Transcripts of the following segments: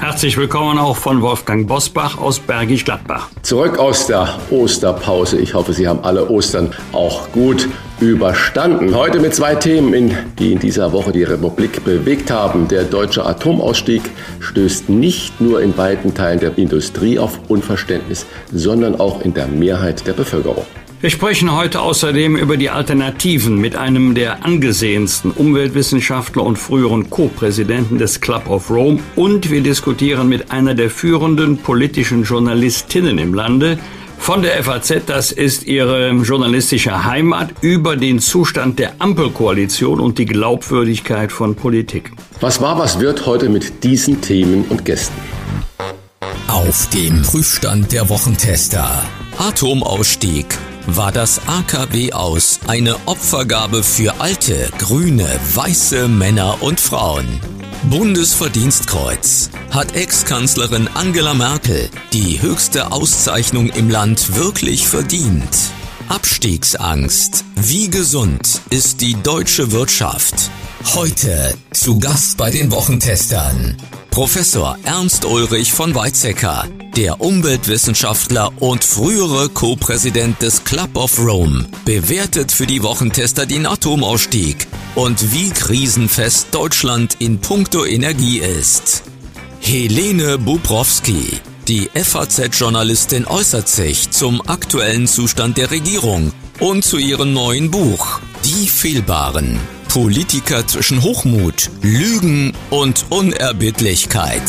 Herzlich willkommen auch von Wolfgang Bosbach aus Bergisch Gladbach. Zurück aus der Osterpause. Ich hoffe, Sie haben alle Ostern auch gut überstanden. Heute mit zwei Themen, die in dieser Woche die Republik bewegt haben. Der deutsche Atomausstieg stößt nicht nur in weiten Teilen der Industrie auf Unverständnis, sondern auch in der Mehrheit der Bevölkerung. Wir sprechen heute außerdem über die Alternativen mit einem der angesehensten Umweltwissenschaftler und früheren Co-Präsidenten des Club of Rome und wir diskutieren mit einer der führenden politischen Journalistinnen im Lande, von der FAZ, das ist ihre journalistische Heimat, über den Zustand der Ampelkoalition und die Glaubwürdigkeit von Politik. Was war, was wird heute mit diesen Themen und Gästen? Auf dem Prüfstand der Wochentester. Atomausstieg war das AKW aus eine Opfergabe für alte, grüne, weiße Männer und Frauen. Bundesverdienstkreuz hat Ex-Kanzlerin Angela Merkel die höchste Auszeichnung im Land wirklich verdient. Abstiegsangst. Wie gesund ist die deutsche Wirtschaft? Heute zu Gast bei den Wochentestern. Professor Ernst Ulrich von Weizsäcker, der Umweltwissenschaftler und frühere Co-Präsident des Club of Rome, bewertet für die Wochentester den Atomausstieg und wie krisenfest Deutschland in puncto Energie ist. Helene Bubrowski, die FAZ-Journalistin äußert sich zum aktuellen Zustand der Regierung und zu ihrem neuen Buch Die Fehlbaren. Politiker zwischen Hochmut, Lügen und Unerbittlichkeit.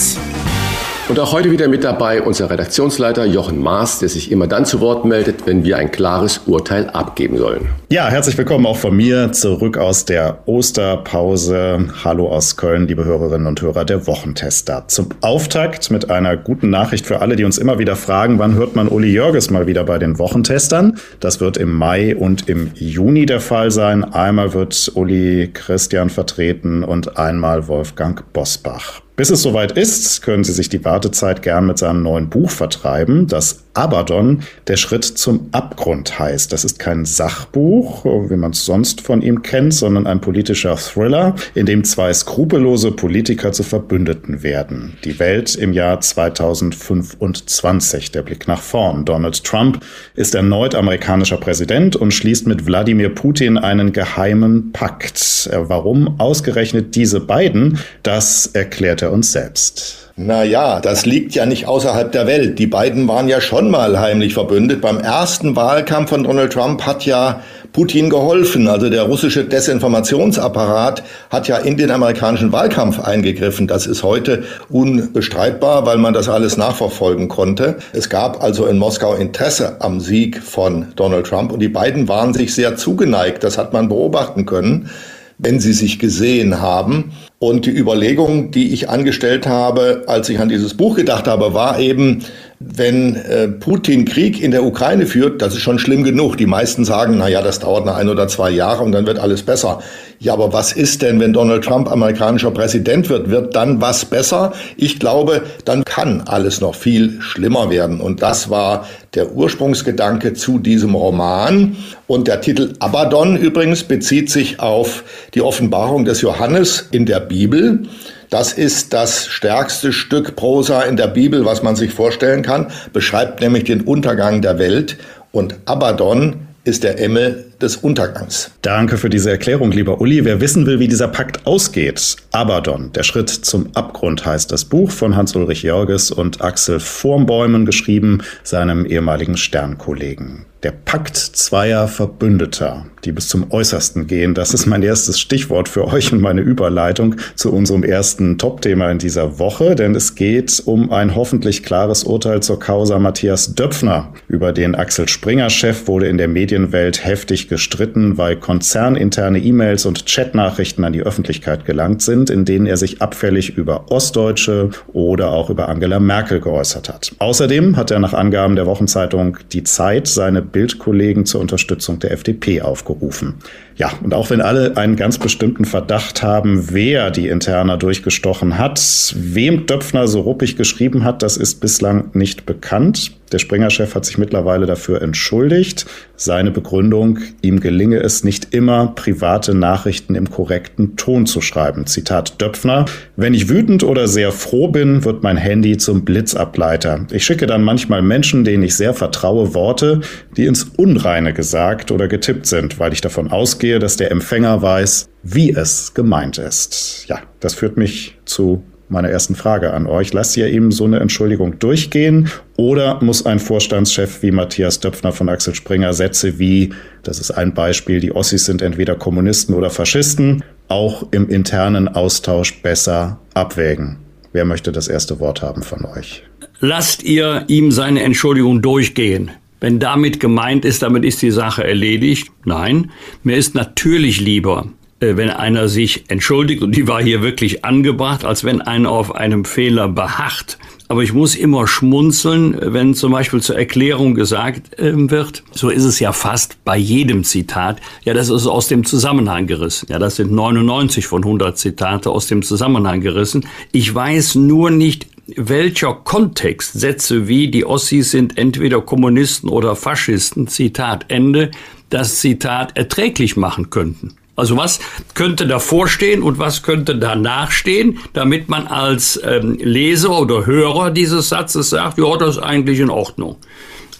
Und auch heute wieder mit dabei unser Redaktionsleiter Jochen Maas, der sich immer dann zu Wort meldet, wenn wir ein klares Urteil abgeben sollen. Ja, herzlich willkommen auch von mir zurück aus der Osterpause. Hallo aus Köln, liebe Hörerinnen und Hörer der Wochentester. Zum Auftakt mit einer guten Nachricht für alle, die uns immer wieder fragen, wann hört man Uli Jörges mal wieder bei den Wochentestern? Das wird im Mai und im Juni der Fall sein. Einmal wird Uli Christian vertreten und einmal Wolfgang Bosbach. Bis es soweit ist, können Sie sich die Wartezeit gern mit seinem neuen Buch vertreiben, das Abaddon, der Schritt zum Abgrund heißt. Das ist kein Sachbuch, wie man es sonst von ihm kennt, sondern ein politischer Thriller, in dem zwei skrupellose Politiker zu Verbündeten werden. Die Welt im Jahr 2025, der Blick nach vorn. Donald Trump ist erneut amerikanischer Präsident und schließt mit Wladimir Putin einen geheimen Pakt. Warum ausgerechnet diese beiden, das erklärt er uns selbst. Naja, das liegt ja nicht außerhalb der Welt. Die beiden waren ja schon mal heimlich verbündet. Beim ersten Wahlkampf von Donald Trump hat ja Putin geholfen. Also der russische Desinformationsapparat hat ja in den amerikanischen Wahlkampf eingegriffen. Das ist heute unbestreitbar, weil man das alles nachverfolgen konnte. Es gab also in Moskau Interesse am Sieg von Donald Trump und die beiden waren sich sehr zugeneigt. Das hat man beobachten können wenn sie sich gesehen haben. Und die Überlegung, die ich angestellt habe, als ich an dieses Buch gedacht habe, war eben, wenn äh, Putin Krieg in der Ukraine führt, das ist schon schlimm genug. Die meisten sagen, na ja, das dauert noch ein oder zwei Jahre und dann wird alles besser. Ja, aber was ist denn, wenn Donald Trump amerikanischer Präsident wird? Wird dann was besser? Ich glaube, dann kann alles noch viel schlimmer werden. Und das war der Ursprungsgedanke zu diesem Roman. Und der Titel Abaddon übrigens bezieht sich auf die Offenbarung des Johannes in der Bibel. Das ist das stärkste Stück Prosa in der Bibel, was man sich vorstellen kann, beschreibt nämlich den Untergang der Welt. Und Abaddon ist der Emmel des Untergangs. Danke für diese Erklärung, lieber Uli. Wer wissen will, wie dieser Pakt ausgeht, Abaddon, der Schritt zum Abgrund heißt das Buch von Hans-Ulrich Jörges und Axel Vormbäumen, geschrieben seinem ehemaligen Sternkollegen. Der Pakt zweier Verbündeter, die bis zum Äußersten gehen, das ist mein erstes Stichwort für euch und meine Überleitung zu unserem ersten Top-Thema in dieser Woche, denn es geht um ein hoffentlich klares Urteil zur Causa Matthias Döpfner. Über den Axel Springer-Chef wurde in der Medienwelt heftig gestritten, weil konzerninterne E-Mails und Chatnachrichten an die Öffentlichkeit gelangt sind, in denen er sich abfällig über Ostdeutsche oder auch über Angela Merkel geäußert hat. Außerdem hat er nach Angaben der Wochenzeitung Die Zeit seine Bildkollegen zur Unterstützung der FDP aufgerufen. Ja, und auch wenn alle einen ganz bestimmten Verdacht haben, wer die Interna durchgestochen hat, wem Döpfner so ruppig geschrieben hat, das ist bislang nicht bekannt. Der Springer-Chef hat sich mittlerweile dafür entschuldigt. Seine Begründung, ihm gelinge es nicht immer, private Nachrichten im korrekten Ton zu schreiben. Zitat Döpfner. Wenn ich wütend oder sehr froh bin, wird mein Handy zum Blitzableiter. Ich schicke dann manchmal Menschen, denen ich sehr vertraue, Worte, die ins Unreine gesagt oder getippt sind, weil ich davon ausgehe, dass der Empfänger weiß, wie es gemeint ist. Ja, das führt mich zu meine ersten Frage an euch. Lasst ihr ihm so eine Entschuldigung durchgehen oder muss ein Vorstandschef wie Matthias Döpfner von Axel Springer Sätze wie, das ist ein Beispiel, die Ossis sind entweder Kommunisten oder Faschisten, auch im internen Austausch besser abwägen? Wer möchte das erste Wort haben von euch? Lasst ihr ihm seine Entschuldigung durchgehen. Wenn damit gemeint ist, damit ist die Sache erledigt. Nein, mir ist natürlich lieber, äh, wenn einer sich entschuldigt, und die war hier wirklich angebracht, als wenn einer auf einem Fehler beharrt. Aber ich muss immer schmunzeln, wenn zum Beispiel zur Erklärung gesagt äh, wird, so ist es ja fast bei jedem Zitat, ja, das ist aus dem Zusammenhang gerissen. Ja, das sind 99 von 100 Zitate aus dem Zusammenhang gerissen. Ich weiß nur nicht, welcher Kontext Sätze wie die Ossis sind entweder Kommunisten oder Faschisten, Zitat Ende, das Zitat erträglich machen könnten. Also was könnte davor stehen und was könnte danach stehen, damit man als ähm, Leser oder Hörer dieses Satzes sagt, ja, das ist eigentlich in Ordnung.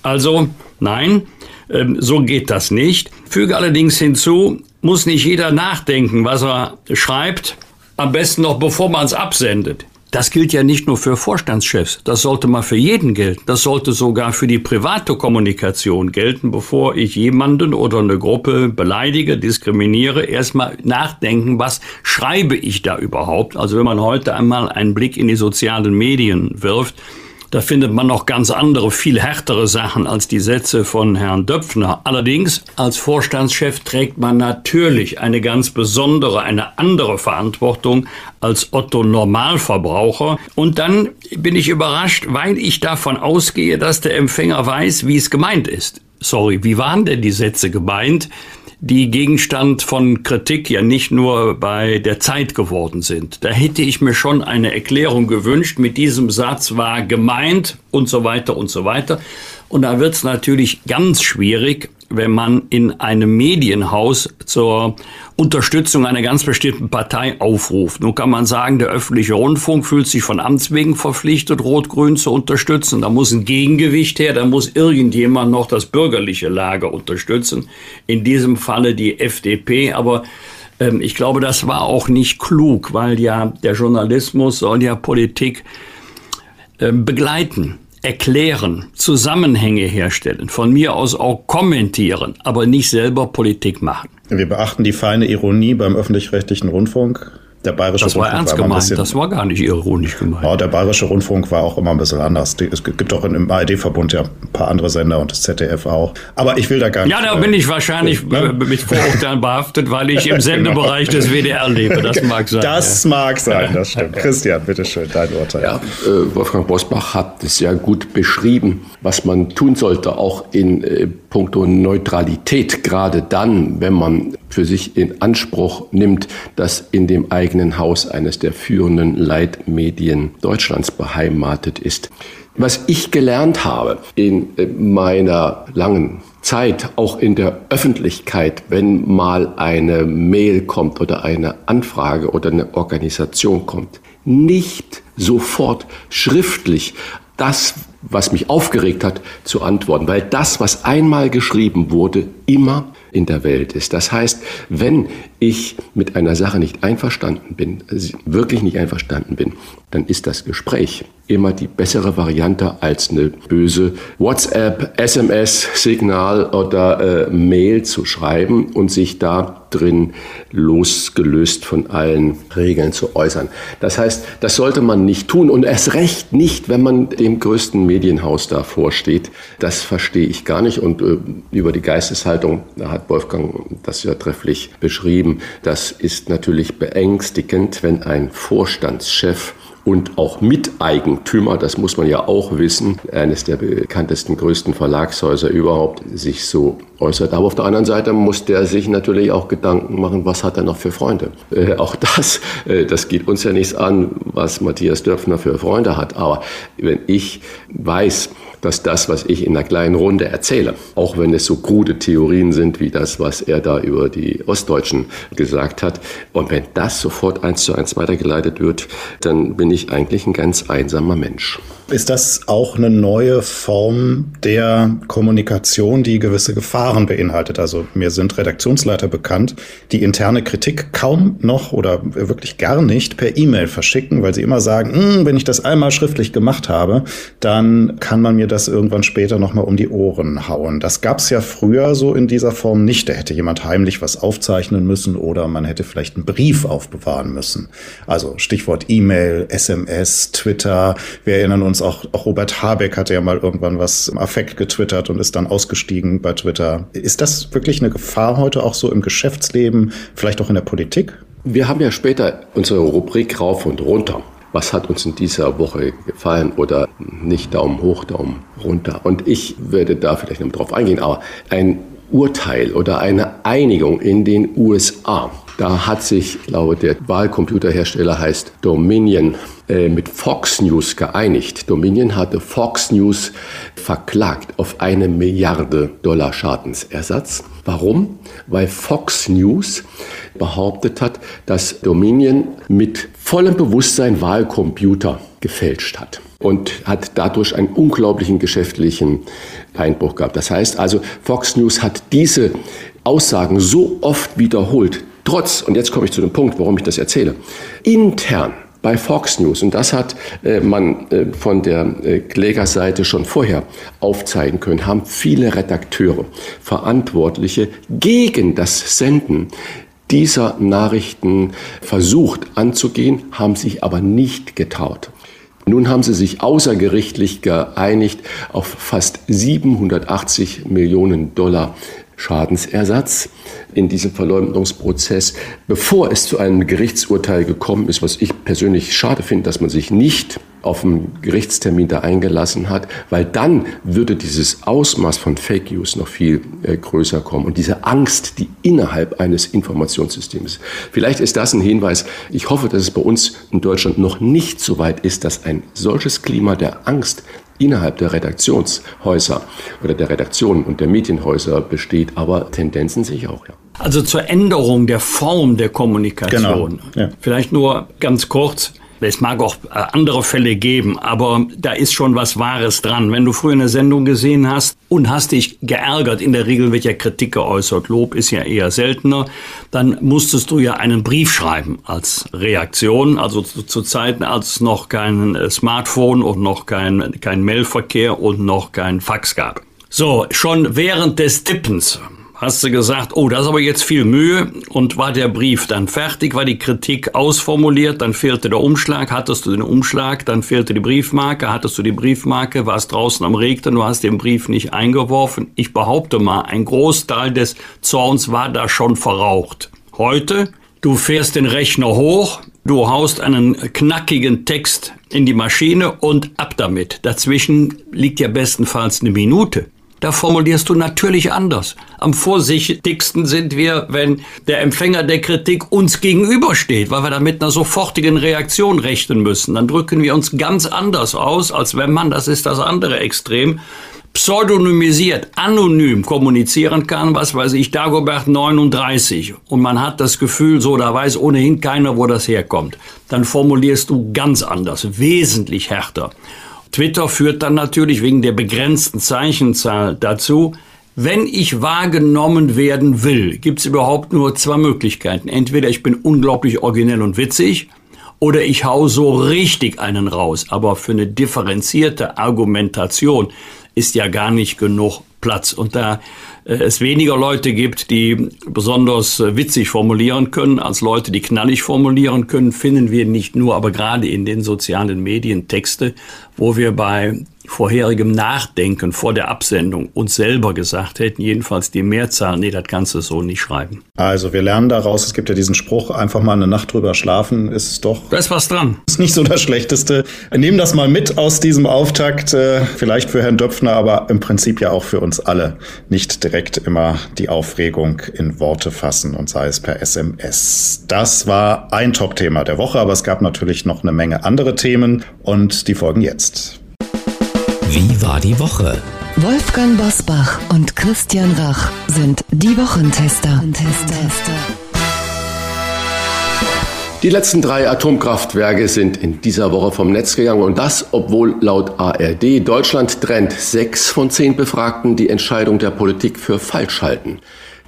Also nein, ähm, so geht das nicht. Füge allerdings hinzu, muss nicht jeder nachdenken, was er schreibt, am besten noch bevor man es absendet. Das gilt ja nicht nur für Vorstandschefs, das sollte mal für jeden gelten. Das sollte sogar für die private Kommunikation gelten, bevor ich jemanden oder eine Gruppe beleidige, diskriminiere, erstmal nachdenken, was schreibe ich da überhaupt. Also wenn man heute einmal einen Blick in die sozialen Medien wirft, da findet man noch ganz andere, viel härtere Sachen als die Sätze von Herrn Döpfner. Allerdings, als Vorstandschef trägt man natürlich eine ganz besondere, eine andere Verantwortung als Otto Normalverbraucher. Und dann bin ich überrascht, weil ich davon ausgehe, dass der Empfänger weiß, wie es gemeint ist. Sorry, wie waren denn die Sätze gemeint? Die Gegenstand von Kritik ja nicht nur bei der Zeit geworden sind. Da hätte ich mir schon eine Erklärung gewünscht. Mit diesem Satz war gemeint und so weiter und so weiter. Und da wird es natürlich ganz schwierig, wenn man in einem Medienhaus zur Unterstützung einer ganz bestimmten Partei aufruft. Nun kann man sagen, der öffentliche Rundfunk fühlt sich von Amts wegen verpflichtet, Rot-Grün zu unterstützen. Da muss ein Gegengewicht her, da muss irgendjemand noch das bürgerliche Lager unterstützen. In diesem Falle die FDP, aber ähm, ich glaube, das war auch nicht klug, weil ja der Journalismus soll ja Politik äh, begleiten erklären, Zusammenhänge herstellen, von mir aus auch kommentieren, aber nicht selber Politik machen. Wir beachten die feine Ironie beim öffentlich-rechtlichen Rundfunk der Bayerische das war ernst war gemeint, bisschen, das war gar nicht ironisch gemeint. Ja, der Bayerische Rundfunk war auch immer ein bisschen anders. Es gibt auch im ARD-Verbund ja ein paar andere Sender und das ZDF auch. Aber ich will da gar nicht. Ja, da bin ich wahrscheinlich äh, mit Vorurteilen behaftet, weil ich im Sendebereich des WDR lebe. Das mag sein. Das ja. mag sein, das stimmt. Christian, bitteschön, dein Urteil. Ja, äh, Wolfgang Bosbach hat es ja gut beschrieben, was man tun sollte, auch in äh, puncto Neutralität, gerade dann, wenn man für sich in Anspruch nimmt, dass in dem eigenen Haus eines der führenden Leitmedien Deutschlands beheimatet ist. Was ich gelernt habe in meiner langen Zeit, auch in der Öffentlichkeit, wenn mal eine Mail kommt oder eine Anfrage oder eine Organisation kommt, nicht sofort schriftlich das, was mich aufgeregt hat, zu antworten, weil das, was einmal geschrieben wurde, immer in der Welt ist. Das heißt, wenn ich mit einer Sache nicht einverstanden bin, wirklich nicht einverstanden bin, dann ist das Gespräch immer die bessere Variante als eine böse WhatsApp, SMS, Signal oder äh, Mail zu schreiben und sich da drin losgelöst von allen Regeln zu äußern. Das heißt, das sollte man nicht tun und erst recht nicht, wenn man dem größten Medienhaus davor steht. Das verstehe ich gar nicht und äh, über die Geisteshaltung, da hat Wolfgang das ja trefflich beschrieben, das ist natürlich beängstigend, wenn ein Vorstandschef und auch Miteigentümer, das muss man ja auch wissen, eines der bekanntesten, größten Verlagshäuser überhaupt, sich so äußert. Aber auf der anderen Seite muss der sich natürlich auch Gedanken machen, was hat er noch für Freunde. Äh, auch das, äh, das geht uns ja nichts an, was Matthias Dörpfner für Freunde hat. Aber wenn ich weiß, dass das, was ich in einer kleinen Runde erzähle, auch wenn es so krude Theorien sind wie das, was er da über die Ostdeutschen gesagt hat, und wenn das sofort eins zu eins weitergeleitet wird, dann bin ich eigentlich ein ganz einsamer Mensch. Ist das auch eine neue Form der Kommunikation, die gewisse Gefahren beinhaltet? Also mir sind Redaktionsleiter bekannt, die interne Kritik kaum noch oder wirklich gar nicht per E-Mail verschicken, weil sie immer sagen, hm, wenn ich das einmal schriftlich gemacht habe, dann kann man mir das irgendwann später nochmal um die Ohren hauen. Das gab es ja früher so in dieser Form nicht. Da hätte jemand heimlich was aufzeichnen müssen oder man hätte vielleicht einen Brief aufbewahren müssen. Also Stichwort E-Mail, SMS, Twitter. Wir erinnern uns auch, auch Robert Habeck hatte ja mal irgendwann was im Affekt getwittert und ist dann ausgestiegen bei Twitter. Ist das wirklich eine Gefahr heute auch so im Geschäftsleben, vielleicht auch in der Politik? Wir haben ja später unsere Rubrik rauf und runter. Was hat uns in dieser Woche gefallen oder nicht Daumen hoch, Daumen runter? Und ich werde da vielleicht noch drauf eingehen, aber ein Urteil oder eine Einigung in den USA. Da hat sich, ich glaube, der Wahlcomputerhersteller heißt Dominion äh, mit Fox News geeinigt. Dominion hatte Fox News verklagt auf eine Milliarde Dollar Schadensersatz. Warum? Weil Fox News behauptet hat, dass Dominion mit vollem Bewusstsein Wahlcomputer gefälscht hat und hat dadurch einen unglaublichen geschäftlichen Einbruch gehabt. Das heißt also, Fox News hat diese Aussagen so oft wiederholt, trotz, und jetzt komme ich zu dem Punkt, warum ich das erzähle, intern bei Fox News, und das hat äh, man äh, von der äh, Klägerseite schon vorher aufzeigen können, haben viele Redakteure, Verantwortliche gegen das Senden dieser Nachrichten versucht anzugehen, haben sich aber nicht getraut. Nun haben sie sich außergerichtlich geeinigt auf fast 780 Millionen Dollar Schadensersatz in diesem Verleumdungsprozess, bevor es zu einem Gerichtsurteil gekommen ist, was ich persönlich schade finde, dass man sich nicht auf einen Gerichtstermin da eingelassen hat, weil dann würde dieses Ausmaß von Fake News noch viel äh, größer kommen und diese Angst, die innerhalb eines Informationssystems. Vielleicht ist das ein Hinweis. Ich hoffe, dass es bei uns in Deutschland noch nicht so weit ist, dass ein solches Klima der Angst innerhalb der Redaktionshäuser oder der Redaktionen und der Medienhäuser besteht, aber Tendenzen sehe ich auch, ja. Also zur Änderung der Form der Kommunikation. Genau. Ja. Vielleicht nur ganz kurz. Es mag auch äh, andere Fälle geben, aber da ist schon was Wahres dran. Wenn du früher eine Sendung gesehen hast und hast dich geärgert, in der Regel wird ja Kritik geäußert, Lob ist ja eher seltener, dann musstest du ja einen Brief schreiben als Reaktion. Also zu, zu Zeiten, als es noch kein äh, Smartphone und noch kein, kein Mailverkehr und noch kein Fax gab. So, schon während des Tippens hast du gesagt, oh, das ist aber jetzt viel Mühe. Und war der Brief dann fertig, war die Kritik ausformuliert, dann fehlte der Umschlag, hattest du den Umschlag, dann fehlte die Briefmarke, hattest du die Briefmarke, warst draußen am Regnen, du hast den Brief nicht eingeworfen. Ich behaupte mal, ein Großteil des Zorns war da schon verraucht. Heute, du fährst den Rechner hoch, du haust einen knackigen Text in die Maschine und ab damit. Dazwischen liegt ja bestenfalls eine Minute. Da formulierst du natürlich anders. Am vorsichtigsten sind wir, wenn der Empfänger der Kritik uns gegenübersteht, weil wir da mit einer sofortigen Reaktion rechnen müssen. Dann drücken wir uns ganz anders aus, als wenn man, das ist das andere Extrem, pseudonymisiert, anonym kommunizieren kann, was weiß ich, Dagobert 39, und man hat das Gefühl, so, da weiß ohnehin keiner, wo das herkommt, dann formulierst du ganz anders, wesentlich härter. Twitter führt dann natürlich wegen der begrenzten Zeichenzahl dazu, wenn ich wahrgenommen werden will, gibt es überhaupt nur zwei Möglichkeiten. Entweder ich bin unglaublich originell und witzig oder ich hau so richtig einen raus. Aber für eine differenzierte Argumentation ist ja gar nicht genug Platz. Und da äh, es weniger Leute gibt, die besonders äh, witzig formulieren können, als Leute, die knallig formulieren können, finden wir nicht nur, aber gerade in den sozialen Medien Texte, wo wir bei vorherigem Nachdenken vor der Absendung uns selber gesagt hätten, jedenfalls die Mehrzahl, nee, das kannst du so nicht schreiben. Also wir lernen daraus, es gibt ja diesen Spruch, einfach mal eine Nacht drüber schlafen, ist doch... Da ist was dran. Ist nicht so das Schlechteste. Nehmen das mal mit aus diesem Auftakt, äh, vielleicht für Herrn Döpfner, aber im Prinzip ja auch für uns alle. Nicht direkt immer die Aufregung in Worte fassen und sei es per SMS. Das war ein Top-Thema der Woche, aber es gab natürlich noch eine Menge andere Themen und die folgen jetzt. Wie war die Woche? Wolfgang Bosbach und Christian Rach sind die Wochentester. Die letzten drei Atomkraftwerke sind in dieser Woche vom Netz gegangen und das, obwohl laut ARD Deutschland trennt sechs von zehn Befragten die Entscheidung der Politik für falsch halten.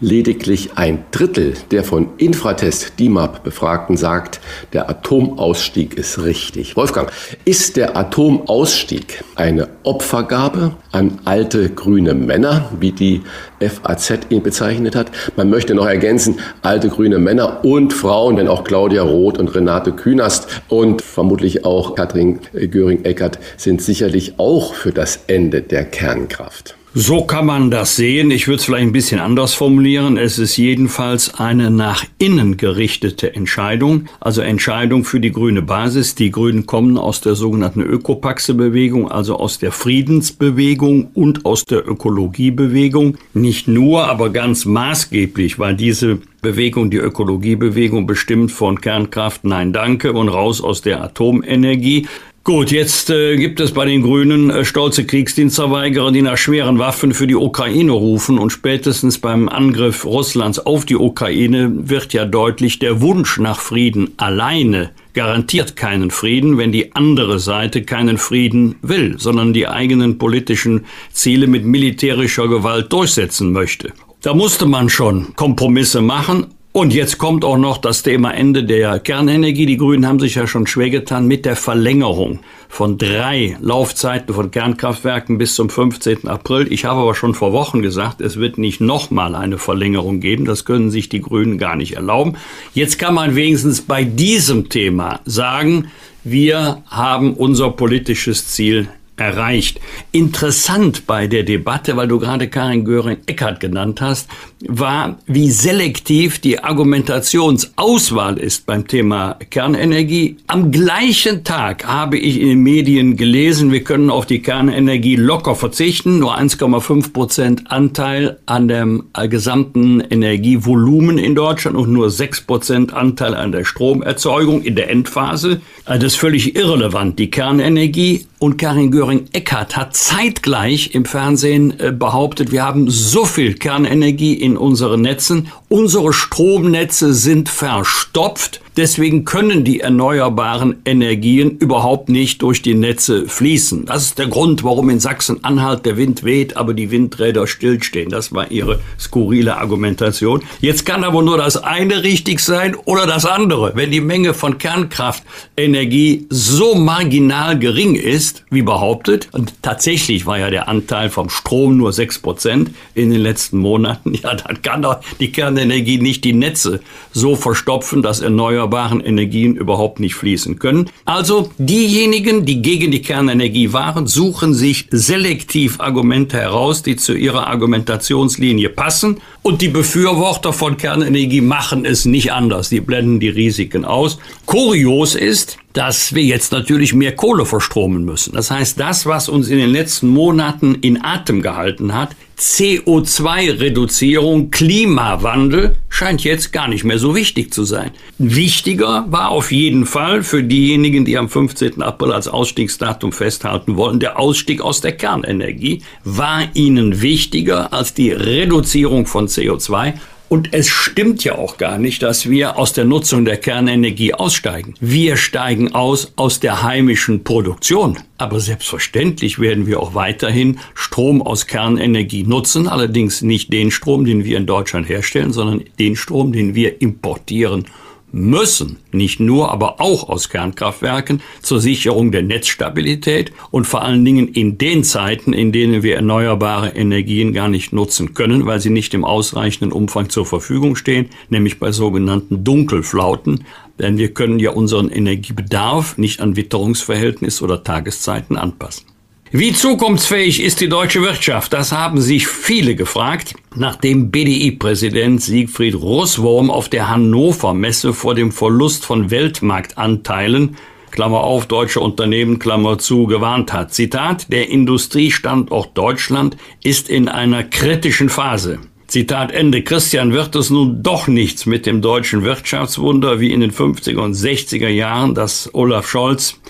Lediglich ein Drittel der von Infratest DIMAP Befragten sagt, der Atomausstieg ist richtig. Wolfgang, ist der Atomausstieg eine Opfergabe an alte grüne Männer, wie die FAZ ihn bezeichnet hat? Man möchte noch ergänzen, alte grüne Männer und Frauen, denn auch Claudia Roth und Renate Künast und vermutlich auch Katrin Göring-Eckert sind sicherlich auch für das Ende der Kernkraft. So kann man das sehen. Ich würde es vielleicht ein bisschen anders formulieren. Es ist jedenfalls eine nach innen gerichtete Entscheidung, also Entscheidung für die grüne Basis. Die Grünen kommen aus der sogenannten Ökopaxe-Bewegung, also aus der Friedensbewegung und aus der Ökologiebewegung. Nicht nur, aber ganz maßgeblich, weil diese Bewegung, die Ökologiebewegung bestimmt von Kernkraft, nein danke und raus aus der Atomenergie. Gut, jetzt äh, gibt es bei den Grünen äh, stolze Kriegsdienstverweigerer, die nach schweren Waffen für die Ukraine rufen. Und spätestens beim Angriff Russlands auf die Ukraine wird ja deutlich, der Wunsch nach Frieden alleine garantiert keinen Frieden, wenn die andere Seite keinen Frieden will, sondern die eigenen politischen Ziele mit militärischer Gewalt durchsetzen möchte. Da musste man schon Kompromisse machen und jetzt kommt auch noch das Thema Ende der Kernenergie. Die Grünen haben sich ja schon schwer getan mit der Verlängerung von drei Laufzeiten von Kernkraftwerken bis zum 15. April. Ich habe aber schon vor Wochen gesagt, es wird nicht nochmal eine Verlängerung geben. Das können sich die Grünen gar nicht erlauben. Jetzt kann man wenigstens bei diesem Thema sagen, wir haben unser politisches Ziel erreicht. Interessant bei der Debatte, weil du gerade Karin Göring-Eckardt genannt hast, war, wie selektiv die Argumentationsauswahl ist beim Thema Kernenergie. Am gleichen Tag habe ich in den Medien gelesen, wir können auf die Kernenergie locker verzichten, nur 1,5 Prozent Anteil an dem gesamten Energievolumen in Deutschland und nur 6 Prozent Anteil an der Stromerzeugung in der Endphase. Also das ist völlig irrelevant. Die Kernenergie und Karin Göring-Eckardt hat zeitgleich im Fernsehen äh, behauptet, wir haben so viel Kernenergie in unseren Netzen, unsere Stromnetze sind verstopft. Deswegen können die erneuerbaren Energien überhaupt nicht durch die Netze fließen. Das ist der Grund, warum in Sachsen-Anhalt der Wind weht, aber die Windräder stillstehen. Das war ihre skurrile Argumentation. Jetzt kann aber nur das eine richtig sein oder das andere. Wenn die Menge von Kernkraftenergie so marginal gering ist, wie behauptet, und tatsächlich war ja der Anteil vom Strom nur sechs Prozent in den letzten Monaten, ja, dann kann doch die Kernenergie nicht die Netze so verstopfen, dass erneuerbare erneuerbaren Energien überhaupt nicht fließen können. Also diejenigen, die gegen die Kernenergie waren, suchen sich selektiv Argumente heraus, die zu ihrer Argumentationslinie passen. Und die Befürworter von Kernenergie machen es nicht anders. Die blenden die Risiken aus. Kurios ist, dass wir jetzt natürlich mehr Kohle verstromen müssen. Das heißt, das, was uns in den letzten Monaten in Atem gehalten hat, CO2-Reduzierung, Klimawandel, scheint jetzt gar nicht mehr so wichtig zu sein. Wichtiger war auf jeden Fall für diejenigen, die am 15. April als Ausstiegsdatum festhalten wollen, der Ausstieg aus der Kernenergie war ihnen wichtiger als die Reduzierung von CO2 und es stimmt ja auch gar nicht, dass wir aus der Nutzung der Kernenergie aussteigen. Wir steigen aus aus der heimischen Produktion. Aber selbstverständlich werden wir auch weiterhin Strom aus Kernenergie nutzen, allerdings nicht den Strom, den wir in Deutschland herstellen, sondern den Strom, den wir importieren müssen nicht nur, aber auch aus Kernkraftwerken zur Sicherung der Netzstabilität und vor allen Dingen in den Zeiten, in denen wir erneuerbare Energien gar nicht nutzen können, weil sie nicht im ausreichenden Umfang zur Verfügung stehen, nämlich bei sogenannten Dunkelflauten. Denn wir können ja unseren Energiebedarf nicht an Witterungsverhältnis oder Tageszeiten anpassen. Wie zukunftsfähig ist die deutsche Wirtschaft? Das haben sich viele gefragt, nachdem BDI-Präsident Siegfried Russwurm auf der Hannover Messe vor dem Verlust von Weltmarktanteilen Klammer auf, deutsche Unternehmen, Klammer zu, gewarnt hat. Zitat, der Industriestandort Deutschland ist in einer kritischen Phase. Zitat Ende. Christian, wird es nun doch nichts mit dem deutschen Wirtschaftswunder wie in den 50er und 60er Jahren, das Olaf Scholz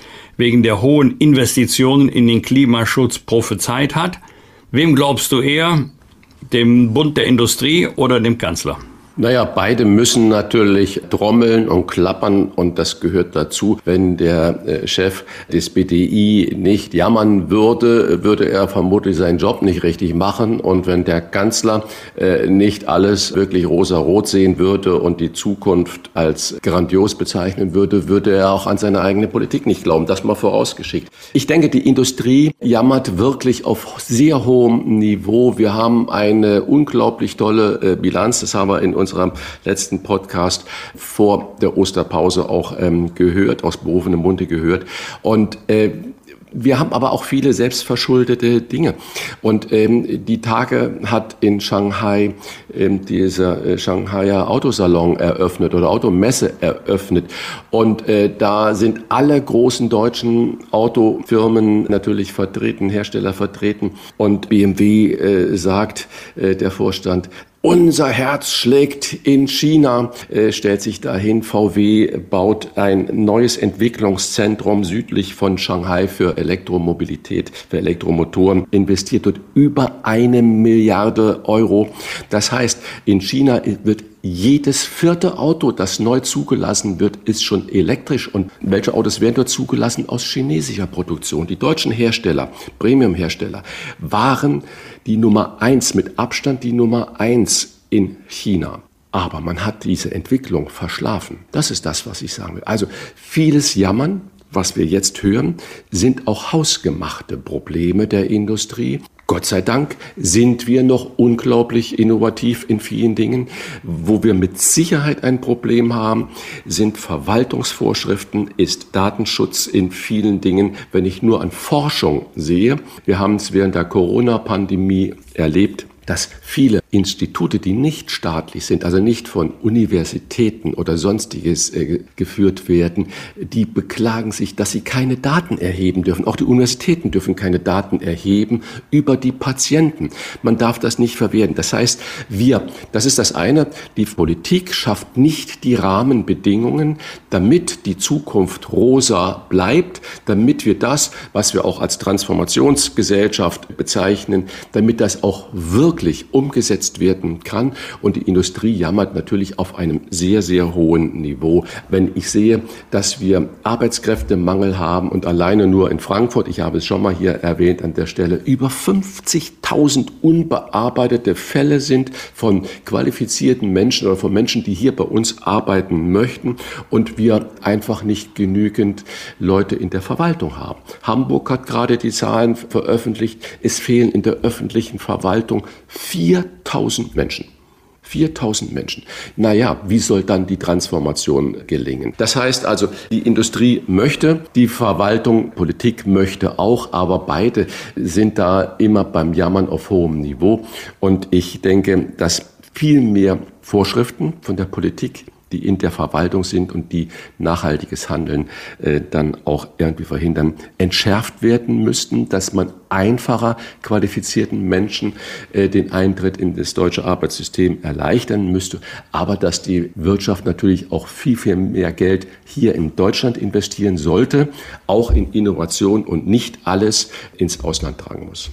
wegen der hohen Investitionen in den Klimaschutz prophezeit hat. Wem glaubst du eher? Dem Bund der Industrie oder dem Kanzler? Naja, beide müssen natürlich trommeln und klappern und das gehört dazu. Wenn der äh, Chef des BDI nicht jammern würde, würde er vermutlich seinen Job nicht richtig machen. Und wenn der Kanzler äh, nicht alles wirklich rosa-rot sehen würde und die Zukunft als grandios bezeichnen würde, würde er auch an seine eigene Politik nicht glauben. Das mal vorausgeschickt. Ich denke, die Industrie jammert wirklich auf sehr hohem Niveau. Wir haben eine unglaublich tolle äh, Bilanz. Das haben wir in unserem letzten Podcast vor der Osterpause auch ähm, gehört, aus berufenem Munde gehört. Und äh, wir haben aber auch viele selbstverschuldete Dinge. Und ähm, die Tage hat in Shanghai ähm, dieser äh, Shanghaier Autosalon eröffnet oder Automesse eröffnet. Und äh, da sind alle großen deutschen Autofirmen natürlich vertreten, Hersteller vertreten. Und BMW äh, sagt, äh, der Vorstand, unser Herz schlägt in China, äh, stellt sich dahin. VW baut ein neues Entwicklungszentrum südlich von Shanghai für Elektromobilität, für Elektromotoren, investiert dort über eine Milliarde Euro. Das heißt, in China wird jedes vierte Auto, das neu zugelassen wird, ist schon elektrisch. Und welche Autos werden dort zugelassen? Aus chinesischer Produktion. Die deutschen Hersteller, Premium-Hersteller, waren die Nummer eins, mit Abstand die Nummer eins in China. Aber man hat diese Entwicklung verschlafen. Das ist das, was ich sagen will. Also vieles Jammern, was wir jetzt hören, sind auch hausgemachte Probleme der Industrie. Gott sei Dank sind wir noch unglaublich innovativ in vielen Dingen. Wo wir mit Sicherheit ein Problem haben, sind Verwaltungsvorschriften, ist Datenschutz in vielen Dingen. Wenn ich nur an Forschung sehe, wir haben es während der Corona-Pandemie erlebt, dass viele Institute, die nicht staatlich sind, also nicht von Universitäten oder sonstiges äh, geführt werden, die beklagen sich, dass sie keine Daten erheben dürfen. Auch die Universitäten dürfen keine Daten erheben über die Patienten. Man darf das nicht verwerten. Das heißt, wir, das ist das eine, die Politik schafft nicht die Rahmenbedingungen, damit die Zukunft rosa bleibt, damit wir das, was wir auch als Transformationsgesellschaft bezeichnen, damit das auch wirklich wirklich umgesetzt werden kann. Und die Industrie jammert natürlich auf einem sehr, sehr hohen Niveau. Wenn ich sehe, dass wir Arbeitskräftemangel haben und alleine nur in Frankfurt, ich habe es schon mal hier erwähnt an der Stelle, über 50.000 unbearbeitete Fälle sind von qualifizierten Menschen oder von Menschen, die hier bei uns arbeiten möchten und wir einfach nicht genügend Leute in der Verwaltung haben. Hamburg hat gerade die Zahlen veröffentlicht. Es fehlen in der öffentlichen Verwaltung 4000 Menschen. 4000 Menschen. Naja, wie soll dann die Transformation gelingen? Das heißt also, die Industrie möchte, die Verwaltung, Politik möchte auch, aber beide sind da immer beim Jammern auf hohem Niveau. Und ich denke, dass viel mehr Vorschriften von der Politik die in der Verwaltung sind und die nachhaltiges Handeln äh, dann auch irgendwie verhindern, entschärft werden müssten, dass man einfacher qualifizierten Menschen äh, den Eintritt in das deutsche Arbeitssystem erleichtern müsste, aber dass die Wirtschaft natürlich auch viel, viel mehr Geld hier in Deutschland investieren sollte, auch in Innovation und nicht alles ins Ausland tragen muss.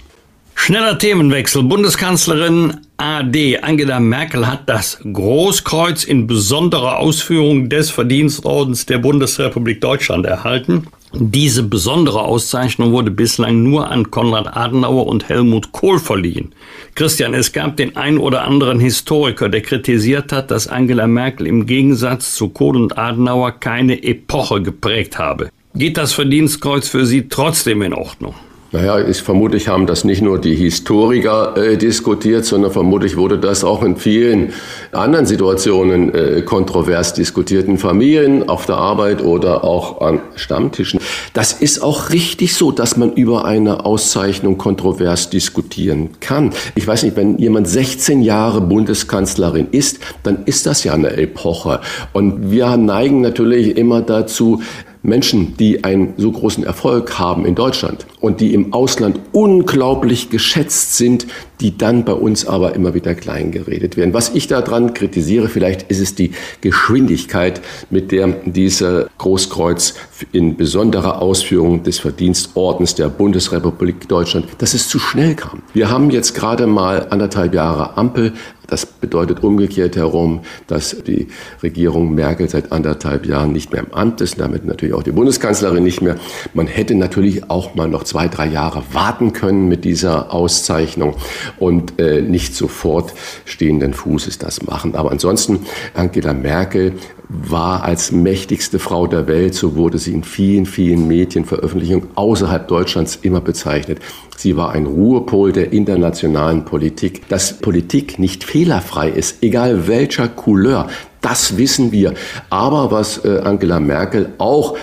Schneller Themenwechsel. Bundeskanzlerin AD Angela Merkel hat das Großkreuz in besonderer Ausführung des Verdienstordens der Bundesrepublik Deutschland erhalten. Diese besondere Auszeichnung wurde bislang nur an Konrad Adenauer und Helmut Kohl verliehen. Christian, es gab den einen oder anderen Historiker, der kritisiert hat, dass Angela Merkel im Gegensatz zu Kohl und Adenauer keine Epoche geprägt habe. Geht das Verdienstkreuz für Sie trotzdem in Ordnung? Naja, ich vermutlich haben das nicht nur die Historiker äh, diskutiert, sondern vermutlich wurde das auch in vielen anderen Situationen äh, kontrovers diskutiert, in Familien, auf der Arbeit oder auch an Stammtischen. Das ist auch richtig so, dass man über eine Auszeichnung kontrovers diskutieren kann. Ich weiß nicht, wenn jemand 16 Jahre Bundeskanzlerin ist, dann ist das ja eine Epoche. Und wir neigen natürlich immer dazu, Menschen, die einen so großen Erfolg haben in Deutschland und die im Ausland unglaublich geschätzt sind, die dann bei uns aber immer wieder klein geredet werden. Was ich daran kritisiere, vielleicht ist es die Geschwindigkeit, mit der dieser Großkreuz in besonderer Ausführung des Verdienstordens der Bundesrepublik Deutschland, dass es zu schnell kam. Wir haben jetzt gerade mal anderthalb Jahre Ampel das bedeutet umgekehrt herum, dass die Regierung Merkel seit anderthalb Jahren nicht mehr im Amt ist, damit natürlich auch die Bundeskanzlerin nicht mehr. Man hätte natürlich auch mal noch zwei, drei Jahre warten können mit dieser Auszeichnung und äh, nicht sofort stehenden Fußes das machen. Aber ansonsten, Angela Merkel war als mächtigste Frau der Welt, so wurde sie in vielen, vielen Medienveröffentlichungen außerhalb Deutschlands immer bezeichnet. Sie war ein Ruhepol der internationalen Politik. Dass Politik nicht fehlerfrei ist, egal welcher Couleur, das wissen wir. Aber was äh, Angela Merkel auch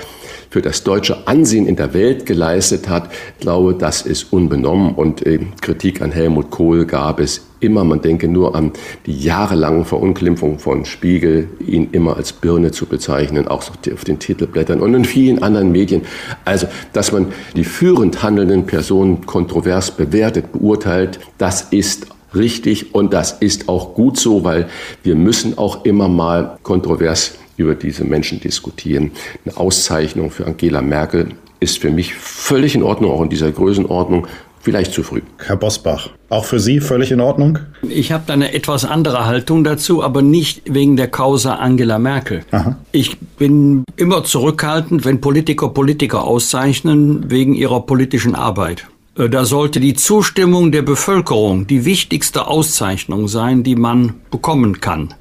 für das deutsche Ansehen in der Welt geleistet hat, glaube, das ist unbenommen. Und äh, Kritik an Helmut Kohl gab es immer. Man denke nur an die jahrelangen Verunglimpfungen von Spiegel, ihn immer als Birne zu bezeichnen, auch auf den Titelblättern und in vielen anderen Medien. Also, dass man die führend handelnden Personen kontrovers bewertet, beurteilt, das ist richtig und das ist auch gut so, weil wir müssen auch immer mal kontrovers über diese Menschen diskutieren. Eine Auszeichnung für Angela Merkel ist für mich völlig in Ordnung, auch in dieser Größenordnung. Vielleicht zu früh. Herr Bosbach, auch für Sie völlig in Ordnung? Ich habe da eine etwas andere Haltung dazu, aber nicht wegen der Causa Angela Merkel. Aha. Ich bin immer zurückhaltend, wenn Politiker Politiker auszeichnen wegen ihrer politischen Arbeit. Äh, da sollte die Zustimmung der Bevölkerung die wichtigste Auszeichnung sein, die man bekommen kann.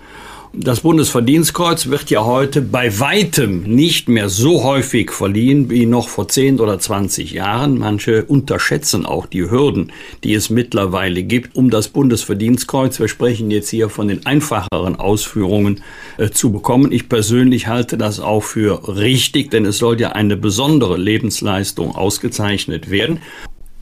Das Bundesverdienstkreuz wird ja heute bei weitem nicht mehr so häufig verliehen wie noch vor 10 oder 20 Jahren. Manche unterschätzen auch die Hürden, die es mittlerweile gibt, um das Bundesverdienstkreuz, wir sprechen jetzt hier von den einfacheren Ausführungen, äh, zu bekommen. Ich persönlich halte das auch für richtig, denn es soll ja eine besondere Lebensleistung ausgezeichnet werden.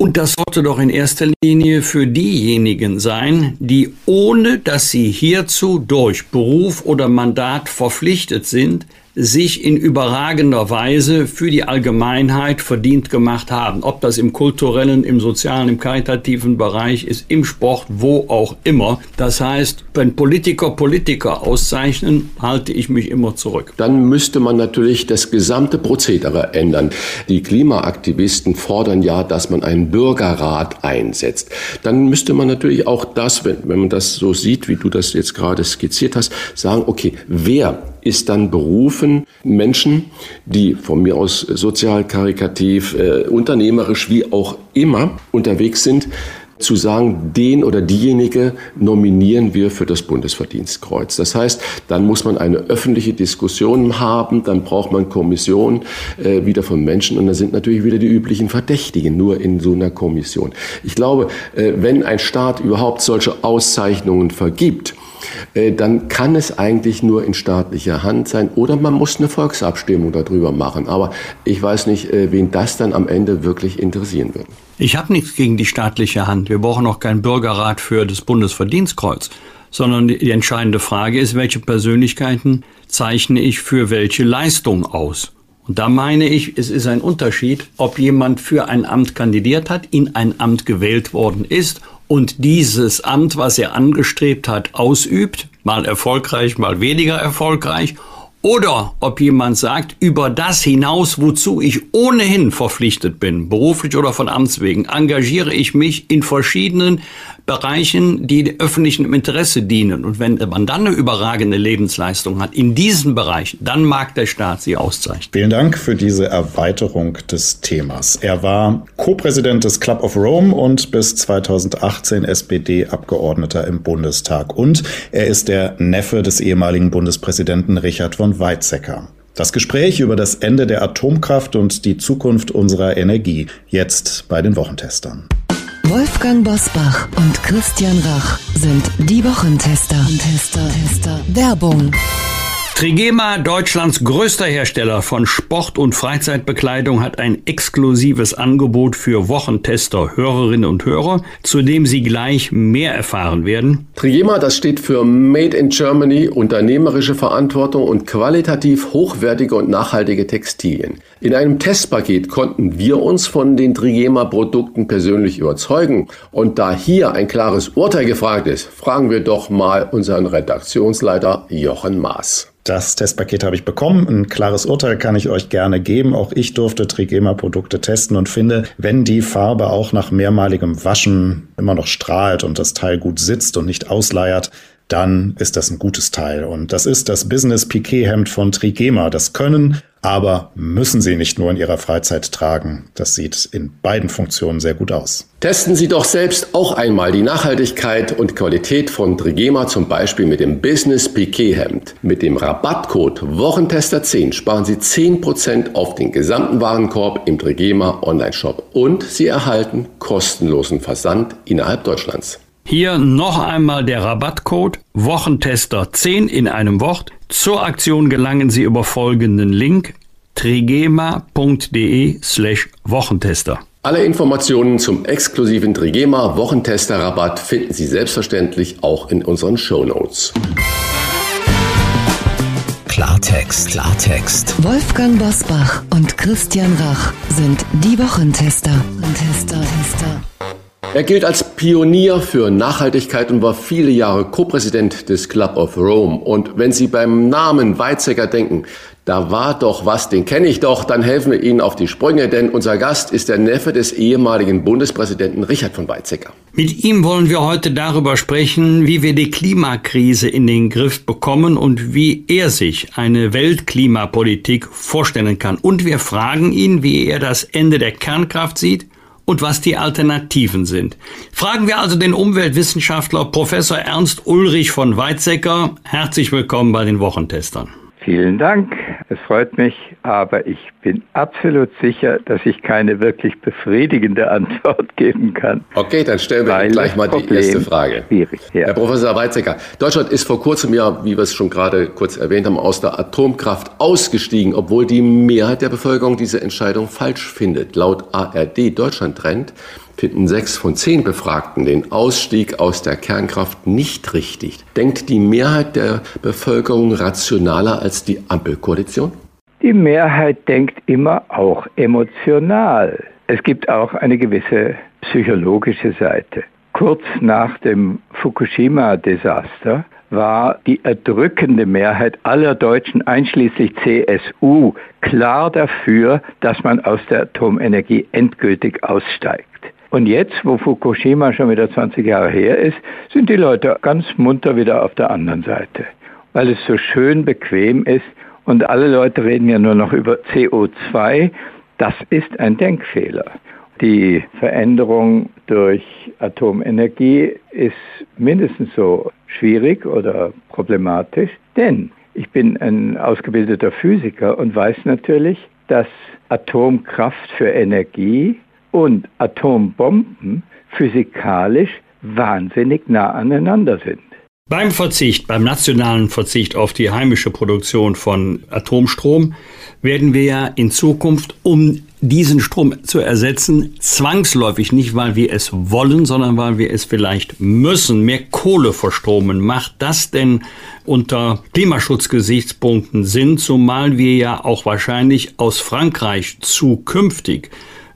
Und das sollte doch in erster Linie für diejenigen sein, die ohne dass sie hierzu durch Beruf oder Mandat verpflichtet sind, sich in überragender Weise für die Allgemeinheit verdient gemacht haben. Ob das im kulturellen, im sozialen, im karitativen Bereich ist, im Sport, wo auch immer. Das heißt, wenn Politiker Politiker auszeichnen, halte ich mich immer zurück. Dann müsste man natürlich das gesamte Prozedere ändern. Die Klimaaktivisten fordern ja, dass man einen Bürgerrat einsetzt. Dann müsste man natürlich auch das, wenn, wenn man das so sieht, wie du das jetzt gerade skizziert hast, sagen, okay, wer ist dann berufen, Menschen, die von mir aus sozial, karikativ, äh, unternehmerisch, wie auch immer unterwegs sind, zu sagen, den oder diejenige nominieren wir für das Bundesverdienstkreuz. Das heißt, dann muss man eine öffentliche Diskussion haben, dann braucht man Kommissionen äh, wieder von Menschen und dann sind natürlich wieder die üblichen Verdächtigen nur in so einer Kommission. Ich glaube, äh, wenn ein Staat überhaupt solche Auszeichnungen vergibt, dann kann es eigentlich nur in staatlicher Hand sein oder man muss eine Volksabstimmung darüber machen. Aber ich weiß nicht, äh, wen das dann am Ende wirklich interessieren wird. Ich habe nichts gegen die staatliche Hand. Wir brauchen auch keinen Bürgerrat für das Bundesverdienstkreuz, sondern die entscheidende Frage ist, welche Persönlichkeiten zeichne ich für welche Leistung aus? Und da meine ich, es ist ein Unterschied, ob jemand für ein Amt kandidiert hat, in ein Amt gewählt worden ist und dieses Amt, was er angestrebt hat, ausübt, mal erfolgreich, mal weniger erfolgreich, oder ob jemand sagt, über das hinaus, wozu ich ohnehin verpflichtet bin, beruflich oder von Amts wegen, engagiere ich mich in verschiedenen Bereichen, die öffentlichen Interesse dienen. Und wenn man dann eine überragende Lebensleistung hat in diesen Bereichen, dann mag der Staat sie auszeichnen. Vielen Dank für diese Erweiterung des Themas. Er war Co-Präsident des Club of Rome und bis 2018 SPD-Abgeordneter im Bundestag. Und er ist der Neffe des ehemaligen Bundespräsidenten Richard von Weizsäcker. Das Gespräch über das Ende der Atomkraft und die Zukunft unserer Energie jetzt bei den Wochentestern. Wolfgang Bosbach und Christian Rach sind die Wochentester. Tester, Tester. Werbung. Trigema, Deutschlands größter Hersteller von Sport- und Freizeitbekleidung, hat ein exklusives Angebot für Wochentester, Hörerinnen und Hörer, zu dem Sie gleich mehr erfahren werden. Trigema, das steht für Made in Germany, unternehmerische Verantwortung und qualitativ hochwertige und nachhaltige Textilien. In einem Testpaket konnten wir uns von den Trigema-Produkten persönlich überzeugen. Und da hier ein klares Urteil gefragt ist, fragen wir doch mal unseren Redaktionsleiter Jochen Maas. Das Testpaket habe ich bekommen. Ein klares Urteil kann ich euch gerne geben. Auch ich durfte Trigema-Produkte testen und finde, wenn die Farbe auch nach mehrmaligem Waschen immer noch strahlt und das Teil gut sitzt und nicht ausleiert, dann ist das ein gutes Teil. Und das ist das Business Piquet Hemd von Trigema. Das können, aber müssen Sie nicht nur in Ihrer Freizeit tragen. Das sieht in beiden Funktionen sehr gut aus. Testen Sie doch selbst auch einmal die Nachhaltigkeit und Qualität von Trigema, zum Beispiel mit dem Business Piquet Hemd. Mit dem Rabattcode Wochentester10 sparen Sie 10% auf den gesamten Warenkorb im Trigema Online-Shop und Sie erhalten kostenlosen Versand innerhalb Deutschlands. Hier noch einmal der Rabattcode Wochentester 10 in einem Wort. Zur Aktion gelangen Sie über folgenden Link trigema.de slash Wochentester. Alle Informationen zum exklusiven Trigema Wochentester Rabatt finden Sie selbstverständlich auch in unseren Show Notes. Klartext, Klartext. Wolfgang Bosbach und Christian Rach sind die Wochentester. Tester, Tester. Er gilt als Pionier für Nachhaltigkeit und war viele Jahre Co-Präsident des Club of Rome. Und wenn Sie beim Namen Weizsäcker denken, da war doch was, den kenne ich doch, dann helfen wir Ihnen auf die Sprünge, denn unser Gast ist der Neffe des ehemaligen Bundespräsidenten Richard von Weizsäcker. Mit ihm wollen wir heute darüber sprechen, wie wir die Klimakrise in den Griff bekommen und wie er sich eine Weltklimapolitik vorstellen kann. Und wir fragen ihn, wie er das Ende der Kernkraft sieht und was die Alternativen sind. Fragen wir also den Umweltwissenschaftler Professor Ernst Ulrich von Weizsäcker. Herzlich willkommen bei den Wochentestern. Vielen Dank. Es freut mich, aber ich bin absolut sicher, dass ich keine wirklich befriedigende Antwort geben kann. Okay, dann stellen wir gleich mal die erste Frage. Schwierig, ja. Herr Professor Weizsäcker, Deutschland ist vor kurzem ja, wie wir es schon gerade kurz erwähnt haben, aus der Atomkraft ausgestiegen, obwohl die Mehrheit der Bevölkerung diese Entscheidung falsch findet. Laut ARD Deutschland Trend finden sechs von zehn Befragten den Ausstieg aus der Kernkraft nicht richtig. Denkt die Mehrheit der Bevölkerung rationaler als die Ampelkoalition? Die Mehrheit denkt immer auch emotional. Es gibt auch eine gewisse psychologische Seite. Kurz nach dem Fukushima-Desaster war die erdrückende Mehrheit aller Deutschen, einschließlich CSU, klar dafür, dass man aus der Atomenergie endgültig aussteigt. Und jetzt, wo Fukushima schon wieder 20 Jahre her ist, sind die Leute ganz munter wieder auf der anderen Seite, weil es so schön bequem ist und alle Leute reden ja nur noch über CO2. Das ist ein Denkfehler. Die Veränderung durch Atomenergie ist mindestens so schwierig oder problematisch, denn ich bin ein ausgebildeter Physiker und weiß natürlich, dass Atomkraft für Energie und Atombomben physikalisch wahnsinnig nah aneinander sind. Beim Verzicht, beim nationalen Verzicht auf die heimische Produktion von Atomstrom werden wir ja in Zukunft, um diesen Strom zu ersetzen, zwangsläufig nicht, weil wir es wollen, sondern weil wir es vielleicht müssen, mehr Kohle verstromen. Macht das denn unter Klimaschutzgesichtspunkten Sinn, zumal wir ja auch wahrscheinlich aus Frankreich zukünftig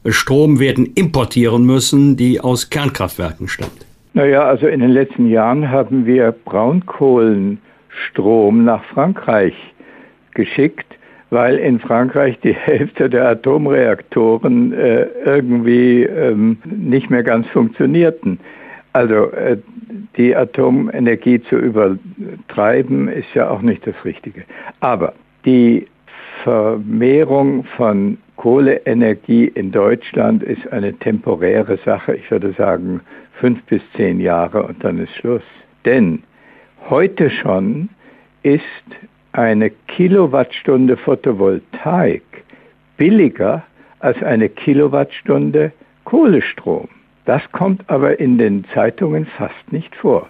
Strom werden importieren müssen, die aus Kernkraftwerken stammt? Naja, also in den letzten Jahren haben wir Braunkohlenstrom nach Frankreich geschickt, weil in Frankreich die Hälfte der Atomreaktoren äh, irgendwie ähm, nicht mehr ganz funktionierten. Also äh, die Atomenergie zu übertreiben ist ja auch nicht das Richtige. Aber die Vermehrung von Kohleenergie in Deutschland ist eine temporäre Sache. Ich würde sagen fünf bis zehn Jahre und dann ist Schluss. Denn heute schon ist eine Kilowattstunde Photovoltaik billiger als eine Kilowattstunde Kohlestrom. Das kommt aber in den Zeitungen fast nicht vor.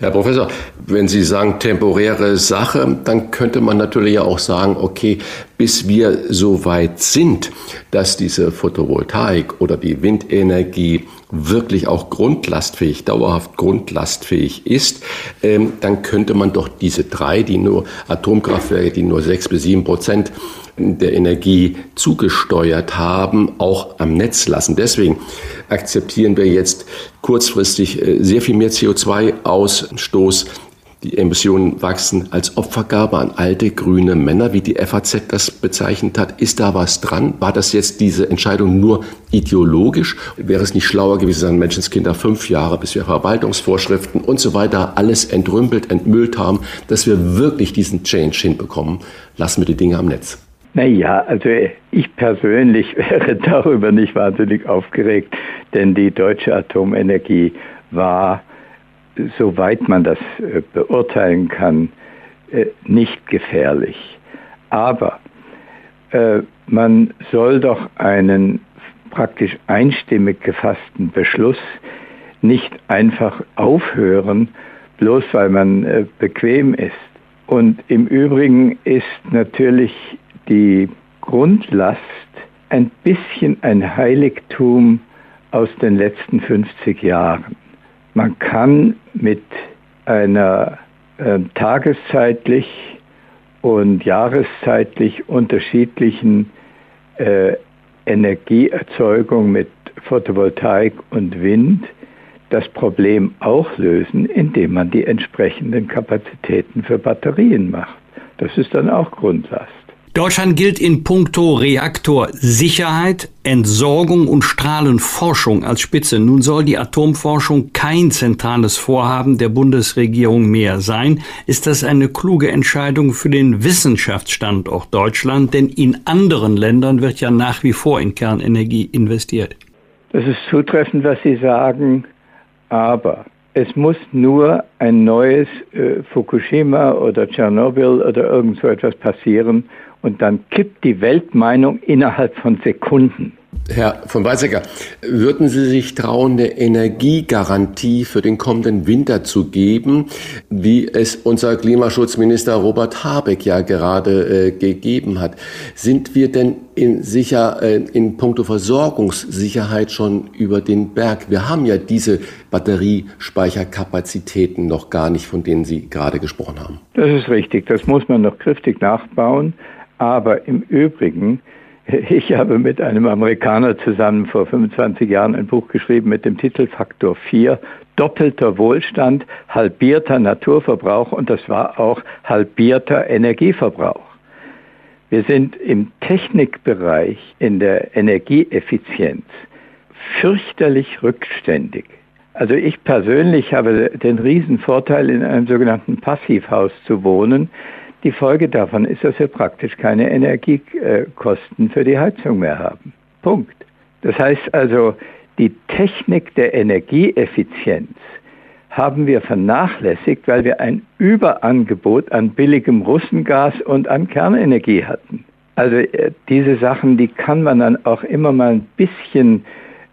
Herr Professor, wenn Sie sagen temporäre Sache, dann könnte man natürlich auch sagen, okay, bis wir so weit sind, dass diese Photovoltaik oder die Windenergie wirklich auch grundlastfähig, dauerhaft grundlastfähig ist, ähm, dann könnte man doch diese drei, die nur Atomkraftwerke, die nur sechs bis sieben Prozent der Energie zugesteuert haben, auch am Netz lassen. Deswegen akzeptieren wir jetzt kurzfristig äh, sehr viel mehr CO2-Ausstoß. Die Emissionen wachsen als Opfergabe an alte grüne Männer, wie die FAZ das bezeichnet hat. Ist da was dran? War das jetzt diese Entscheidung nur ideologisch? Wäre es nicht schlauer gewesen, sagen Menschenskinder fünf Jahre, bis wir Verwaltungsvorschriften und so weiter alles entrümpelt, entmüllt haben, dass wir wirklich diesen Change hinbekommen? Lassen wir die Dinge am Netz. Naja, also ich persönlich wäre darüber nicht wahnsinnig aufgeregt, denn die deutsche Atomenergie war, soweit man das äh, beurteilen kann, äh, nicht gefährlich. Aber äh, man soll doch einen praktisch einstimmig gefassten Beschluss nicht einfach aufhören, bloß weil man bequem ist. Und im Übrigen ist natürlich die Grundlast ein bisschen ein Heiligtum aus den letzten 50 Jahren. Man kann mit einer äh, tageszeitlich und jahreszeitlich unterschiedlichen äh, Energieerzeugung mit Photovoltaik und Wind das Problem auch lösen, indem man die entsprechenden Kapazitäten für Batterien macht. Das ist dann auch Grundlast. Deutschland gilt in puncto Reaktorsicherheit, Entsorgung und Strahlenforschung als Spitze. Nun soll die Atomforschung kein zentrales Vorhaben der Bundesregierung mehr sein. Ist das eine kluge Entscheidung für den Wissenschaftsstandort Deutschland? Denn in anderen Ländern wird ja nach wie vor in Kernenergie investiert. Das ist zutreffend, was Sie sagen, aber es muss nur ein neues äh, Fukushima oder Tschernobyl oder irgend so etwas passieren und dann kippt die Weltmeinung innerhalb von Sekunden. Herr von Weizsäcker, würden Sie sich trauen, eine Energiegarantie für den kommenden Winter zu geben, wie es unser Klimaschutzminister Robert Habeck ja gerade äh, gegeben hat? Sind wir denn in, sicher äh, in puncto Versorgungssicherheit schon über den Berg? Wir haben ja diese Batteriespeicherkapazitäten noch gar nicht, von denen Sie gerade gesprochen haben. Das ist richtig. Das muss man noch kräftig nachbauen. Aber im Übrigen, ich habe mit einem Amerikaner zusammen vor 25 Jahren ein Buch geschrieben mit dem Titel Faktor 4, doppelter Wohlstand, halbierter Naturverbrauch und das war auch halbierter Energieverbrauch. Wir sind im Technikbereich, in der Energieeffizienz fürchterlich rückständig. Also ich persönlich habe den Riesenvorteil, in einem sogenannten Passivhaus zu wohnen. Die Folge davon ist, dass wir praktisch keine Energiekosten für die Heizung mehr haben. Punkt. Das heißt also, die Technik der Energieeffizienz haben wir vernachlässigt, weil wir ein Überangebot an billigem Russengas und an Kernenergie hatten. Also äh, diese Sachen, die kann man dann auch immer mal ein bisschen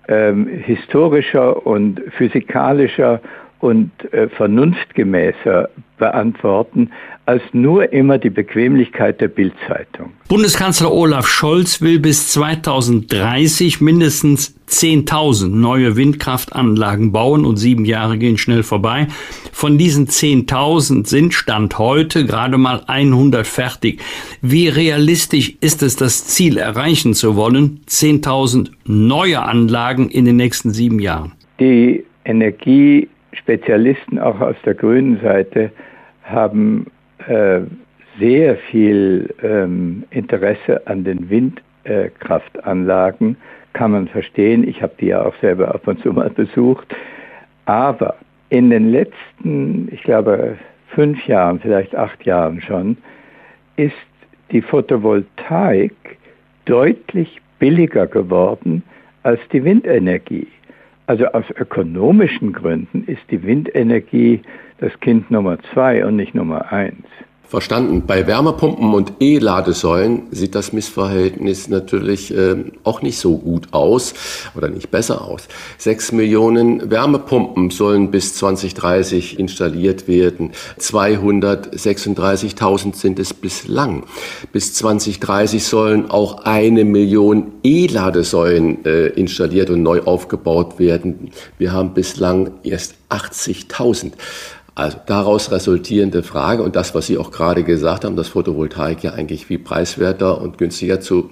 ähm, historischer und physikalischer und äh, vernunftgemäßer beantworten, als nur immer die Bequemlichkeit der Bildzeitung. Bundeskanzler Olaf Scholz will bis 2030 mindestens 10.000 neue Windkraftanlagen bauen und sieben Jahre gehen schnell vorbei. Von diesen 10.000 sind Stand heute gerade mal 100 fertig. Wie realistisch ist es, das Ziel erreichen zu wollen? 10.000 neue Anlagen in den nächsten sieben Jahren. Die Energie Spezialisten auch aus der grünen Seite haben äh, sehr viel ähm, Interesse an den Windkraftanlagen, kann man verstehen. Ich habe die ja auch selber ab und zu mal besucht. Aber in den letzten, ich glaube, fünf Jahren, vielleicht acht Jahren schon, ist die Photovoltaik deutlich billiger geworden als die Windenergie. Also aus ökonomischen Gründen ist die Windenergie das Kind Nummer zwei und nicht Nummer eins. Verstanden. Bei Wärmepumpen und E-Ladesäulen sieht das Missverhältnis natürlich äh, auch nicht so gut aus oder nicht besser aus. Sechs Millionen Wärmepumpen sollen bis 2030 installiert werden. 236.000 sind es bislang. Bis 2030 sollen auch eine Million E-Ladesäulen äh, installiert und neu aufgebaut werden. Wir haben bislang erst 80.000. Also daraus resultierende Frage und das, was Sie auch gerade gesagt haben, dass Photovoltaik ja eigentlich wie preiswerter und günstiger zu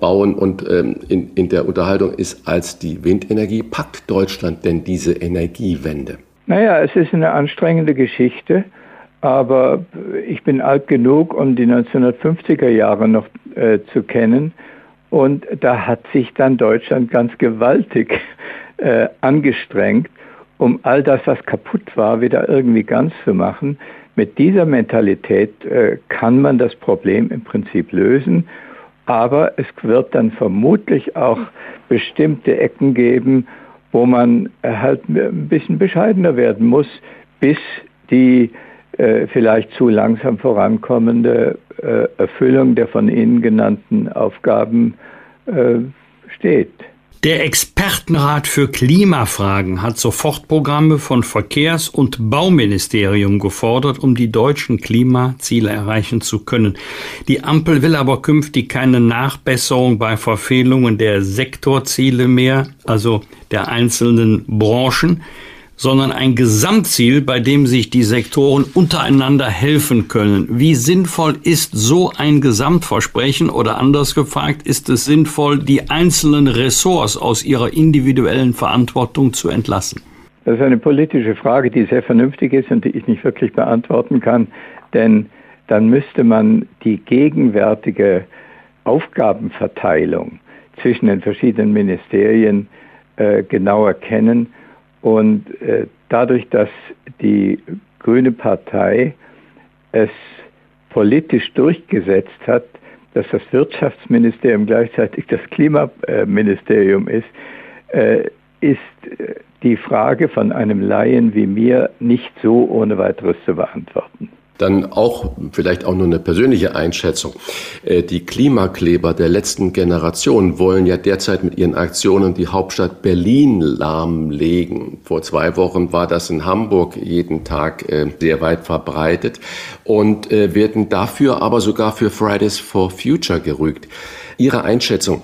bauen und ähm, in, in der Unterhaltung ist als die Windenergie. Packt Deutschland denn diese Energiewende? Naja, es ist eine anstrengende Geschichte, aber ich bin alt genug, um die 1950er Jahre noch äh, zu kennen. Und da hat sich dann Deutschland ganz gewaltig äh, angestrengt, um all das, was kaputt war, wieder irgendwie ganz zu machen. Mit dieser Mentalität äh, kann man das Problem im Prinzip lösen, aber es wird dann vermutlich auch bestimmte Ecken geben, wo man äh, halt ein bisschen bescheidener werden muss, bis die äh, vielleicht zu langsam vorankommende äh, Erfüllung der von Ihnen genannten Aufgaben äh, steht. Der Expertenrat für Klimafragen hat Sofortprogramme von Verkehrs- und Bauministerium gefordert, um die deutschen Klimaziele erreichen zu können. Die Ampel will aber künftig keine Nachbesserung bei Verfehlungen der Sektorziele mehr, also der einzelnen Branchen sondern ein Gesamtziel, bei dem sich die Sektoren untereinander helfen können. Wie sinnvoll ist so ein Gesamtversprechen oder anders gefragt, ist es sinnvoll, die einzelnen Ressorts aus ihrer individuellen Verantwortung zu entlassen? Das ist eine politische Frage, die sehr vernünftig ist und die ich nicht wirklich beantworten kann, denn dann müsste man die gegenwärtige Aufgabenverteilung zwischen den verschiedenen Ministerien äh, genauer kennen und äh, dadurch, dass die Grüne Partei es politisch durchgesetzt hat, dass das Wirtschaftsministerium gleichzeitig das Klimaministerium ist, äh, ist äh, die Frage von einem Laien wie mir nicht so ohne weiteres zu beantworten. Dann auch vielleicht auch nur eine persönliche Einschätzung. Äh, die Klimakleber der letzten Generation wollen ja derzeit mit ihren Aktionen die Hauptstadt Berlin lahmlegen. Vor zwei Wochen war das in Hamburg jeden Tag äh, sehr weit verbreitet und äh, werden dafür aber sogar für Fridays for Future gerügt. Ihre Einschätzung,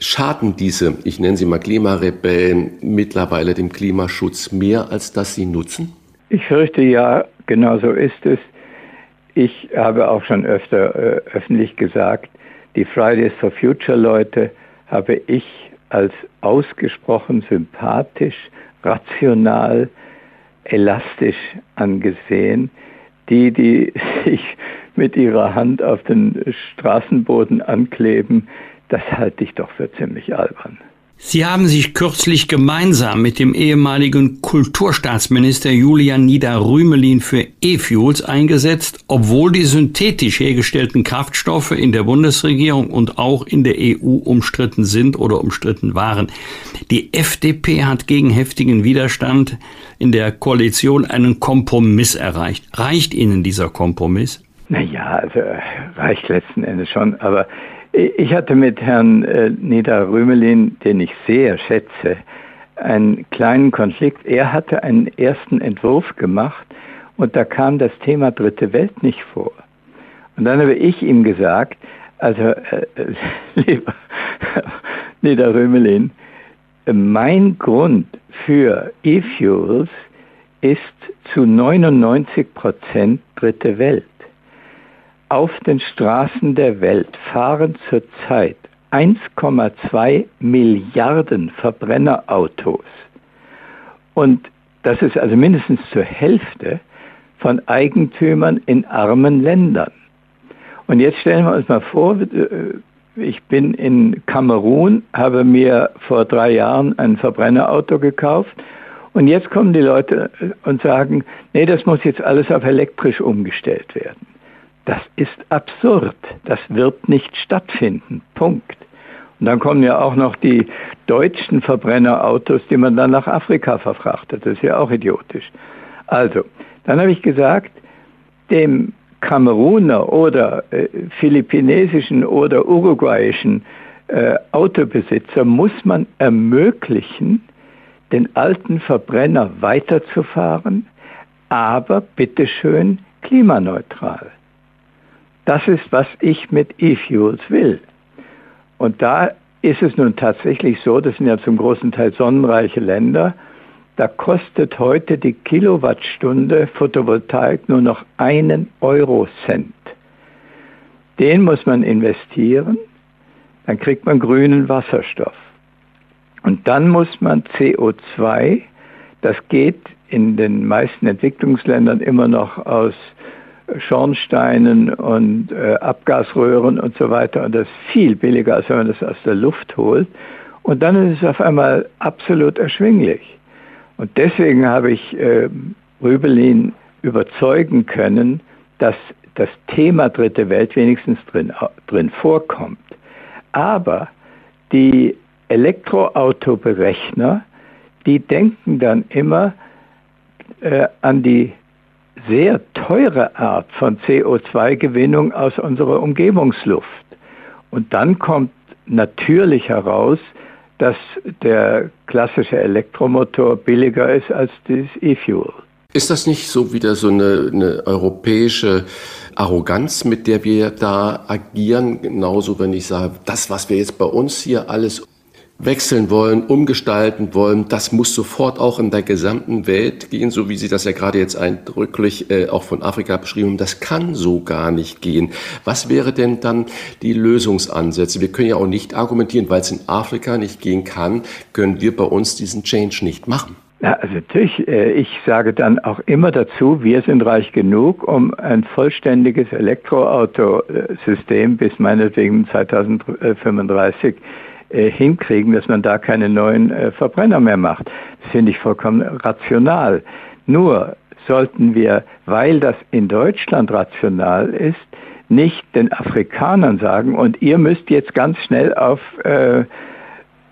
Schaden diese, ich nenne sie mal Klimarebellen, mittlerweile dem Klimaschutz mehr, als dass sie nutzen? Ich fürchte ja, genau so ist es. Ich habe auch schon öfter äh, öffentlich gesagt, die Fridays for Future Leute habe ich als ausgesprochen sympathisch, rational, elastisch angesehen. Die, die sich mit ihrer Hand auf den Straßenboden ankleben, das halte ich doch für ziemlich albern. Sie haben sich kürzlich gemeinsam mit dem ehemaligen Kulturstaatsminister Julian Nieder-Rümelin für E-Fuels eingesetzt, obwohl die synthetisch hergestellten Kraftstoffe in der Bundesregierung und auch in der EU umstritten sind oder umstritten waren. Die FDP hat gegen heftigen Widerstand in der Koalition einen Kompromiss erreicht. Reicht Ihnen dieser Kompromiss? Naja, also reicht letzten Endes schon, aber ich hatte mit Herrn äh, Nida Rümelin, den ich sehr schätze, einen kleinen Konflikt. Er hatte einen ersten Entwurf gemacht und da kam das Thema Dritte Welt nicht vor. Und dann habe ich ihm gesagt, also äh, äh lieber Nida Rümelin, mein Grund für E-Fuels ist zu 99 Prozent Dritte Welt. Auf den Straßen der Welt fahren zurzeit 1,2 Milliarden Verbrennerautos. Und das ist also mindestens zur Hälfte von Eigentümern in armen Ländern. Und jetzt stellen wir uns mal vor, ich bin in Kamerun, habe mir vor drei Jahren ein Verbrennerauto gekauft und jetzt kommen die Leute und sagen, nee, das muss jetzt alles auf elektrisch umgestellt werden. Das ist absurd. Das wird nicht stattfinden. Punkt. Und dann kommen ja auch noch die deutschen Verbrennerautos, die man dann nach Afrika verfrachtet. Das ist ja auch idiotisch. Also, dann habe ich gesagt, dem Kameruner oder äh, philippinesischen oder uruguayischen äh, Autobesitzer muss man ermöglichen, den alten Verbrenner weiterzufahren, aber bitteschön klimaneutral. Das ist, was ich mit E-Fuels will. Und da ist es nun tatsächlich so, das sind ja zum großen Teil sonnenreiche Länder, da kostet heute die Kilowattstunde Photovoltaik nur noch einen Eurocent. Den muss man investieren, dann kriegt man grünen Wasserstoff. Und dann muss man CO2, das geht in den meisten Entwicklungsländern immer noch aus Schornsteinen und äh, Abgasröhren und so weiter. Und das ist viel billiger, als wenn man das aus der Luft holt. Und dann ist es auf einmal absolut erschwinglich. Und deswegen habe ich äh, Rübelin überzeugen können, dass das Thema Dritte Welt wenigstens drin, drin vorkommt. Aber die Elektroautoberechner, die denken dann immer äh, an die sehr teure Art von CO2-Gewinnung aus unserer Umgebungsluft. Und dann kommt natürlich heraus, dass der klassische Elektromotor billiger ist als das E-Fuel. Ist das nicht so wieder so eine, eine, europäische Arroganz, mit der wir da agieren? Genauso, wenn ich sage, das, was wir jetzt bei uns hier alles wechseln wollen, umgestalten wollen, das muss sofort auch in der gesamten Welt gehen, so wie Sie das ja gerade jetzt eindrücklich äh, auch von Afrika beschrieben haben. Das kann so gar nicht gehen. Was wäre denn dann die Lösungsansätze? Wir können ja auch nicht argumentieren, weil es in Afrika nicht gehen kann, können wir bei uns diesen Change nicht machen. Ja, also natürlich, äh, ich sage dann auch immer dazu, wir sind reich genug, um ein vollständiges Elektroautosystem bis meinetwegen 2035 äh, hinkriegen, dass man da keine neuen äh, Verbrenner mehr macht. Das finde ich vollkommen rational. Nur sollten wir, weil das in Deutschland rational ist, nicht den Afrikanern sagen, und ihr müsst jetzt ganz schnell auf äh,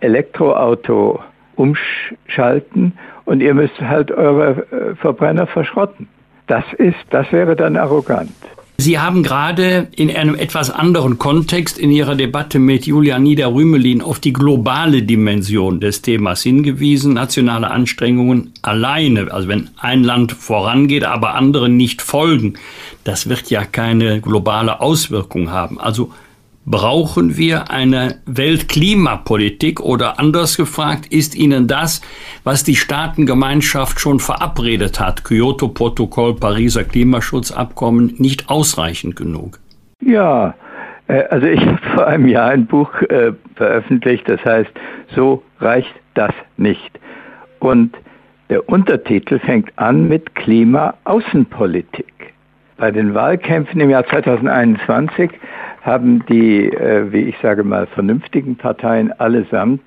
Elektroauto umschalten und ihr müsst halt eure äh, Verbrenner verschrotten. Das ist, das wäre dann arrogant. Sie haben gerade in einem etwas anderen Kontext in Ihrer Debatte mit Julia Nieder-Rümelin auf die globale Dimension des Themas hingewiesen. Nationale Anstrengungen alleine, also wenn ein Land vorangeht, aber andere nicht folgen, das wird ja keine globale Auswirkung haben. Also Brauchen wir eine Weltklimapolitik oder anders gefragt, ist Ihnen das, was die Staatengemeinschaft schon verabredet hat, Kyoto-Protokoll, Pariser Klimaschutzabkommen, nicht ausreichend genug? Ja, äh, also ich habe vor einem Jahr ein Buch äh, veröffentlicht, das heißt, so reicht das nicht. Und der Untertitel fängt an mit Klima-Außenpolitik. Bei den Wahlkämpfen im Jahr 2021 haben die, äh, wie ich sage mal, vernünftigen Parteien allesamt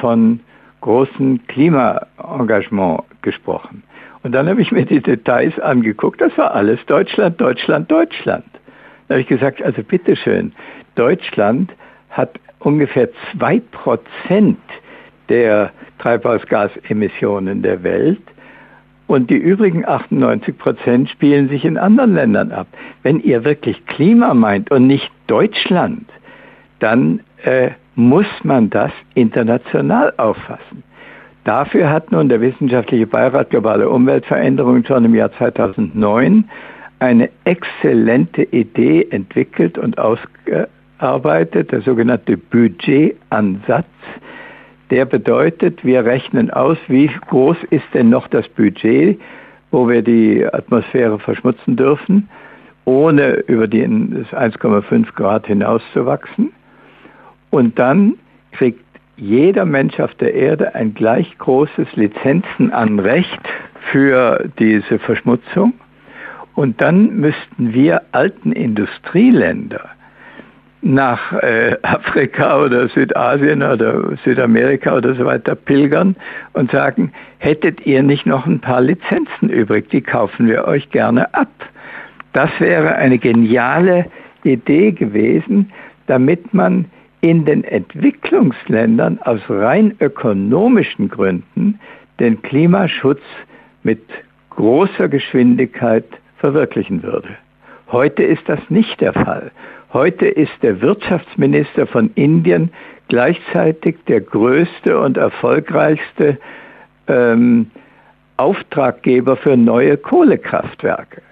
von großem Klimaengagement gesprochen. Und dann habe ich mir die Details angeguckt. Das war alles Deutschland, Deutschland, Deutschland. Da habe ich gesagt, also bitteschön, Deutschland hat ungefähr zwei Prozent der Treibhausgasemissionen der Welt und die übrigen 98 Prozent spielen sich in anderen Ländern ab. Wenn ihr wirklich Klima meint und nicht Deutschland, dann äh, muss man das international auffassen. Dafür hat nun der Wissenschaftliche Beirat Globale Umweltveränderungen schon im Jahr 2009 eine exzellente Idee entwickelt und ausgearbeitet, der sogenannte Budgetansatz, der bedeutet, wir rechnen aus, wie groß ist denn noch das Budget, wo wir die Atmosphäre verschmutzen dürfen, ohne über die 1,5 Grad hinauszuwachsen. Und dann kriegt jeder Mensch auf der Erde ein gleich großes Lizenzenanrecht für diese Verschmutzung. Und dann müssten wir alten Industrieländer nach äh, Afrika oder Südasien oder Südamerika oder so weiter pilgern und sagen, hättet ihr nicht noch ein paar Lizenzen übrig, die kaufen wir euch gerne ab. Das wäre eine geniale Idee gewesen, damit man in den Entwicklungsländern aus rein ökonomischen Gründen den Klimaschutz mit großer Geschwindigkeit verwirklichen würde. Heute ist das nicht der Fall. Heute ist der Wirtschaftsminister von Indien gleichzeitig der größte und erfolgreichste ähm, Auftraggeber für neue Kohlekraftwerke.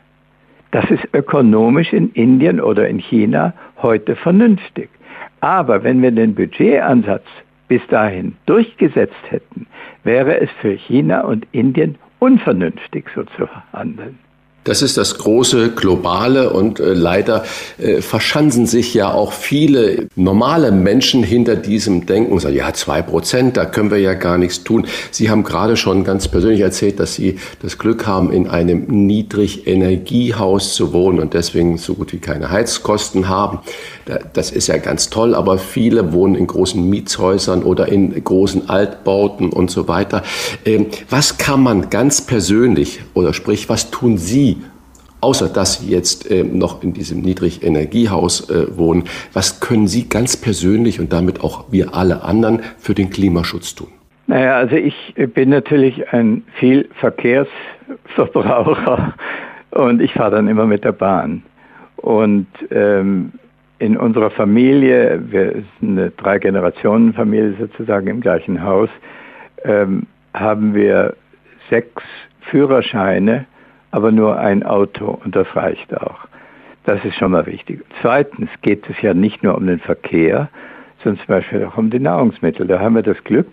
Das ist ökonomisch in Indien oder in China heute vernünftig. Aber wenn wir den Budgetansatz bis dahin durchgesetzt hätten, wäre es für China und Indien unvernünftig, so zu handeln. Das ist das große Globale und äh, leider äh, verschanzen sich ja auch viele normale Menschen hinter diesem Denken sagen, ja, zwei Prozent, da können wir ja gar nichts tun. Sie haben gerade schon ganz persönlich erzählt, dass Sie das Glück haben, in einem Niedrigenergiehaus zu wohnen und deswegen so gut wie keine Heizkosten haben. Das ist ja ganz toll, aber viele wohnen in großen Mietshäusern oder in großen Altbauten und so weiter. Ähm, was kann man ganz persönlich oder sprich, was tun Sie außer dass Sie jetzt äh, noch in diesem Niedrigenergiehaus äh, wohnen, was können Sie ganz persönlich und damit auch wir alle anderen für den Klimaschutz tun? Naja, also ich bin natürlich ein viel Verkehrsverbraucher und ich fahre dann immer mit der Bahn. Und ähm, in unserer Familie, wir sind eine Drei-Generationen-Familie sozusagen im gleichen Haus, ähm, haben wir sechs Führerscheine aber nur ein Auto und das reicht auch. Das ist schon mal wichtig. Zweitens geht es ja nicht nur um den Verkehr, sondern zum Beispiel auch um die Nahrungsmittel. Da haben wir das Glück,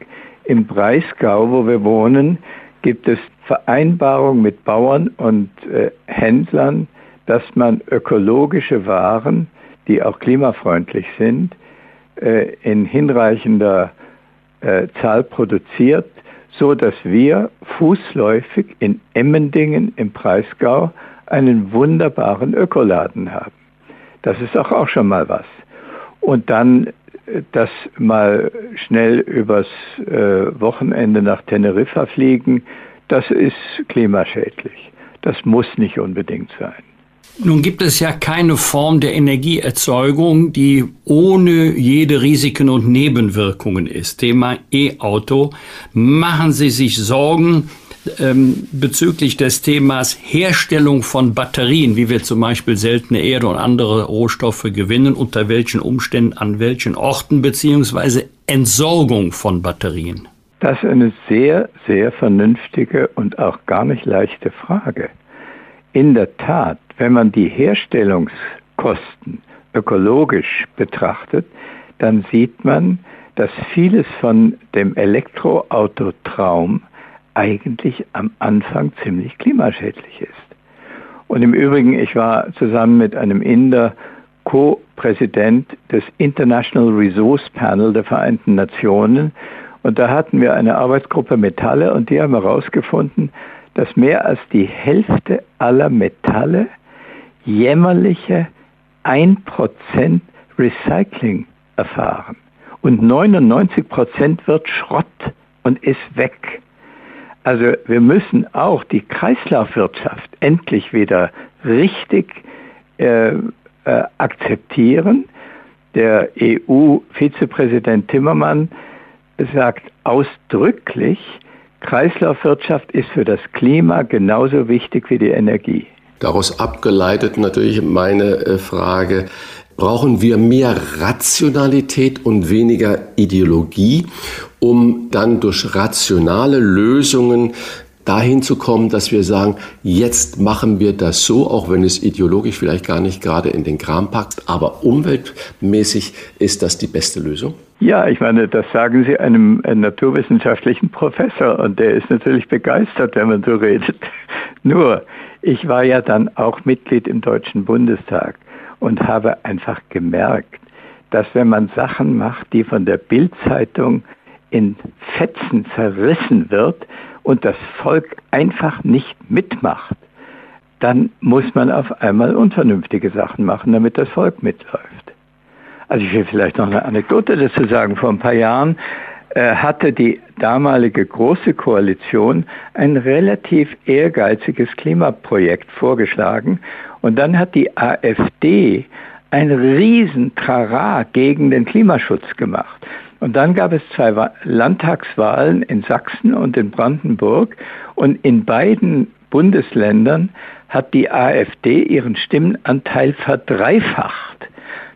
im Breisgau, wo wir wohnen, gibt es Vereinbarungen mit Bauern und äh, Händlern, dass man ökologische Waren, die auch klimafreundlich sind, äh, in hinreichender äh, Zahl produziert so dass wir fußläufig in Emmendingen im Breisgau einen wunderbaren Ökoladen haben. Das ist auch, auch schon mal was. Und dann äh, das mal schnell übers Wochenende nach Teneriffa fliegen, das ist klimaschädlich. Das muss nicht unbedingt sein. Nun gibt es ja keine Form der Energieerzeugung, die ohne jede Risiken und Nebenwirkungen ist. Thema E-Auto. Machen Sie sich Sorgen ähm, bezüglich des Themas Herstellung von Batterien, wie wir zum Beispiel seltene Erde und andere Rohstoffe gewinnen, unter welchen Umständen, an welchen Orten, beziehungsweise Entsorgung von Batterien? Das ist eine sehr, sehr vernünftige und auch gar nicht leichte Frage. In der Tat wenn man die Herstellungskosten ökologisch betrachtet, dann sieht man, dass vieles von dem Elektroautotraum eigentlich am Anfang ziemlich klimaschädlich ist. Und im Übrigen, ich war zusammen mit einem Inder Co-Präsident des International Resource Panel der Vereinten Nationen und da hatten wir eine Arbeitsgruppe Metalle und die haben herausgefunden, dass mehr als die Hälfte aller Metalle jämmerliche 1% Recycling erfahren. Und 99% wird Schrott und ist weg. Also wir müssen auch die Kreislaufwirtschaft endlich wieder richtig äh, äh, akzeptieren. Der EU-Vizepräsident Timmermann sagt ausdrücklich, Kreislaufwirtschaft ist für das Klima genauso wichtig wie die Energie. Daraus abgeleitet natürlich meine äh, Frage, brauchen wir mehr Rationalität und weniger Ideologie, um dann durch rationale Lösungen dahin zu kommen, dass wir sagen, jetzt machen wir das so, auch wenn es ideologisch vielleicht gar nicht gerade in den Kram packt, aber umweltmäßig ist das die beste Lösung? Ja, ich meine, das sagen Sie einem, einem naturwissenschaftlichen Professor und der ist natürlich begeistert, wenn man so redet. Nur, ich war ja dann auch Mitglied im Deutschen Bundestag und habe einfach gemerkt, dass wenn man Sachen macht, die von der Bildzeitung in Fetzen zerrissen wird und das Volk einfach nicht mitmacht, dann muss man auf einmal unvernünftige Sachen machen, damit das Volk mitläuft. Also ich will vielleicht noch eine Anekdote dazu sagen. Vor ein paar Jahren äh, hatte die damalige Große Koalition ein relativ ehrgeiziges Klimaprojekt vorgeschlagen und dann hat die AfD ein Riesentrara gegen den Klimaschutz gemacht. Und dann gab es zwei Landtagswahlen in Sachsen und in Brandenburg und in beiden Bundesländern hat die AfD ihren Stimmenanteil verdreifacht.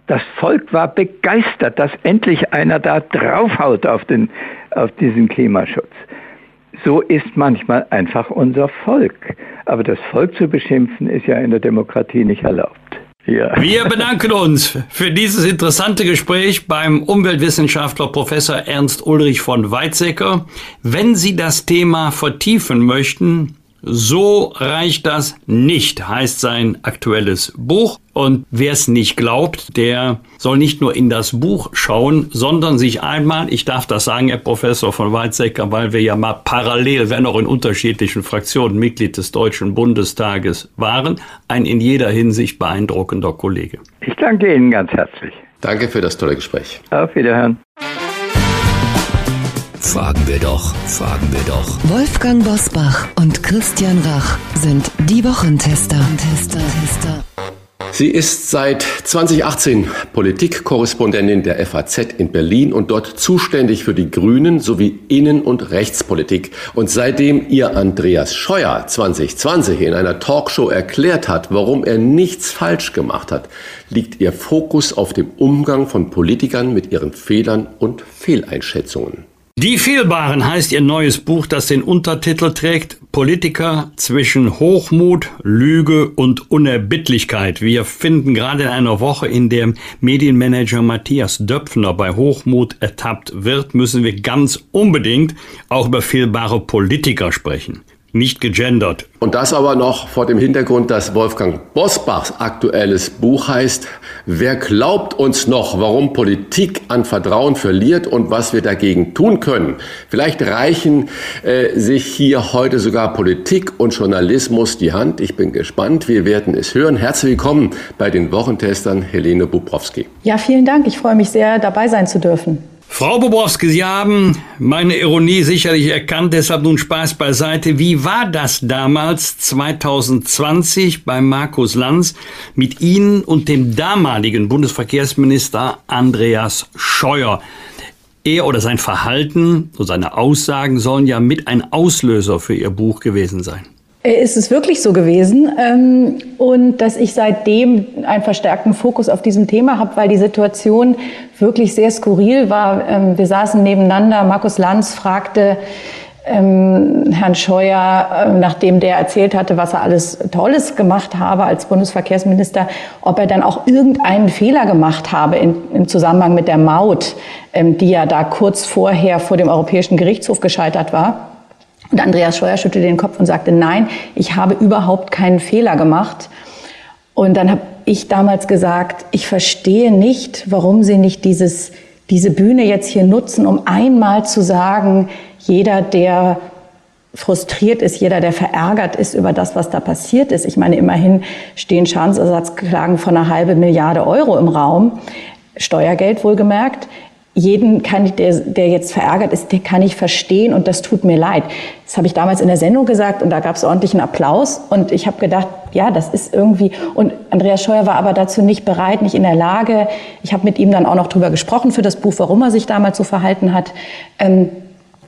Das Volk war begeistert, dass endlich einer da draufhaut auf, den, auf diesen Klimaschutz. So ist manchmal einfach unser Volk. Aber das Volk zu beschimpfen, ist ja in der Demokratie nicht erlaubt. Ja. Wir bedanken uns für dieses interessante Gespräch beim Umweltwissenschaftler Professor Ernst Ulrich von Weizsäcker. Wenn Sie das Thema vertiefen möchten, so reicht das nicht, heißt sein aktuelles Buch. Und wer es nicht glaubt, der soll nicht nur in das Buch schauen, sondern sich einmal, ich darf das sagen, Herr Professor von Weizsäcker, weil wir ja mal parallel, wenn auch in unterschiedlichen Fraktionen Mitglied des Deutschen Bundestages waren, ein in jeder Hinsicht beeindruckender Kollege. Ich danke Ihnen ganz herzlich. Danke für das tolle Gespräch. Auf Wiederhören. Fragen wir doch, fragen wir doch. Wolfgang Bosbach und Christian Rach sind die Wochentester. Tester, Tester. Sie ist seit 2018 Politikkorrespondentin der FAZ in Berlin und dort zuständig für die Grünen sowie Innen- und Rechtspolitik. Und seitdem ihr Andreas Scheuer 2020 in einer Talkshow erklärt hat, warum er nichts falsch gemacht hat, liegt ihr Fokus auf dem Umgang von Politikern mit ihren Fehlern und Fehleinschätzungen. Die Fehlbaren heißt ihr neues Buch, das den Untertitel trägt Politiker zwischen Hochmut, Lüge und Unerbittlichkeit. Wir finden gerade in einer Woche, in der Medienmanager Matthias Döpfner bei Hochmut ertappt wird, müssen wir ganz unbedingt auch über fehlbare Politiker sprechen nicht gegendert. Und das aber noch vor dem Hintergrund, dass Wolfgang Bosbachs aktuelles Buch heißt, Wer glaubt uns noch, warum Politik an Vertrauen verliert und was wir dagegen tun können? Vielleicht reichen äh, sich hier heute sogar Politik und Journalismus die Hand. Ich bin gespannt. Wir werden es hören. Herzlich willkommen bei den Wochentestern Helene Bubrowski. Ja, vielen Dank. Ich freue mich sehr, dabei sein zu dürfen. Frau Bobrowski, Sie haben meine Ironie sicherlich erkannt, deshalb nun Spaß beiseite. Wie war das damals 2020 bei Markus Lanz mit Ihnen und dem damaligen Bundesverkehrsminister Andreas Scheuer? Er oder sein Verhalten und seine Aussagen sollen ja mit ein Auslöser für Ihr Buch gewesen sein. Äh, ist es wirklich so gewesen ähm, und dass ich seitdem einen verstärkten Fokus auf diesem Thema habe, weil die Situation wirklich sehr skurril war. Ähm, wir saßen nebeneinander, Markus Lanz fragte ähm, Herrn Scheuer, nachdem der erzählt hatte, was er alles Tolles gemacht habe als Bundesverkehrsminister, ob er dann auch irgendeinen Fehler gemacht habe im Zusammenhang mit der Maut, die ja da kurz vorher vor dem Europäischen Gerichtshof gescheitert war. Und Andreas Scheuer schüttelte den Kopf und sagte, nein, ich habe überhaupt keinen Fehler gemacht. Und dann habe ich damals gesagt, ich verstehe nicht, warum Sie nicht dieses, diese Bühne jetzt hier nutzen, um einmal zu sagen, jeder, der frustriert ist, jeder, der verärgert ist über das, was da passiert ist. Ich meine, immerhin stehen Schadensersatzklagen von einer halben Milliarde Euro im Raum. Steuergeld wohlgemerkt jeden kann ich, der, der jetzt verärgert ist, den kann ich verstehen und das tut mir leid. Das habe ich damals in der Sendung gesagt und da gab es ordentlichen Applaus und ich habe gedacht, ja, das ist irgendwie und Andreas Scheuer war aber dazu nicht bereit, nicht in der Lage. Ich habe mit ihm dann auch noch drüber gesprochen für das Buch, warum er sich damals so verhalten hat. Ähm,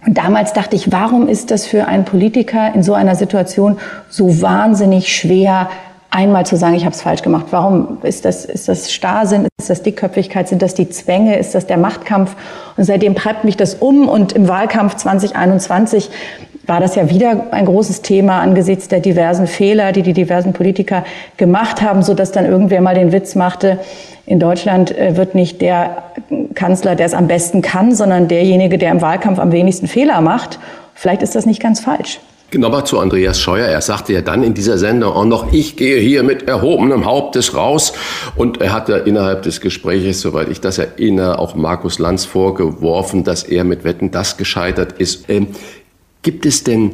und damals dachte ich, warum ist das für einen Politiker in so einer Situation so wahnsinnig schwer, einmal zu sagen, ich habe es falsch gemacht. Warum ist das, ist das Starrsinn, ist das Dickköpfigkeit, sind das die Zwänge, ist das der Machtkampf? Und seitdem treibt mich das um und im Wahlkampf 2021 war das ja wieder ein großes Thema angesichts der diversen Fehler, die die diversen Politiker gemacht haben, so dass dann irgendwer mal den Witz machte, in Deutschland äh, wird nicht der Kanzler, der es am besten kann, sondern derjenige, der im Wahlkampf am wenigsten Fehler macht. Vielleicht ist das nicht ganz falsch. Nochmal zu Andreas Scheuer. Er sagte ja dann in dieser Sendung auch noch, ich gehe hier mit erhobenem Hauptes raus. Und er hat ja innerhalb des Gespräches, soweit ich das erinnere, auch Markus Lanz vorgeworfen, dass er mit Wetten das gescheitert ist. Ähm, gibt es denn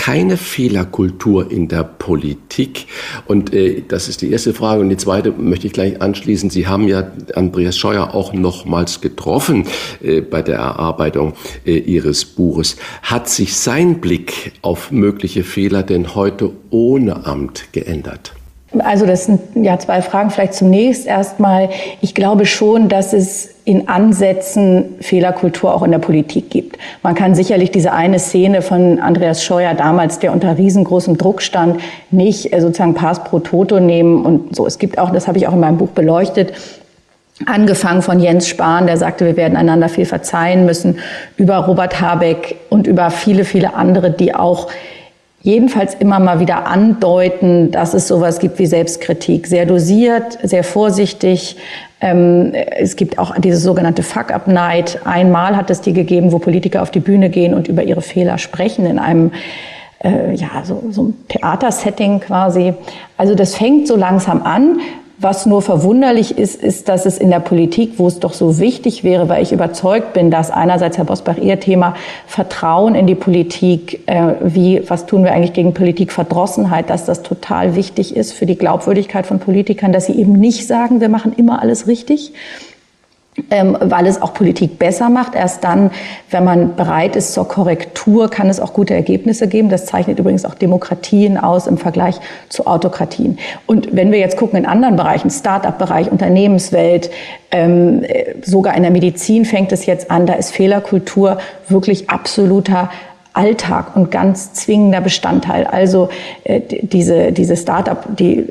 keine Fehlerkultur in der Politik? Und äh, das ist die erste Frage. Und die zweite möchte ich gleich anschließen. Sie haben ja Andreas Scheuer auch nochmals getroffen äh, bei der Erarbeitung äh, Ihres Buches. Hat sich sein Blick auf mögliche Fehler denn heute ohne Amt geändert? Also das sind ja zwei Fragen. Vielleicht zunächst erstmal. Ich glaube schon, dass es in Ansätzen Fehlerkultur auch in der Politik gibt. Man kann sicherlich diese eine Szene von Andreas Scheuer damals, der unter riesengroßem Druck stand, nicht äh, sozusagen Pass pro Toto nehmen und so. Es gibt auch, das habe ich auch in meinem Buch beleuchtet, Angefangen von Jens Spahn, der sagte, wir werden einander viel verzeihen müssen, über Robert Habeck und über viele, viele andere, die auch jedenfalls immer mal wieder andeuten, dass es sowas gibt wie Selbstkritik. Sehr dosiert, sehr vorsichtig. Ähm, es gibt auch diese sogenannte Fuck-Up-Night. Einmal hat es die gegeben, wo Politiker auf die Bühne gehen und über ihre Fehler sprechen in einem äh, ja, so, so ein Theatersetting quasi. Also das fängt so langsam an. Was nur verwunderlich ist, ist, dass es in der Politik, wo es doch so wichtig wäre, weil ich überzeugt bin, dass einerseits, Herr Bosbach, Ihr Thema Vertrauen in die Politik, äh, wie, was tun wir eigentlich gegen Politikverdrossenheit, dass das total wichtig ist für die Glaubwürdigkeit von Politikern, dass sie eben nicht sagen, wir machen immer alles richtig, ähm, weil es auch Politik besser macht. Erst dann, wenn man bereit ist zur Korrektur, kann es auch gute Ergebnisse geben. Das zeichnet übrigens auch Demokratien aus im Vergleich zu Autokratien. Und wenn wir jetzt gucken in anderen Bereichen, Start-up-Bereich, Unternehmenswelt, ähm, sogar in der Medizin fängt es jetzt an, da ist Fehlerkultur wirklich absoluter Alltag und ganz zwingender Bestandteil. Also äh, diese, diese Start-up, die,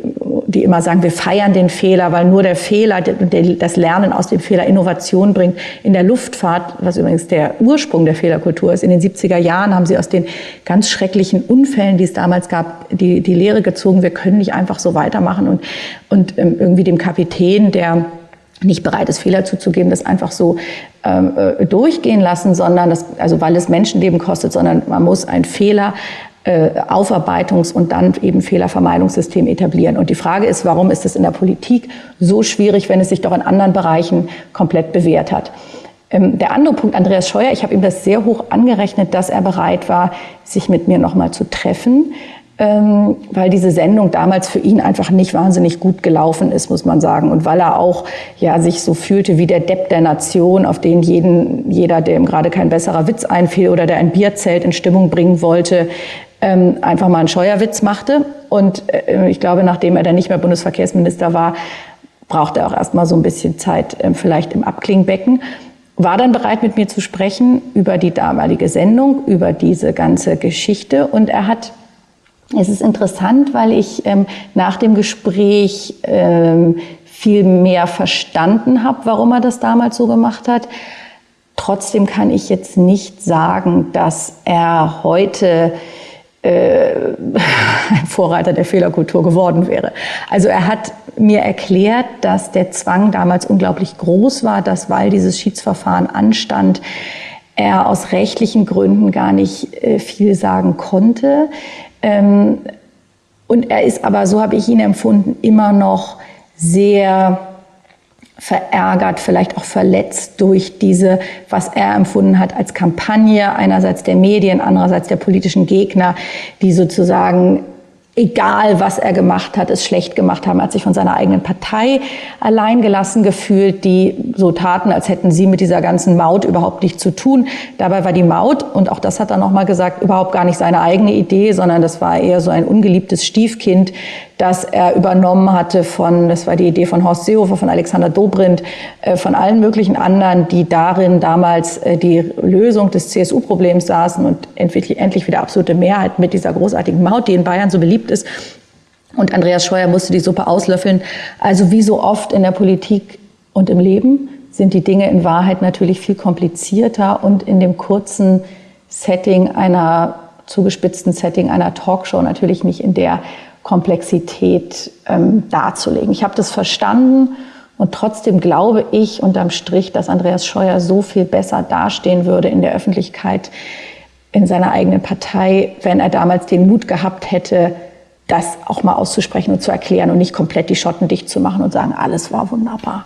die immer sagen, wir feiern den Fehler, weil nur der Fehler, das Lernen aus dem Fehler Innovation bringt. In der Luftfahrt, was übrigens der Ursprung der Fehlerkultur ist, in den 70er Jahren haben sie aus den ganz schrecklichen Unfällen, die es damals gab, die, die Lehre gezogen, wir können nicht einfach so weitermachen und, und ähm, irgendwie dem Kapitän, der nicht bereit ist, Fehler zuzugeben, das einfach so ähm, äh, durchgehen lassen, sondern das, also weil es Menschenleben kostet, sondern man muss ein Fehler Aufarbeitungs- und dann eben Fehlervermeidungssystem etablieren. Und die Frage ist, warum ist es in der Politik so schwierig, wenn es sich doch in anderen Bereichen komplett bewährt hat? Ähm, der andere Punkt, Andreas Scheuer, ich habe ihm das sehr hoch angerechnet, dass er bereit war, sich mit mir nochmal zu treffen ähm, weil diese Sendung damals für ihn einfach nicht wahnsinnig gut gelaufen ist, muss man sagen. Und weil er auch ja sich so fühlte wie der Depp der Nation, auf den jeden, jeder, dem gerade kein besserer Witz einfiel oder der ein Bierzelt in Stimmung bringen wollte, ähm, einfach mal einen Scheuerwitz machte. Und äh, ich glaube, nachdem er dann nicht mehr Bundesverkehrsminister war, brauchte er auch erst mal so ein bisschen Zeit, äh, vielleicht im Abklingbecken war dann bereit, mit mir zu sprechen über die damalige Sendung, über diese ganze Geschichte. Und er hat es ist interessant, weil ich ähm, nach dem Gespräch ähm, viel mehr verstanden habe, warum er das damals so gemacht hat. Trotzdem kann ich jetzt nicht sagen, dass er heute äh, ein Vorreiter der Fehlerkultur geworden wäre. Also er hat mir erklärt, dass der Zwang damals unglaublich groß war, dass weil dieses Schiedsverfahren anstand, er aus rechtlichen Gründen gar nicht äh, viel sagen konnte. Ähm, und er ist aber, so habe ich ihn empfunden, immer noch sehr verärgert, vielleicht auch verletzt durch diese, was er empfunden hat als Kampagne einerseits der Medien, andererseits der politischen Gegner, die sozusagen egal was er gemacht hat, es schlecht gemacht haben. Er hat sich von seiner eigenen Partei alleingelassen gefühlt, die so taten, als hätten sie mit dieser ganzen Maut überhaupt nichts zu tun. Dabei war die Maut, und auch das hat er nochmal gesagt, überhaupt gar nicht seine eigene Idee, sondern das war eher so ein ungeliebtes Stiefkind, das er übernommen hatte von, das war die Idee von Horst Seehofer, von Alexander Dobrindt, äh, von allen möglichen anderen, die darin damals äh, die Lösung des CSU-Problems saßen und endlich, endlich wieder absolute Mehrheit mit dieser großartigen Maut, die in Bayern so beliebt ist. Und Andreas Scheuer musste die Suppe auslöffeln. Also wie so oft in der Politik und im Leben sind die Dinge in Wahrheit natürlich viel komplizierter und in dem kurzen Setting einer zugespitzten Setting einer Talkshow natürlich nicht in der Komplexität ähm, darzulegen. Ich habe das verstanden und trotzdem glaube ich unterm Strich, dass Andreas Scheuer so viel besser dastehen würde in der Öffentlichkeit, in seiner eigenen Partei, wenn er damals den Mut gehabt hätte, das auch mal auszusprechen und zu erklären und nicht komplett die Schotten dicht zu machen und sagen, alles war wunderbar.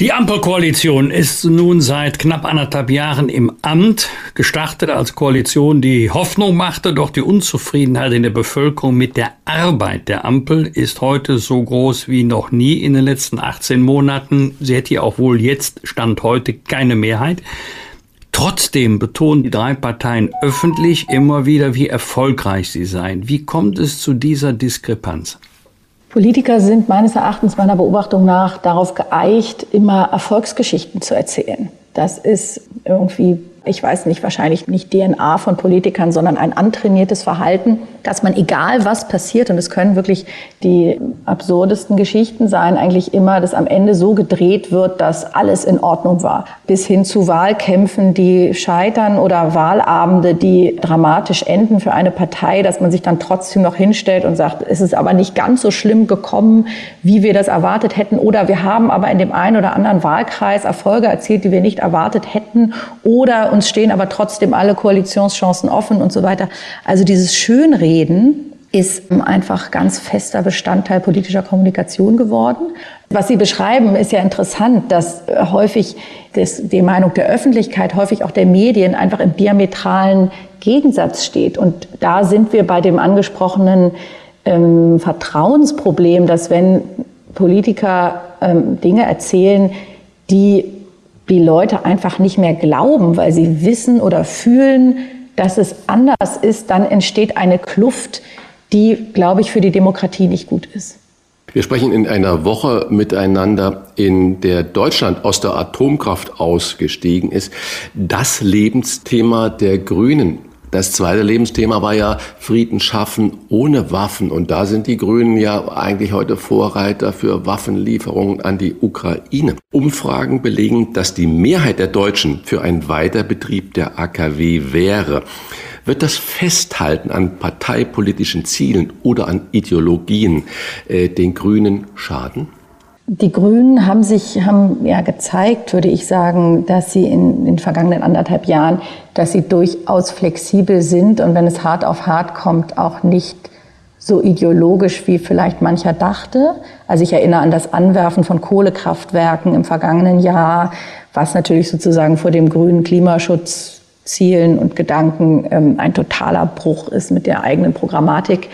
Die Ampelkoalition ist nun seit knapp anderthalb Jahren im Amt, gestartet als Koalition, die Hoffnung machte, doch die Unzufriedenheit in der Bevölkerung mit der Arbeit der Ampel ist heute so groß wie noch nie in den letzten 18 Monaten. Sie hätte ja auch wohl jetzt, Stand heute, keine Mehrheit. Trotzdem betonen die drei Parteien öffentlich immer wieder, wie erfolgreich sie seien. Wie kommt es zu dieser Diskrepanz? Politiker sind meines Erachtens meiner Beobachtung nach darauf geeicht, immer Erfolgsgeschichten zu erzählen. Das ist irgendwie ich weiß nicht, wahrscheinlich nicht DNA von Politikern, sondern ein antrainiertes Verhalten, dass man egal was passiert, und es können wirklich die absurdesten Geschichten sein, eigentlich immer, dass am Ende so gedreht wird, dass alles in Ordnung war. Bis hin zu Wahlkämpfen, die scheitern oder Wahlabende, die dramatisch enden für eine Partei, dass man sich dann trotzdem noch hinstellt und sagt, es ist aber nicht ganz so schlimm gekommen, wie wir das erwartet hätten, oder wir haben aber in dem einen oder anderen Wahlkreis Erfolge erzielt, die wir nicht erwartet hätten, oder uns stehen aber trotzdem alle Koalitionschancen offen und so weiter. Also dieses Schönreden ist einfach ganz fester Bestandteil politischer Kommunikation geworden. Was Sie beschreiben, ist ja interessant, dass häufig das, die Meinung der Öffentlichkeit, häufig auch der Medien einfach im diametralen Gegensatz steht. Und da sind wir bei dem angesprochenen ähm, Vertrauensproblem, dass wenn Politiker ähm, Dinge erzählen, die die Leute einfach nicht mehr glauben, weil sie wissen oder fühlen, dass es anders ist, dann entsteht eine Kluft, die, glaube ich, für die Demokratie nicht gut ist. Wir sprechen in einer Woche miteinander, in der Deutschland aus der Atomkraft ausgestiegen ist. Das Lebensthema der Grünen das zweite Lebensthema war ja Frieden schaffen ohne Waffen. Und da sind die Grünen ja eigentlich heute Vorreiter für Waffenlieferungen an die Ukraine. Umfragen belegen, dass die Mehrheit der Deutschen für einen Weiterbetrieb der AKW wäre. Wird das Festhalten an parteipolitischen Zielen oder an Ideologien äh, den Grünen schaden? Die Grünen haben sich, haben ja gezeigt, würde ich sagen, dass sie in den vergangenen anderthalb Jahren, dass sie durchaus flexibel sind und wenn es hart auf hart kommt, auch nicht so ideologisch, wie vielleicht mancher dachte. Also ich erinnere an das Anwerfen von Kohlekraftwerken im vergangenen Jahr, was natürlich sozusagen vor dem grünen Klimaschutzzielen und Gedanken ähm, ein totaler Bruch ist mit der eigenen Programmatik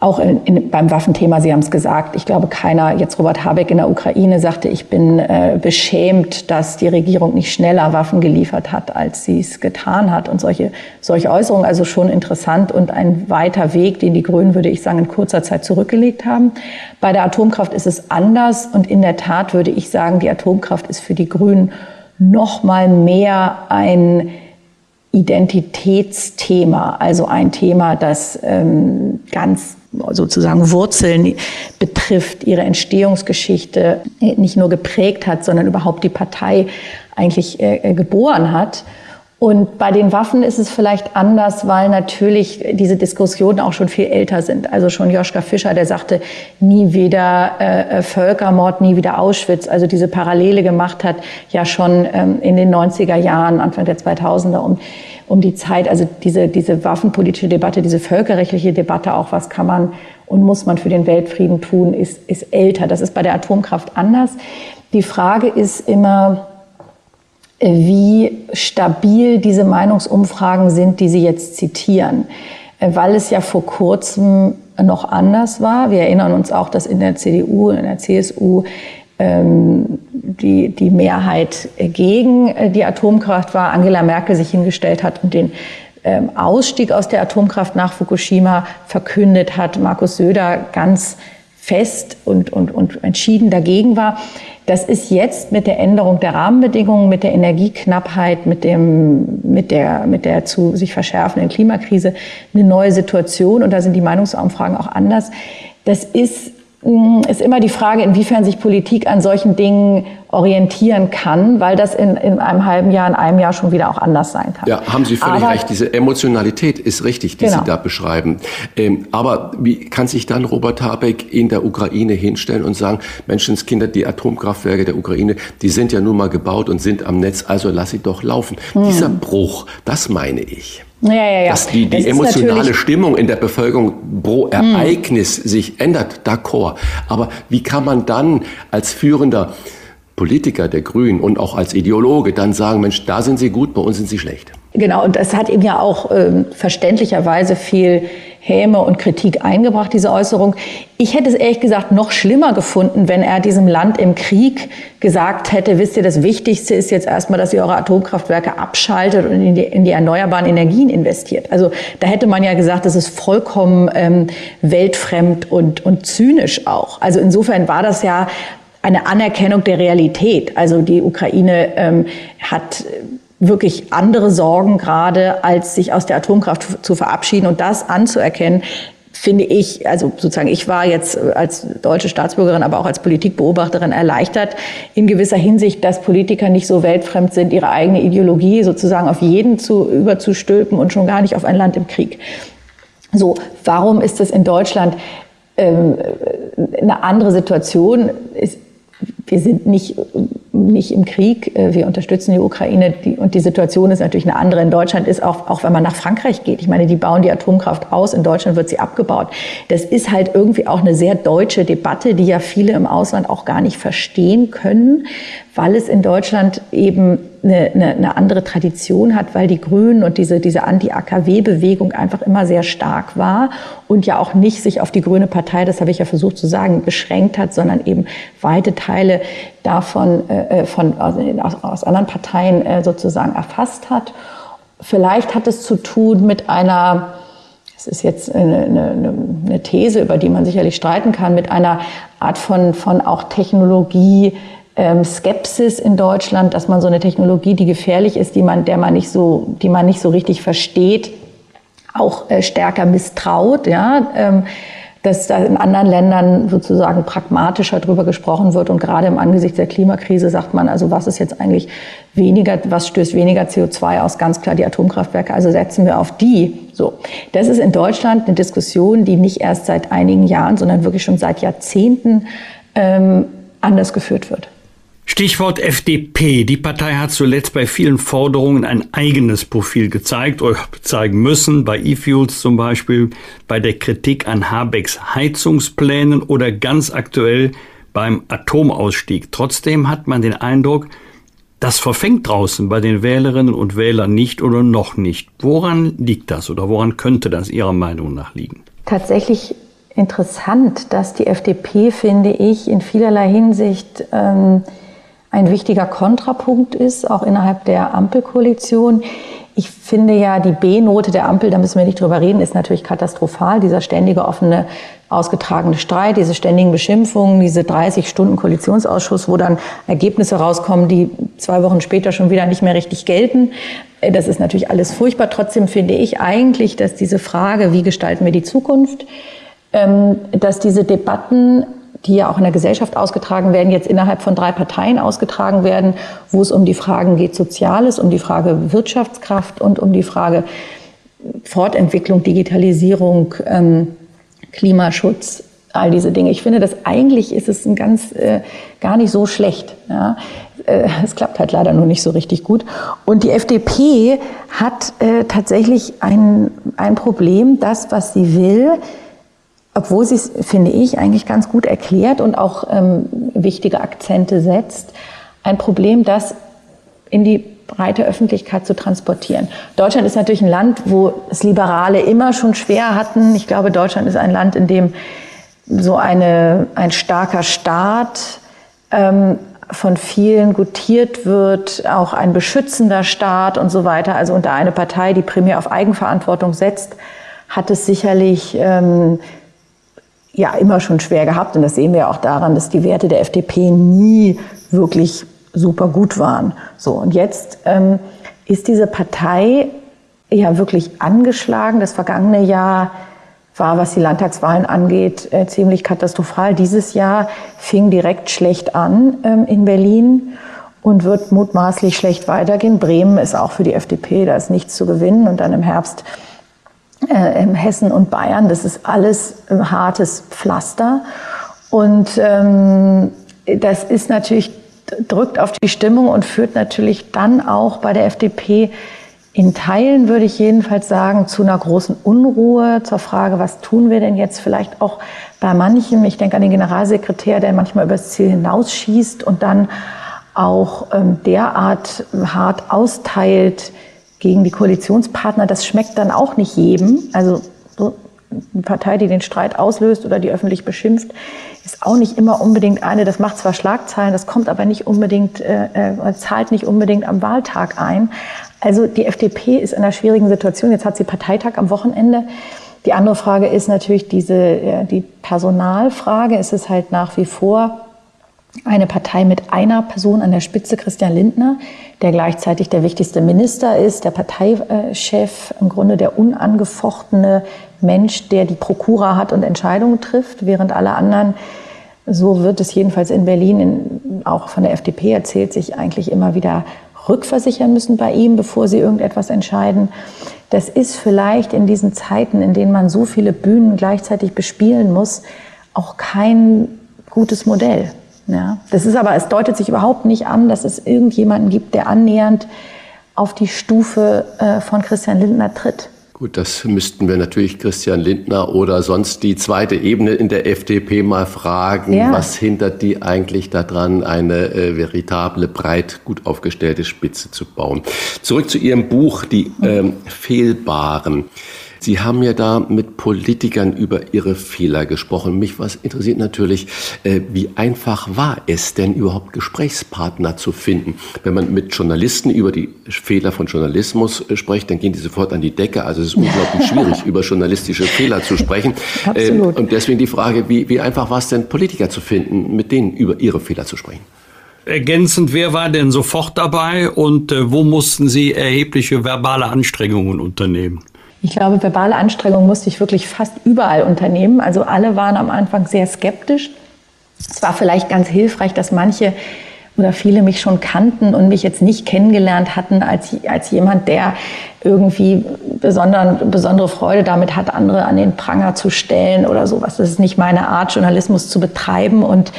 auch in, in, beim Waffenthema, Sie haben es gesagt, ich glaube keiner, jetzt Robert Habeck in der Ukraine sagte, ich bin äh, beschämt, dass die Regierung nicht schneller Waffen geliefert hat, als sie es getan hat. Und solche, solche Äußerungen, also schon interessant und ein weiter Weg, den die Grünen, würde ich sagen, in kurzer Zeit zurückgelegt haben. Bei der Atomkraft ist es anders und in der Tat würde ich sagen, die Atomkraft ist für die Grünen noch mal mehr ein Identitätsthema, also ein Thema, das ähm, ganz sozusagen Wurzeln betrifft, ihre Entstehungsgeschichte nicht nur geprägt hat, sondern überhaupt die Partei eigentlich äh, äh, geboren hat. Und bei den Waffen ist es vielleicht anders, weil natürlich diese Diskussionen auch schon viel älter sind. Also schon Joschka Fischer, der sagte, nie wieder äh, äh Völkermord, nie wieder Auschwitz. Also diese Parallele gemacht hat, ja schon ähm, in den 90er Jahren, Anfang der 2000er, um um die Zeit, also diese, diese waffenpolitische Debatte, diese völkerrechtliche Debatte auch, was kann man und muss man für den Weltfrieden tun, ist, ist älter. Das ist bei der Atomkraft anders. Die Frage ist immer, wie stabil diese Meinungsumfragen sind, die Sie jetzt zitieren. Weil es ja vor kurzem noch anders war. Wir erinnern uns auch, dass in der CDU, in der CSU ähm, die, die Mehrheit gegen äh, die Atomkraft war, Angela Merkel sich hingestellt hat und den ähm, Ausstieg aus der Atomkraft nach Fukushima verkündet hat, Markus Söder ganz fest und, und, und entschieden dagegen war. Das ist jetzt mit der Änderung der Rahmenbedingungen, mit der Energieknappheit, mit, dem, mit, der, mit der zu sich verschärfenden Klimakrise eine neue Situation und da sind die Meinungsumfragen auch anders. Das ist hm, ist immer die Frage, inwiefern sich Politik an solchen Dingen orientieren kann, weil das in, in einem halben Jahr, in einem Jahr schon wieder auch anders sein kann. Ja, haben Sie völlig aber, recht. Diese Emotionalität ist richtig, die genau. Sie da beschreiben. Ähm, aber wie kann sich dann Robert Habeck in der Ukraine hinstellen und sagen, Menschenskinder, die Atomkraftwerke der Ukraine, die sind ja nun mal gebaut und sind am Netz, also lass sie doch laufen. Hm. Dieser Bruch, das meine ich. Ja, ja, ja. Dass die, die emotionale Stimmung in der Bevölkerung pro hm. Ereignis hm. sich ändert, d'accord. Aber wie kann man dann als führender Politiker der Grünen und auch als Ideologe dann sagen, Mensch, da sind Sie gut, bei uns sind Sie schlecht. Genau, und das hat ihm ja auch äh, verständlicherweise viel Häme und Kritik eingebracht, diese Äußerung. Ich hätte es ehrlich gesagt noch schlimmer gefunden, wenn er diesem Land im Krieg gesagt hätte, wisst ihr, das Wichtigste ist jetzt erstmal, dass ihr eure Atomkraftwerke abschaltet und in die, in die erneuerbaren Energien investiert. Also da hätte man ja gesagt, das ist vollkommen ähm, weltfremd und, und zynisch auch. Also insofern war das ja eine Anerkennung der Realität. Also die Ukraine ähm, hat wirklich andere Sorgen gerade, als sich aus der Atomkraft zu verabschieden und das anzuerkennen, finde ich, also sozusagen, ich war jetzt als deutsche Staatsbürgerin, aber auch als Politikbeobachterin erleichtert in gewisser Hinsicht, dass Politiker nicht so weltfremd sind, ihre eigene Ideologie sozusagen auf jeden zu, überzustülpen und schon gar nicht auf ein Land im Krieg. So, warum ist das in Deutschland ähm, eine andere Situation? Ist, wir sind nicht, nicht im Krieg, äh, wir unterstützen die Ukraine die, und die Situation ist natürlich eine andere. In Deutschland ist auch, auch wenn man nach Frankreich geht, ich meine, die bauen die Atomkraft aus, in Deutschland wird sie abgebaut. Das ist halt irgendwie auch eine sehr deutsche Debatte, die ja viele im Ausland auch gar nicht verstehen können, weil es in Deutschland eben eine, eine, eine andere Tradition hat, weil die Grünen und diese, diese Anti-AKW-Bewegung einfach immer sehr stark war und ja auch nicht sich auf die Grüne Partei, das habe ich ja versucht zu sagen, beschränkt hat, sondern eben weite Teile davon äh, äh von, aus, aus anderen Parteien äh, sozusagen erfasst hat. Vielleicht hat es zu tun mit einer das ist jetzt eine, eine, eine, These, über die man sicherlich streiten kann, mit einer Art von, von auch Technologie, ähm, Skepsis in Deutschland, dass man so eine Technologie, die gefährlich ist, die man, der man nicht so, die man nicht so richtig versteht, auch äh, stärker misstraut, ja. Ähm, dass da in anderen Ländern sozusagen pragmatischer drüber gesprochen wird. Und gerade im Angesicht der Klimakrise sagt man, also was ist jetzt eigentlich weniger, was stößt weniger CO2 aus? Ganz klar die Atomkraftwerke. Also setzen wir auf die. So. Das ist in Deutschland eine Diskussion, die nicht erst seit einigen Jahren, sondern wirklich schon seit Jahrzehnten ähm, anders geführt wird. Stichwort FDP. Die Partei hat zuletzt bei vielen Forderungen ein eigenes Profil gezeigt oder zeigen müssen, bei E-Fuels zum Beispiel, bei der Kritik an Habecks Heizungsplänen oder ganz aktuell beim Atomausstieg. Trotzdem hat man den Eindruck, das verfängt draußen bei den Wählerinnen und Wählern nicht oder noch nicht. Woran liegt das oder woran könnte das Ihrer Meinung nach liegen? Tatsächlich interessant, dass die FDP, finde ich, in vielerlei Hinsicht ähm, ein wichtiger Kontrapunkt ist, auch innerhalb der Ampelkoalition. Ich finde ja, die B-Note der Ampel, da müssen wir nicht drüber reden, ist natürlich katastrophal. Dieser ständige offene, ausgetragene Streit, diese ständigen Beschimpfungen, diese 30 Stunden Koalitionsausschuss, wo dann Ergebnisse rauskommen, die zwei Wochen später schon wieder nicht mehr richtig gelten. Das ist natürlich alles furchtbar. Trotzdem finde ich eigentlich, dass diese Frage, wie gestalten wir die Zukunft, ähm, dass diese Debatten die ja auch in der Gesellschaft ausgetragen werden, jetzt innerhalb von drei Parteien ausgetragen werden, wo es um die Fragen geht Soziales, um die Frage Wirtschaftskraft und um die Frage Fortentwicklung, Digitalisierung, ähm, Klimaschutz, all diese Dinge. Ich finde, dass eigentlich ist es ein ganz äh, gar nicht so schlecht. Ja. Äh, es klappt halt leider nur nicht so richtig gut. Und die FDP hat äh, tatsächlich ein, ein Problem, das, was sie will, obwohl sie es, finde ich, eigentlich ganz gut erklärt und auch ähm, wichtige Akzente setzt, ein Problem, das in die breite Öffentlichkeit zu transportieren. Deutschland ist natürlich ein Land, wo es Liberale immer schon schwer hatten. Ich glaube, Deutschland ist ein Land, in dem so eine, ein starker Staat ähm, von vielen gutiert wird, auch ein beschützender Staat und so weiter. Also unter eine Partei, die primär auf Eigenverantwortung setzt, hat es sicherlich ähm, ja immer schon schwer gehabt. Und das sehen wir auch daran, dass die Werte der FDP nie wirklich super gut waren. So, und jetzt ähm, ist diese Partei ja wirklich angeschlagen. Das vergangene Jahr war, was die Landtagswahlen angeht, äh, ziemlich katastrophal. Dieses Jahr fing direkt schlecht an ähm, in Berlin und wird mutmaßlich schlecht weitergehen. Bremen ist auch für die FDP, da ist nichts zu gewinnen. Und dann im Herbst äh, in Hessen und Bayern. Das ist alles hartes Pflaster. Und ähm, das ist natürlich, drückt auf die Stimmung und führt natürlich dann auch bei der FDP in Teilen, würde ich jedenfalls sagen, zu einer großen Unruhe, zur Frage, was tun wir denn jetzt vielleicht auch bei manchen, ich denke an den Generalsekretär, der manchmal übers Ziel hinausschießt und dann auch ähm, derart hart austeilt gegen die Koalitionspartner, das schmeckt dann auch nicht jedem. Also so eine Partei, die den Streit auslöst oder die öffentlich beschimpft, ist auch nicht immer unbedingt eine, das macht zwar Schlagzeilen, das kommt aber nicht unbedingt, äh, äh, zahlt nicht unbedingt am Wahltag ein. Also die FDP ist in einer schwierigen Situation. Jetzt hat sie Parteitag am Wochenende. Die andere Frage ist natürlich diese, äh, die Personalfrage. Es ist halt nach wie vor eine Partei mit einer Person an der Spitze, Christian Lindner, der gleichzeitig der wichtigste Minister ist, der Parteichef, im Grunde der unangefochtene Mensch, der die Prokura hat und Entscheidungen trifft, während alle anderen, so wird es jedenfalls in Berlin in, auch von der FDP erzählt, sich eigentlich immer wieder rückversichern müssen bei ihm, bevor sie irgendetwas entscheiden. Das ist vielleicht in diesen Zeiten, in denen man so viele Bühnen gleichzeitig bespielen muss, auch kein gutes Modell. Ja, das ist aber, es deutet sich überhaupt nicht an, dass es irgendjemanden gibt, der annähernd auf die Stufe äh, von Christian Lindner tritt. Gut, das müssten wir natürlich Christian Lindner oder sonst die zweite Ebene in der FDP mal fragen. Ja. Was hindert die eigentlich daran, eine äh, veritable, breit gut aufgestellte Spitze zu bauen? Zurück zu Ihrem Buch, die ähm, Fehlbaren. Sie haben ja da mit Politikern über ihre Fehler gesprochen. Mich was interessiert natürlich, äh, wie einfach war es denn überhaupt Gesprächspartner zu finden? Wenn man mit Journalisten über die Fehler von Journalismus äh, spricht, dann gehen die sofort an die Decke. Also es ist unglaublich schwierig, über journalistische Fehler zu sprechen. Absolut. Ähm, und deswegen die Frage, wie, wie einfach war es denn, Politiker zu finden, mit denen über ihre Fehler zu sprechen? Ergänzend, wer war denn sofort dabei und äh, wo mussten Sie erhebliche verbale Anstrengungen unternehmen? Ich glaube, verbale Anstrengungen musste ich wirklich fast überall unternehmen. Also alle waren am Anfang sehr skeptisch. Es war vielleicht ganz hilfreich, dass manche oder viele mich schon kannten und mich jetzt nicht kennengelernt hatten als, als jemand, der irgendwie besonderen, besondere Freude damit hat, andere an den Pranger zu stellen oder sowas. Das ist nicht meine Art, Journalismus zu betreiben und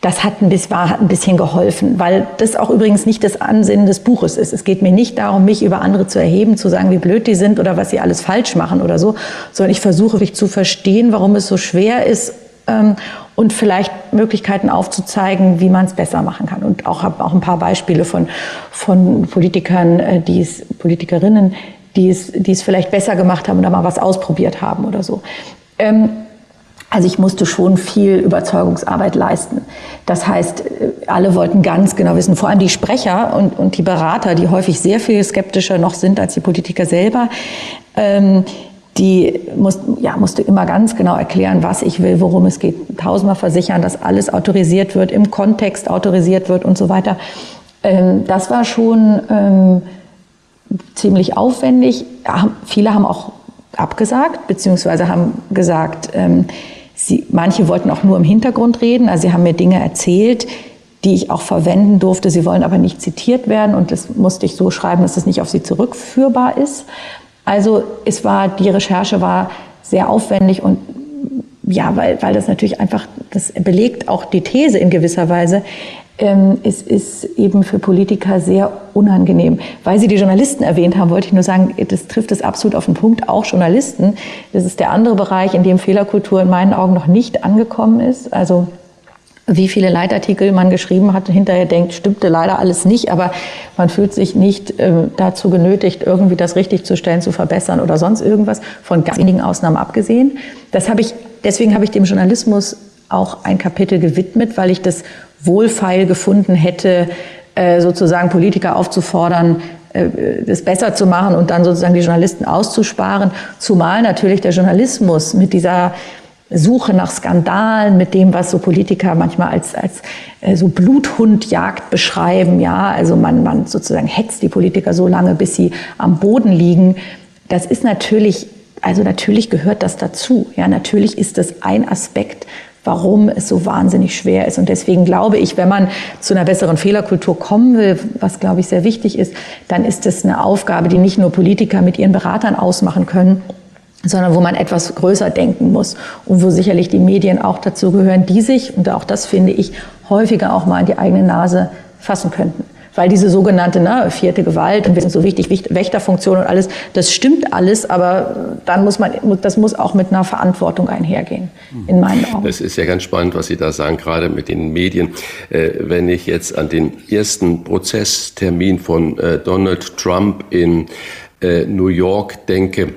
das hat ein bisschen, war, hat ein bisschen geholfen, weil das auch übrigens nicht das Ansinnen des Buches ist. Es geht mir nicht darum, mich über andere zu erheben, zu sagen, wie blöd die sind oder was sie alles falsch machen oder so, sondern ich versuche wirklich zu verstehen, warum es so schwer ist ähm, und vielleicht Möglichkeiten aufzuzeigen, wie man es besser machen kann. Und auch habe auch ein paar Beispiele von, von Politikern, äh, die es, Politikerinnen, die es, die es vielleicht besser gemacht haben oder mal was ausprobiert haben oder so. Ähm, also ich musste schon viel Überzeugungsarbeit leisten. Das heißt, alle wollten ganz genau wissen, vor allem die Sprecher und, und die Berater, die häufig sehr viel skeptischer noch sind als die Politiker selber, ähm, die muss, ja, musste immer ganz genau erklären, was ich will, worum es geht, tausendmal versichern, dass alles autorisiert wird, im Kontext autorisiert wird und so weiter. Ähm, das war schon ähm, ziemlich aufwendig. Ja, viele haben auch abgesagt, beziehungsweise haben gesagt, ähm, Sie, manche wollten auch nur im Hintergrund reden, also sie haben mir Dinge erzählt, die ich auch verwenden durfte. Sie wollen aber nicht zitiert werden und das musste ich so schreiben, dass es nicht auf sie zurückführbar ist. Also es war, die Recherche war sehr aufwendig und ja, weil, weil das natürlich einfach, das belegt auch die These in gewisser Weise, es ist eben für Politiker sehr unangenehm. Weil Sie die Journalisten erwähnt haben, wollte ich nur sagen, das trifft es absolut auf den Punkt, auch Journalisten. Das ist der andere Bereich, in dem Fehlerkultur in meinen Augen noch nicht angekommen ist. Also wie viele Leitartikel man geschrieben hat hinterher denkt, stimmte leider alles nicht, aber man fühlt sich nicht äh, dazu genötigt, irgendwie das richtig zu stellen, zu verbessern oder sonst irgendwas, von ganz wenigen Ausnahmen abgesehen. Das habe ich, deswegen habe ich dem Journalismus auch ein Kapitel gewidmet, weil ich das wohlfeil gefunden hätte, äh, sozusagen Politiker aufzufordern, äh, das besser zu machen und dann sozusagen die Journalisten auszusparen. Zumal natürlich der Journalismus mit dieser Suche nach Skandalen, mit dem, was so Politiker manchmal als, als äh, so Bluthundjagd beschreiben, ja, also man, man sozusagen hetzt die Politiker so lange, bis sie am Boden liegen. Das ist natürlich, also natürlich gehört das dazu. Ja, natürlich ist das ein Aspekt warum es so wahnsinnig schwer ist. Und deswegen glaube ich, wenn man zu einer besseren Fehlerkultur kommen will, was glaube ich sehr wichtig ist, dann ist es eine Aufgabe, die nicht nur Politiker mit ihren Beratern ausmachen können, sondern wo man etwas größer denken muss und wo sicherlich die Medien auch dazu gehören, die sich, und auch das finde ich, häufiger auch mal in die eigene Nase fassen könnten. Weil diese sogenannte ne, vierte Gewalt und wir sind so wichtig, Wächterfunktion und alles, das stimmt alles, aber dann muss man, das muss auch mit einer Verantwortung einhergehen, in meinen Augen. Das ist ja ganz spannend, was Sie da sagen, gerade mit den Medien. Äh, wenn ich jetzt an den ersten Prozesstermin von äh, Donald Trump in äh, New York denke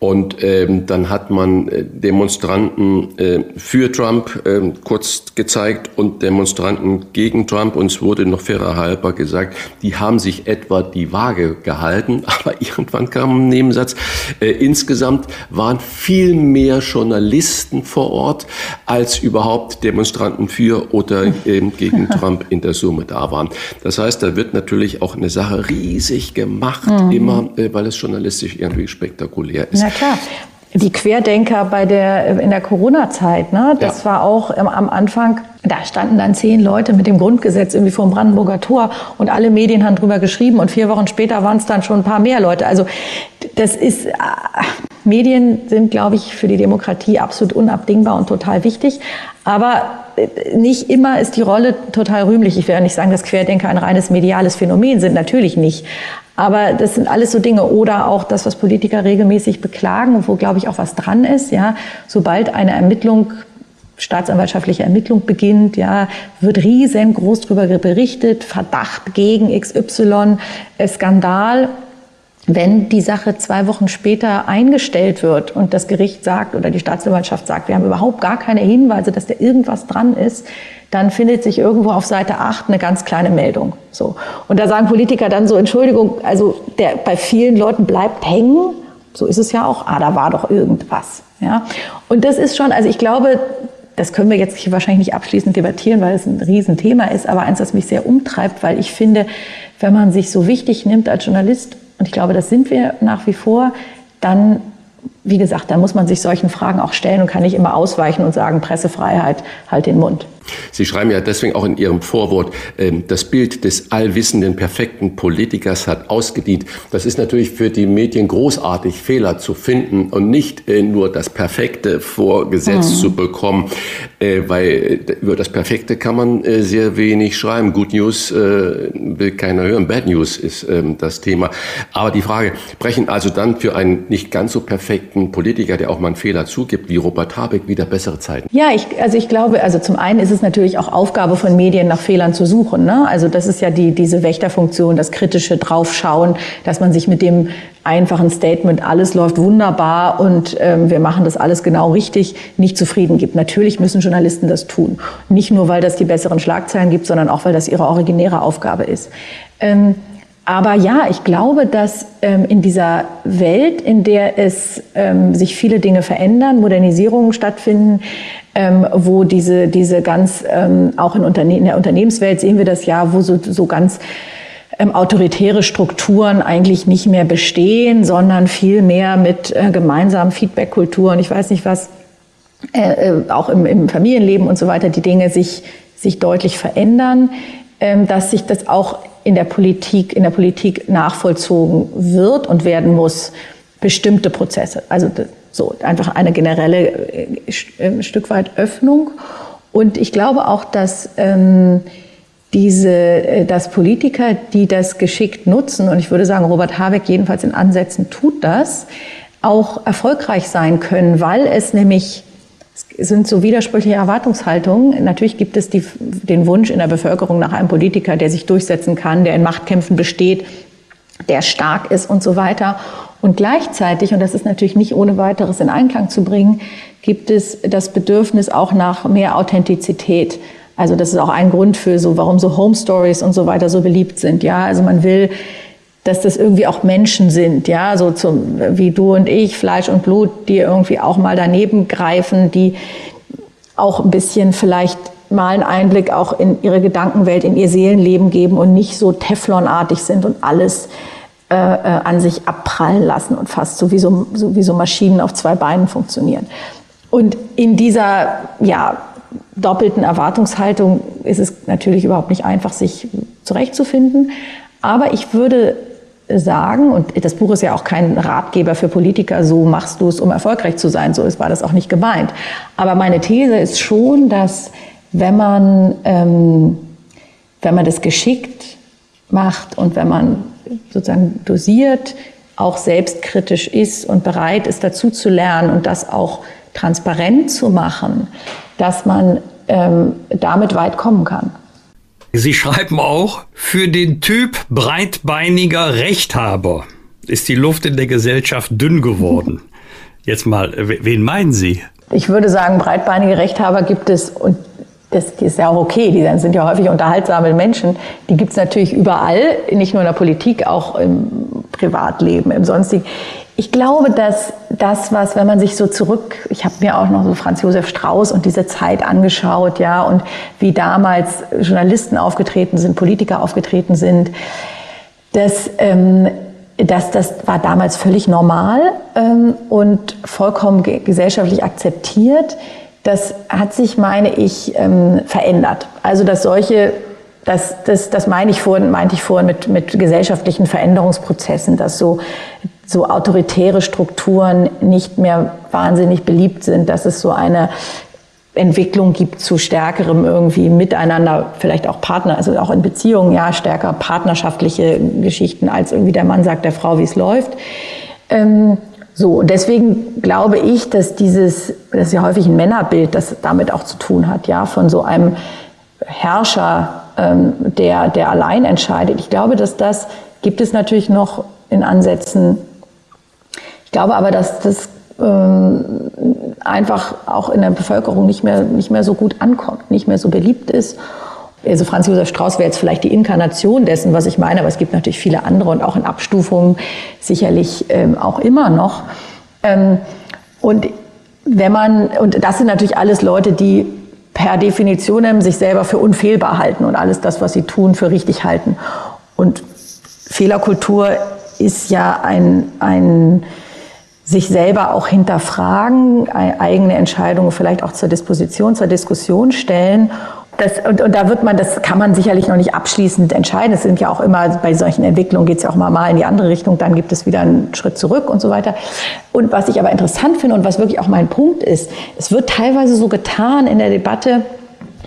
und ähm, dann hat man äh, Demonstranten äh, für Trump äh, kurz gezeigt und Demonstranten gegen Trump. Und es wurde noch fairer halber gesagt, die haben sich etwa die Waage gehalten. Aber irgendwann kam ein Nebensatz. Äh, insgesamt waren viel mehr Journalisten vor Ort, als überhaupt Demonstranten für oder äh, gegen Trump in der Summe da waren. Das heißt, da wird natürlich auch eine Sache riesig gemacht, mhm. immer, äh, weil es journalistisch irgendwie spektakulär ist. Na klar. Die Querdenker bei der, in der Corona-Zeit, ne, das ja. war auch am Anfang, da standen dann zehn Leute mit dem Grundgesetz irgendwie vor dem Brandenburger Tor und alle Medien haben drüber geschrieben und vier Wochen später waren es dann schon ein paar mehr Leute. Also das ist, äh, Medien sind, glaube ich, für die Demokratie absolut unabdingbar und total wichtig. Aber äh, nicht immer ist die Rolle total rühmlich. Ich will ja nicht sagen, dass Querdenker ein reines mediales Phänomen sind, natürlich nicht. Aber das sind alles so Dinge. Oder auch das, was Politiker regelmäßig beklagen, wo, glaube ich, auch was dran ist. Ja, sobald eine Ermittlung staatsanwaltschaftliche Ermittlung beginnt, ja, wird riesengroß darüber berichtet, Verdacht gegen XY, äh, Skandal. Wenn die Sache zwei Wochen später eingestellt wird und das Gericht sagt oder die Staatsanwaltschaft sagt, wir haben überhaupt gar keine Hinweise, dass da irgendwas dran ist, dann findet sich irgendwo auf Seite 8 eine ganz kleine Meldung. So. Und da sagen Politiker dann so, Entschuldigung, also der, bei vielen Leuten bleibt hängen, so ist es ja auch, ah, da war doch irgendwas. Ja? Und das ist schon, also ich glaube, das können wir jetzt wahrscheinlich nicht abschließend debattieren, weil es ein Riesenthema ist, aber eins, das mich sehr umtreibt, weil ich finde, wenn man sich so wichtig nimmt als Journalist, und ich glaube, das sind wir nach wie vor, dann wie gesagt, da muss man sich solchen Fragen auch stellen und kann nicht immer ausweichen und sagen, Pressefreiheit, halt den Mund. Sie schreiben ja deswegen auch in Ihrem Vorwort, ähm, das Bild des allwissenden, perfekten Politikers hat ausgedient. Das ist natürlich für die Medien großartig, Fehler zu finden und nicht äh, nur das Perfekte vorgesetzt mhm. zu bekommen, äh, weil äh, über das Perfekte kann man sehr wenig schreiben. Good News will keiner hören, Bad News ist ähm, das Thema. Aber die Frage, brechen also dann für einen nicht ganz so perfekten Politiker, der auch mal einen Fehler zugibt, wie Robert Habeck, wieder bessere Zeiten? Ja, ich, also ich glaube, also zum einen ist es natürlich auch Aufgabe von Medien, nach Fehlern zu suchen. Ne? Also das ist ja die, diese Wächterfunktion, das kritische Draufschauen, dass man sich mit dem einfachen Statement, alles läuft wunderbar und ähm, wir machen das alles genau richtig, nicht zufrieden gibt. Natürlich müssen Journalisten das tun. Nicht nur, weil das die besseren Schlagzeilen gibt, sondern auch, weil das ihre originäre Aufgabe ist. Ähm, aber ja, ich glaube, dass ähm, in dieser Welt, in der es ähm, sich viele Dinge verändern, Modernisierungen stattfinden, ähm, wo diese, diese ganz, ähm, auch in, Unterne in der Unternehmenswelt sehen wir das ja, wo so, so ganz ähm, autoritäre Strukturen eigentlich nicht mehr bestehen, sondern viel mehr mit äh, gemeinsamen Feedback-Kulturen, ich weiß nicht was, äh, äh, auch im, im, Familienleben und so weiter, die Dinge sich, sich deutlich verändern, dass sich das auch in der Politik, in der Politik nachvollzogen wird und werden muss, bestimmte Prozesse. Also so einfach eine generelle äh, äh, Stück weit Öffnung. Und ich glaube auch, dass ähm, diese, äh, dass Politiker, die das geschickt nutzen, und ich würde sagen, Robert Habeck jedenfalls in Ansätzen tut das, auch erfolgreich sein können, weil es nämlich es sind so widersprüchliche Erwartungshaltungen. Natürlich gibt es die, den Wunsch in der Bevölkerung nach einem Politiker, der sich durchsetzen kann, der in Machtkämpfen besteht, der stark ist und so weiter. Und gleichzeitig, und das ist natürlich nicht ohne weiteres in Einklang zu bringen, gibt es das Bedürfnis auch nach mehr Authentizität. Also das ist auch ein Grund für so, warum so Home Stories und so weiter so beliebt sind. Ja, also man will, dass das irgendwie auch Menschen sind, ja, so zum, wie du und ich, Fleisch und Blut, die irgendwie auch mal daneben greifen, die auch ein bisschen vielleicht mal einen Einblick auch in ihre Gedankenwelt, in ihr Seelenleben geben und nicht so Teflonartig sind und alles äh, äh, an sich abprallen lassen und fast so wie so, so wie so Maschinen auf zwei Beinen funktionieren. Und in dieser ja, doppelten Erwartungshaltung ist es natürlich überhaupt nicht einfach, sich zurechtzufinden. Aber ich würde sagen, und das Buch ist ja auch kein Ratgeber für Politiker, so machst du es, um erfolgreich zu sein, so ist, war das auch nicht gemeint. Aber meine These ist schon, dass wenn man, ähm, wenn man das geschickt macht und wenn man sozusagen dosiert, auch selbstkritisch ist und bereit ist, dazu zu lernen und das auch transparent zu machen, dass man ähm, damit weit kommen kann. Sie schreiben auch, für den Typ breitbeiniger Rechthaber ist die Luft in der Gesellschaft dünn geworden. Jetzt mal, wen meinen Sie? Ich würde sagen, breitbeinige Rechthaber gibt es und das, ist ja auch okay, die sind ja häufig unterhaltsame Menschen, die gibt es natürlich überall, nicht nur in der Politik, auch im Privatleben, im sonstigen. Ich glaube, dass das, was, wenn man sich so zurück, ich habe mir auch noch so Franz Josef Strauß und diese Zeit angeschaut, ja, und wie damals Journalisten aufgetreten sind, Politiker aufgetreten sind, dass, ähm, dass das war damals völlig normal ähm, und vollkommen gesellschaftlich akzeptiert. Das hat sich, meine ich, ähm, verändert. Also, dass solche das, das, das meine ich vorhin, meinte ich vorhin mit, mit gesellschaftlichen Veränderungsprozessen, dass so, so autoritäre Strukturen nicht mehr wahnsinnig beliebt sind, dass es so eine Entwicklung gibt zu stärkerem irgendwie Miteinander, vielleicht auch Partner, also auch in Beziehungen, ja, stärker partnerschaftliche Geschichten, als irgendwie der Mann sagt der Frau, wie es läuft. Ähm, so, und deswegen glaube ich, dass dieses, das ist ja häufig ein Männerbild, das damit auch zu tun hat, ja, von so einem Herrscher, ähm, der, der allein entscheidet. Ich glaube, dass das gibt es natürlich noch in Ansätzen. Glaube aber, dass das ähm, einfach auch in der Bevölkerung nicht mehr, nicht mehr so gut ankommt, nicht mehr so beliebt ist. Also Franz Josef Strauß wäre jetzt vielleicht die Inkarnation dessen, was ich meine, aber es gibt natürlich viele andere und auch in Abstufungen sicherlich ähm, auch immer noch. Ähm, und wenn man, und das sind natürlich alles Leute, die per Definition sich selber für unfehlbar halten und alles das, was sie tun, für richtig halten. Und Fehlerkultur ist ja ein, ein sich selber auch hinterfragen, eigene Entscheidungen vielleicht auch zur Disposition, zur Diskussion stellen das, und, und da wird man, das kann man sicherlich noch nicht abschließend entscheiden. Es sind ja auch immer, bei solchen Entwicklungen geht es ja auch mal, mal in die andere Richtung, dann gibt es wieder einen Schritt zurück und so weiter. Und was ich aber interessant finde und was wirklich auch mein Punkt ist, es wird teilweise so getan in der Debatte,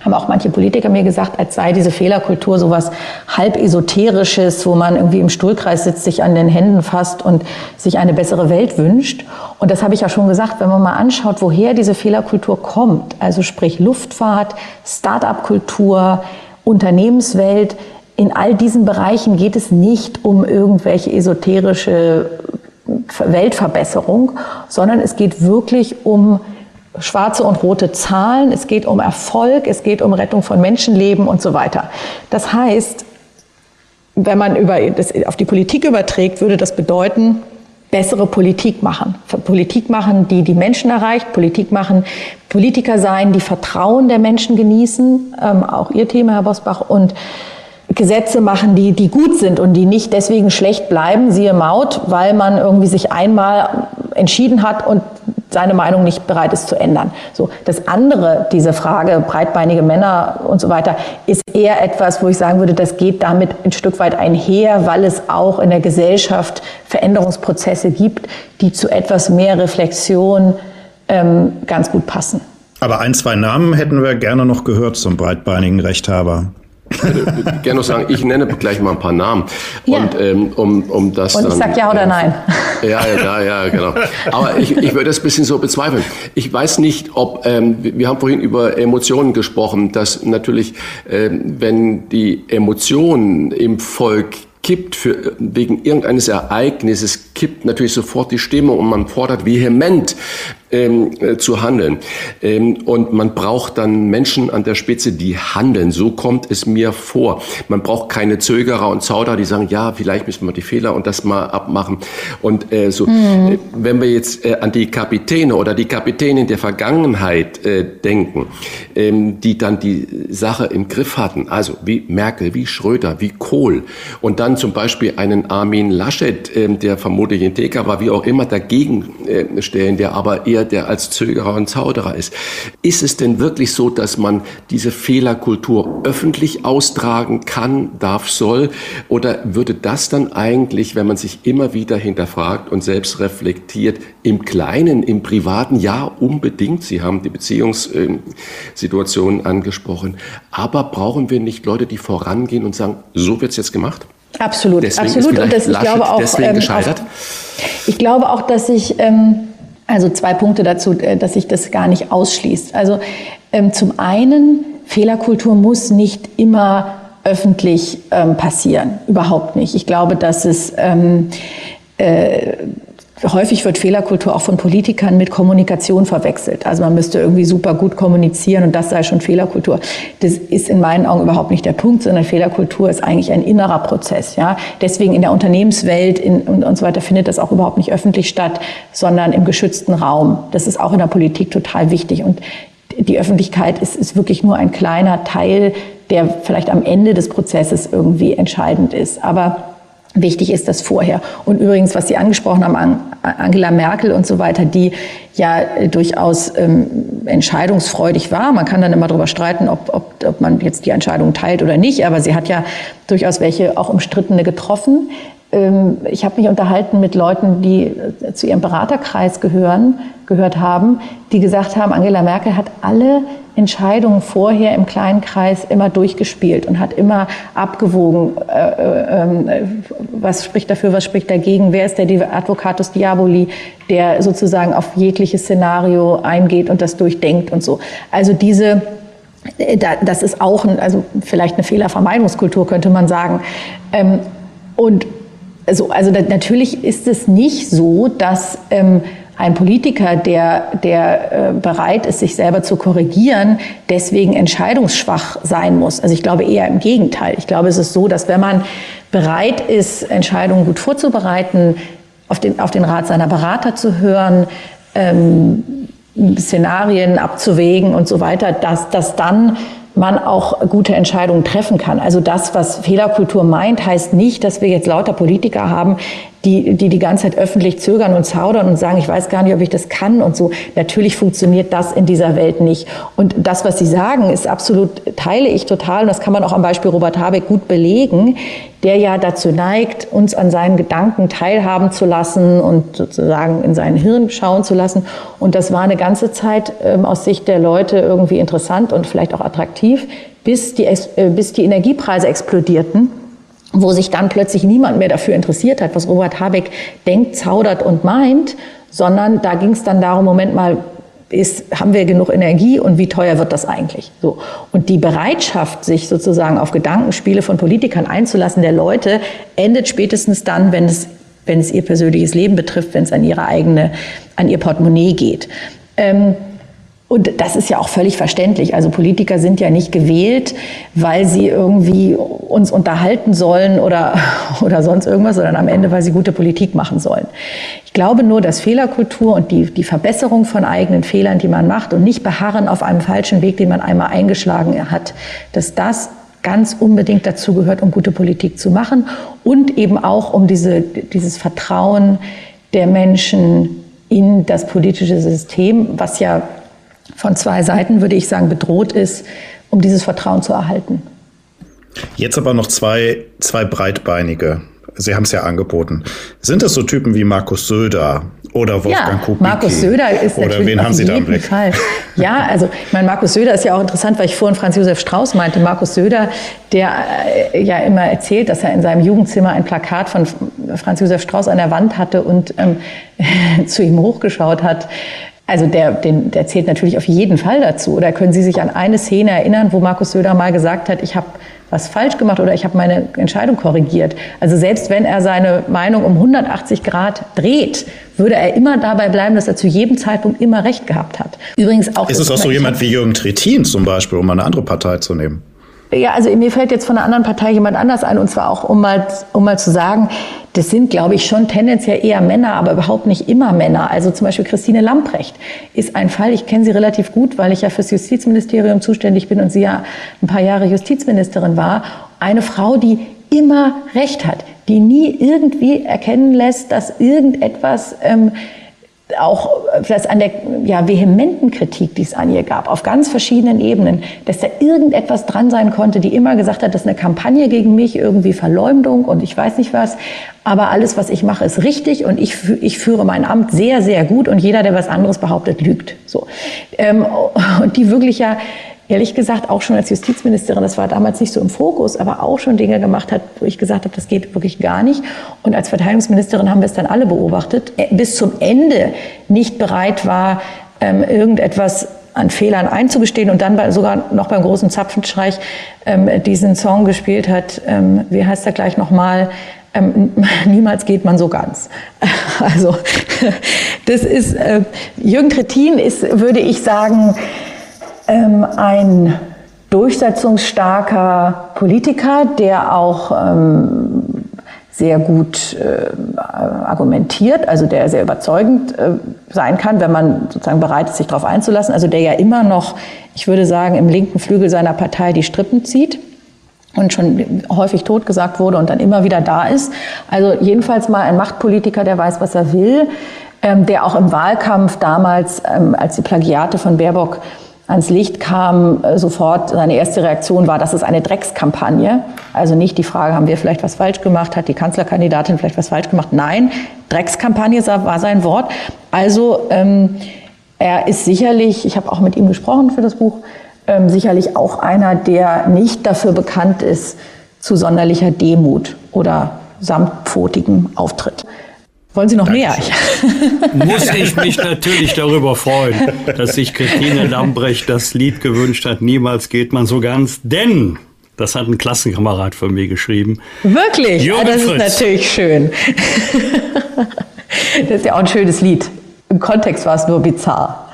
haben auch manche Politiker mir gesagt, als sei diese Fehlerkultur sowas halb esoterisches, wo man irgendwie im Stuhlkreis sitzt, sich an den Händen fasst und sich eine bessere Welt wünscht. Und das habe ich ja schon gesagt, wenn man mal anschaut, woher diese Fehlerkultur kommt, also sprich Luftfahrt, Start-up-Kultur, Unternehmenswelt, in all diesen Bereichen geht es nicht um irgendwelche esoterische Weltverbesserung, sondern es geht wirklich um schwarze und rote Zahlen, es geht um Erfolg, es geht um Rettung von Menschenleben und so weiter. Das heißt, wenn man über das auf die Politik überträgt, würde das bedeuten, bessere Politik machen. Politik machen, die die Menschen erreicht, Politik machen, Politiker sein, die Vertrauen der Menschen genießen, ähm, auch Ihr Thema, Herr Bosbach, und Gesetze machen, die, die gut sind und die nicht deswegen schlecht bleiben, siehe Maut, weil man irgendwie sich einmal entschieden hat und seine Meinung nicht bereit ist zu ändern. So, das andere, diese Frage, breitbeinige Männer und so weiter, ist eher etwas, wo ich sagen würde, das geht damit ein Stück weit einher, weil es auch in der Gesellschaft Veränderungsprozesse gibt, die zu etwas mehr Reflexion ähm, ganz gut passen. Aber ein, zwei Namen hätten wir gerne noch gehört zum breitbeinigen Rechthaber. Ich würde gerne noch sagen, ich nenne gleich mal ein paar Namen. Ja. Und ähm, um, um das Und ich dann, sag ja oder äh, nein. Ja, ja, ja, genau. Aber ich, ich würde das ein bisschen so bezweifeln. Ich weiß nicht, ob, ähm, wir haben vorhin über Emotionen gesprochen, dass natürlich, ähm, wenn die Emotionen im Volk kippt für, wegen irgendeines Ereignisses, kippt natürlich sofort die Stimmung und man fordert vehement ähm, äh, zu handeln. Ähm, und man braucht dann Menschen an der Spitze, die handeln. So kommt es mir vor. Man braucht keine Zögerer und Zauderer, die sagen, ja, vielleicht müssen wir die Fehler und das mal abmachen. Und äh, so, mhm. wenn wir jetzt äh, an die Kapitäne oder die Kapitänin der Vergangenheit äh, denken, ähm, die dann die Sache im Griff hatten, also wie Merkel, wie Schröder, wie Kohl und dann zum Beispiel einen Armin Laschet, ähm, der vermutlich Moderienteka war, wie auch immer, dagegen äh, stellen, der aber eher der als Zögerer und Zauderer ist. Ist es denn wirklich so, dass man diese Fehlerkultur öffentlich austragen kann, darf, soll? Oder würde das dann eigentlich, wenn man sich immer wieder hinterfragt und selbst reflektiert, im Kleinen, im Privaten, ja, unbedingt, Sie haben die Beziehungssituation angesprochen, aber brauchen wir nicht Leute, die vorangehen und sagen, so wird es jetzt gemacht? Absolut, deswegen absolut. und das, ich glaube auch, deswegen ähm, gescheitert? Auf, ich glaube auch, dass ich, ähm, also zwei Punkte dazu, äh, dass sich das gar nicht ausschließt. Also ähm, zum einen, Fehlerkultur muss nicht immer öffentlich ähm, passieren. Überhaupt nicht. Ich glaube, dass es ähm, äh, Häufig wird Fehlerkultur auch von Politikern mit Kommunikation verwechselt. Also man müsste irgendwie super gut kommunizieren und das sei schon Fehlerkultur. Das ist in meinen Augen überhaupt nicht der Punkt, sondern Fehlerkultur ist eigentlich ein innerer Prozess. Ja? Deswegen in der Unternehmenswelt in, und, und so weiter findet das auch überhaupt nicht öffentlich statt, sondern im geschützten Raum. Das ist auch in der Politik total wichtig. Und die Öffentlichkeit ist, ist wirklich nur ein kleiner Teil, der vielleicht am Ende des Prozesses irgendwie entscheidend ist. Aber Wichtig ist das vorher. Und übrigens, was Sie angesprochen haben, Angela Merkel und so weiter, die ja durchaus ähm, entscheidungsfreudig war. Man kann dann immer darüber streiten, ob, ob, ob man jetzt die Entscheidung teilt oder nicht, aber sie hat ja durchaus welche auch umstrittene getroffen. Ähm, ich habe mich unterhalten mit Leuten, die äh, zu ihrem Beraterkreis gehören, gehört haben, die gesagt haben, Angela Merkel hat alle Entscheidungen vorher im kleinen Kreis immer durchgespielt und hat immer abgewogen, äh, äh, was spricht dafür, was spricht dagegen, wer ist der Advocatus Diaboli, der sozusagen auf jegliches Szenario eingeht und das durchdenkt und so. Also diese das ist auch ein, also vielleicht eine Fehlervermeidungskultur, könnte man sagen. Ähm, und so, also natürlich ist es nicht so, dass ähm, ein Politiker, der, der äh, bereit ist, sich selber zu korrigieren, deswegen entscheidungsschwach sein muss. Also ich glaube eher im Gegenteil. Ich glaube, es ist so, dass wenn man bereit ist, Entscheidungen gut vorzubereiten, auf den, auf den Rat seiner Berater zu hören, ähm, Szenarien abzuwägen und so weiter, dass, dass dann man auch gute Entscheidungen treffen kann. Also das, was Fehlerkultur meint, heißt nicht, dass wir jetzt lauter Politiker haben, die, die die ganze Zeit öffentlich zögern und zaudern und sagen, ich weiß gar nicht, ob ich das kann und so. Natürlich funktioniert das in dieser Welt nicht. Und das, was Sie sagen, ist absolut, teile ich total. Und das kann man auch am Beispiel Robert Habeck gut belegen, der ja dazu neigt, uns an seinen Gedanken teilhaben zu lassen und sozusagen in sein Hirn schauen zu lassen. Und das war eine ganze Zeit ähm, aus Sicht der Leute irgendwie interessant und vielleicht auch attraktiv, bis die, äh, bis die Energiepreise explodierten wo sich dann plötzlich niemand mehr dafür interessiert hat, was Robert Habeck denkt, zaudert und meint, sondern da ging es dann darum, Moment mal, ist, haben wir genug Energie und wie teuer wird das eigentlich? So. Und die Bereitschaft, sich sozusagen auf Gedankenspiele von Politikern einzulassen, der Leute, endet spätestens dann, wenn es, wenn es ihr persönliches Leben betrifft, wenn es an ihre eigene, an ihr Portemonnaie geht. Ähm, und das ist ja auch völlig verständlich. Also Politiker sind ja nicht gewählt, weil sie irgendwie uns unterhalten sollen oder, oder sonst irgendwas, sondern am Ende, weil sie gute Politik machen sollen. Ich glaube nur, dass Fehlerkultur und die, die Verbesserung von eigenen Fehlern, die man macht und nicht beharren auf einem falschen Weg, den man einmal eingeschlagen hat, dass das ganz unbedingt dazu gehört, um gute Politik zu machen und eben auch um diese, dieses Vertrauen der Menschen in das politische System, was ja von zwei Seiten, würde ich sagen, bedroht ist, um dieses Vertrauen zu erhalten. Jetzt aber noch zwei, zwei breitbeinige. Sie haben es ja angeboten. Sind das so Typen wie Markus Söder oder Wolfgang ja, Kubicki? Markus Söder ist oder wen haben Sie da im Blick? Fall. Ja, also ich meine, Markus Söder ist ja auch interessant, weil ich vorhin Franz Josef Strauß meinte. Markus Söder, der äh, ja immer erzählt, dass er in seinem Jugendzimmer ein Plakat von Franz Josef Strauß an der Wand hatte und ähm, zu ihm hochgeschaut hat. Also der, den, der zählt natürlich auf jeden Fall dazu. Oder können Sie sich an eine Szene erinnern, wo Markus Söder mal gesagt hat, ich habe was falsch gemacht oder ich habe meine Entscheidung korrigiert. Also selbst wenn er seine Meinung um 180 Grad dreht, würde er immer dabei bleiben, dass er zu jedem Zeitpunkt immer recht gehabt hat. Übrigens auch. Ist es auch so jemand wie Jürgen Trittin zum Beispiel, um eine andere Partei zu nehmen? Ja, also mir fällt jetzt von einer anderen Partei jemand anders ein, und zwar auch, um mal, um mal zu sagen, das sind, glaube ich, schon tendenziell eher Männer, aber überhaupt nicht immer Männer. Also zum Beispiel Christine Lamprecht ist ein Fall, ich kenne sie relativ gut, weil ich ja fürs Justizministerium zuständig bin und sie ja ein paar Jahre Justizministerin war. Eine Frau, die immer recht hat, die nie irgendwie erkennen lässt, dass irgendetwas ähm, auch das an der ja, vehementen Kritik, die es an ihr gab, auf ganz verschiedenen Ebenen, dass da irgendetwas dran sein konnte, die immer gesagt hat, das ist eine Kampagne gegen mich, irgendwie Verleumdung und ich weiß nicht was. Aber alles, was ich mache, ist richtig und ich, ich führe mein Amt sehr, sehr gut und jeder, der was anderes behauptet, lügt. So. Ähm, und die wirklich ja ehrlich gesagt auch schon als Justizministerin, das war damals nicht so im Fokus, aber auch schon Dinge gemacht hat, wo ich gesagt habe, das geht wirklich gar nicht. Und als Verteidigungsministerin haben wir es dann alle beobachtet, äh, bis zum Ende nicht bereit war, ähm, irgendetwas an Fehlern einzugestehen und dann bei, sogar noch beim großen Zapfenstreich ähm, diesen Song gespielt hat, ähm, wie heißt er gleich nochmal, ähm, niemals geht man so ganz. Also das ist, äh, Jürgen Trittin ist, würde ich sagen, ähm, ein durchsetzungsstarker Politiker, der auch ähm, sehr gut äh, argumentiert, also der sehr überzeugend äh, sein kann, wenn man sozusagen bereit ist, sich darauf einzulassen. Also der ja immer noch, ich würde sagen, im linken Flügel seiner Partei die Strippen zieht und schon häufig totgesagt wurde und dann immer wieder da ist. Also jedenfalls mal ein Machtpolitiker, der weiß, was er will, ähm, der auch im Wahlkampf damals, ähm, als die Plagiate von Baerbock ans Licht kam, äh, sofort seine erste Reaktion war, das ist eine Dreckskampagne. Also nicht die Frage, haben wir vielleicht was falsch gemacht, hat die Kanzlerkandidatin vielleicht was falsch gemacht? Nein, Dreckskampagne war sein Wort. Also ähm, er ist sicherlich, ich habe auch mit ihm gesprochen für das Buch, ähm, sicherlich auch einer, der nicht dafür bekannt ist zu sonderlicher Demut oder samtpfotigem Auftritt. Wollen Sie noch Dankeschön. mehr? Muss ich mich natürlich darüber freuen, dass sich Christine Lambrecht das Lied gewünscht hat. Niemals geht man so ganz, denn das hat ein Klassenkamerad von mir geschrieben. Wirklich? Ja, ah, das Fritz. ist natürlich schön. das ist ja auch ein schönes Lied. Im Kontext war es nur bizarr.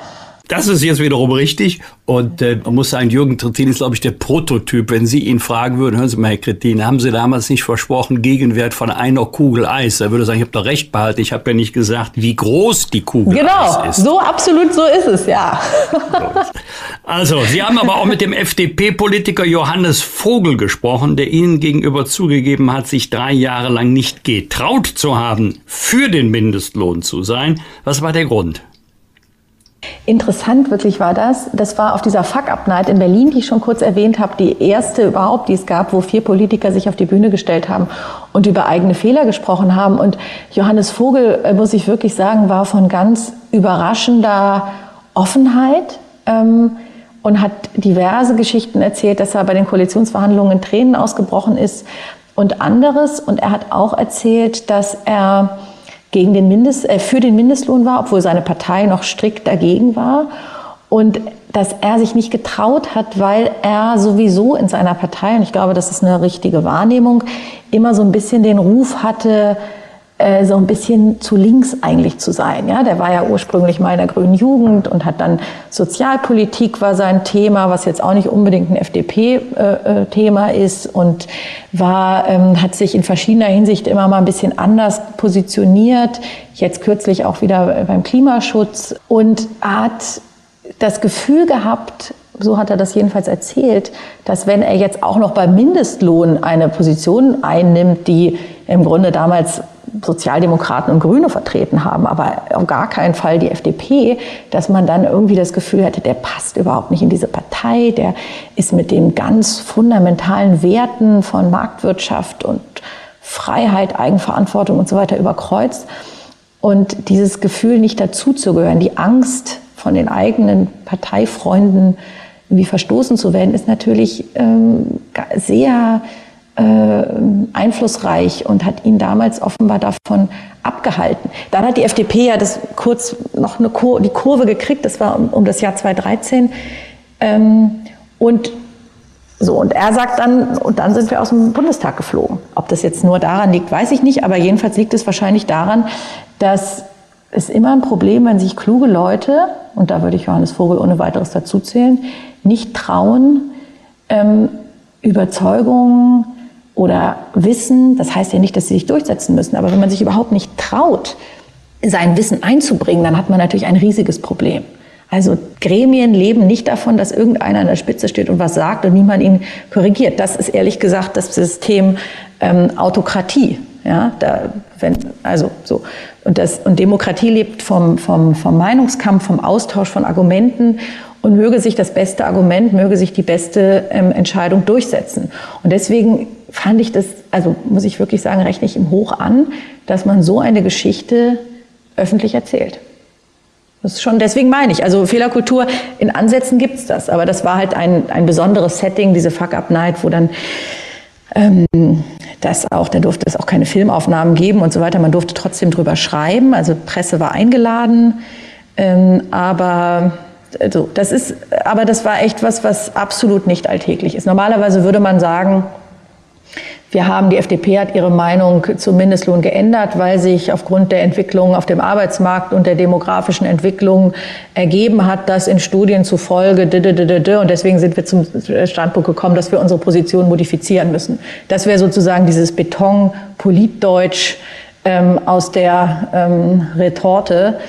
Das ist jetzt wiederum richtig. Und äh, man muss sagen, Jürgen Trittin ist, glaube ich, der Prototyp. Wenn Sie ihn fragen würden, hören Sie mal, Herr Trittin, haben Sie damals nicht versprochen, Gegenwert von einer Kugel Eis? Er würde sagen, ich habe doch recht behalten. Ich habe ja nicht gesagt, wie groß die Kugel genau, Eis ist. Genau, so absolut so ist es, ja. also, Sie haben aber auch mit dem FDP-Politiker Johannes Vogel gesprochen, der Ihnen gegenüber zugegeben hat, sich drei Jahre lang nicht getraut zu haben, für den Mindestlohn zu sein. Was war der Grund? Interessant wirklich war das. Das war auf dieser Fuck-Up-Night in Berlin, die ich schon kurz erwähnt habe, die erste überhaupt, die es gab, wo vier Politiker sich auf die Bühne gestellt haben und über eigene Fehler gesprochen haben. Und Johannes Vogel, äh, muss ich wirklich sagen, war von ganz überraschender Offenheit ähm, und hat diverse Geschichten erzählt, dass er bei den Koalitionsverhandlungen in Tränen ausgebrochen ist und anderes. Und er hat auch erzählt, dass er gegen den Mindest, äh, für den Mindestlohn war, obwohl seine Partei noch strikt dagegen war. Und dass er sich nicht getraut hat, weil er sowieso in seiner Partei, und ich glaube, das ist eine richtige Wahrnehmung, immer so ein bisschen den Ruf hatte, äh, so ein bisschen zu links eigentlich zu sein. Ja, der war ja ursprünglich mal in der Grünen Jugend und hat dann Sozialpolitik war sein Thema, was jetzt auch nicht unbedingt ein FDP-Thema äh, äh ist und war, ähm, hat sich in verschiedener Hinsicht immer mal ein bisschen anders positioniert. Jetzt kürzlich auch wieder beim Klimaschutz und hat das Gefühl gehabt, so hat er das jedenfalls erzählt, dass wenn er jetzt auch noch beim Mindestlohn eine Position einnimmt, die im Grunde damals Sozialdemokraten und Grüne vertreten haben, aber auf gar keinen Fall die FDP, dass man dann irgendwie das Gefühl hätte, der passt überhaupt nicht in diese Partei, der ist mit den ganz fundamentalen Werten von Marktwirtschaft und Freiheit, Eigenverantwortung und so weiter überkreuzt. Und dieses Gefühl, nicht dazuzugehören, die Angst von den eigenen Parteifreunden irgendwie verstoßen zu werden, ist natürlich ähm, sehr äh, einflussreich und hat ihn damals offenbar davon abgehalten. Dann hat die FDP ja das kurz noch eine Kur die Kurve gekriegt, das war um, um das Jahr 2013. Ähm, und so, und er sagt dann, und dann sind wir aus dem Bundestag geflogen. Ob das jetzt nur daran liegt, weiß ich nicht, aber jedenfalls liegt es wahrscheinlich daran, dass es immer ein Problem, wenn sich kluge Leute, und da würde ich Johannes Vogel ohne weiteres dazuzählen, nicht trauen, ähm, Überzeugungen, oder Wissen, das heißt ja nicht, dass sie sich durchsetzen müssen, aber wenn man sich überhaupt nicht traut, sein Wissen einzubringen, dann hat man natürlich ein riesiges Problem. Also Gremien leben nicht davon, dass irgendeiner an der Spitze steht und was sagt und niemand ihn korrigiert. Das ist ehrlich gesagt das System ähm, Autokratie. Ja, da, wenn, also so. Und, das, und Demokratie lebt vom, vom, vom Meinungskampf, vom Austausch von Argumenten und möge sich das beste Argument, möge sich die beste ähm, Entscheidung durchsetzen. Und deswegen fand ich das, also muss ich wirklich sagen, rechne ich ihm hoch an, dass man so eine Geschichte öffentlich erzählt. Das ist schon, deswegen meine ich, also Fehlerkultur, in Ansätzen gibt's das, aber das war halt ein, ein besonderes Setting, diese Fuck-Up-Night, wo dann ähm, das auch, da durfte es auch keine Filmaufnahmen geben und so weiter. Man durfte trotzdem drüber schreiben, also Presse war eingeladen, ähm, aber also das ist, aber das war echt was, was absolut nicht alltäglich ist. Normalerweise würde man sagen, wir haben, die FDP hat ihre Meinung zum Mindestlohn geändert, weil sich aufgrund der Entwicklung auf dem Arbeitsmarkt und der demografischen Entwicklung ergeben hat, dass in Studien zufolge und deswegen sind wir zum Standpunkt gekommen, dass wir unsere Position modifizieren müssen. Das wäre sozusagen dieses Beton-Politdeutsch ähm, aus der ähm, Retorte,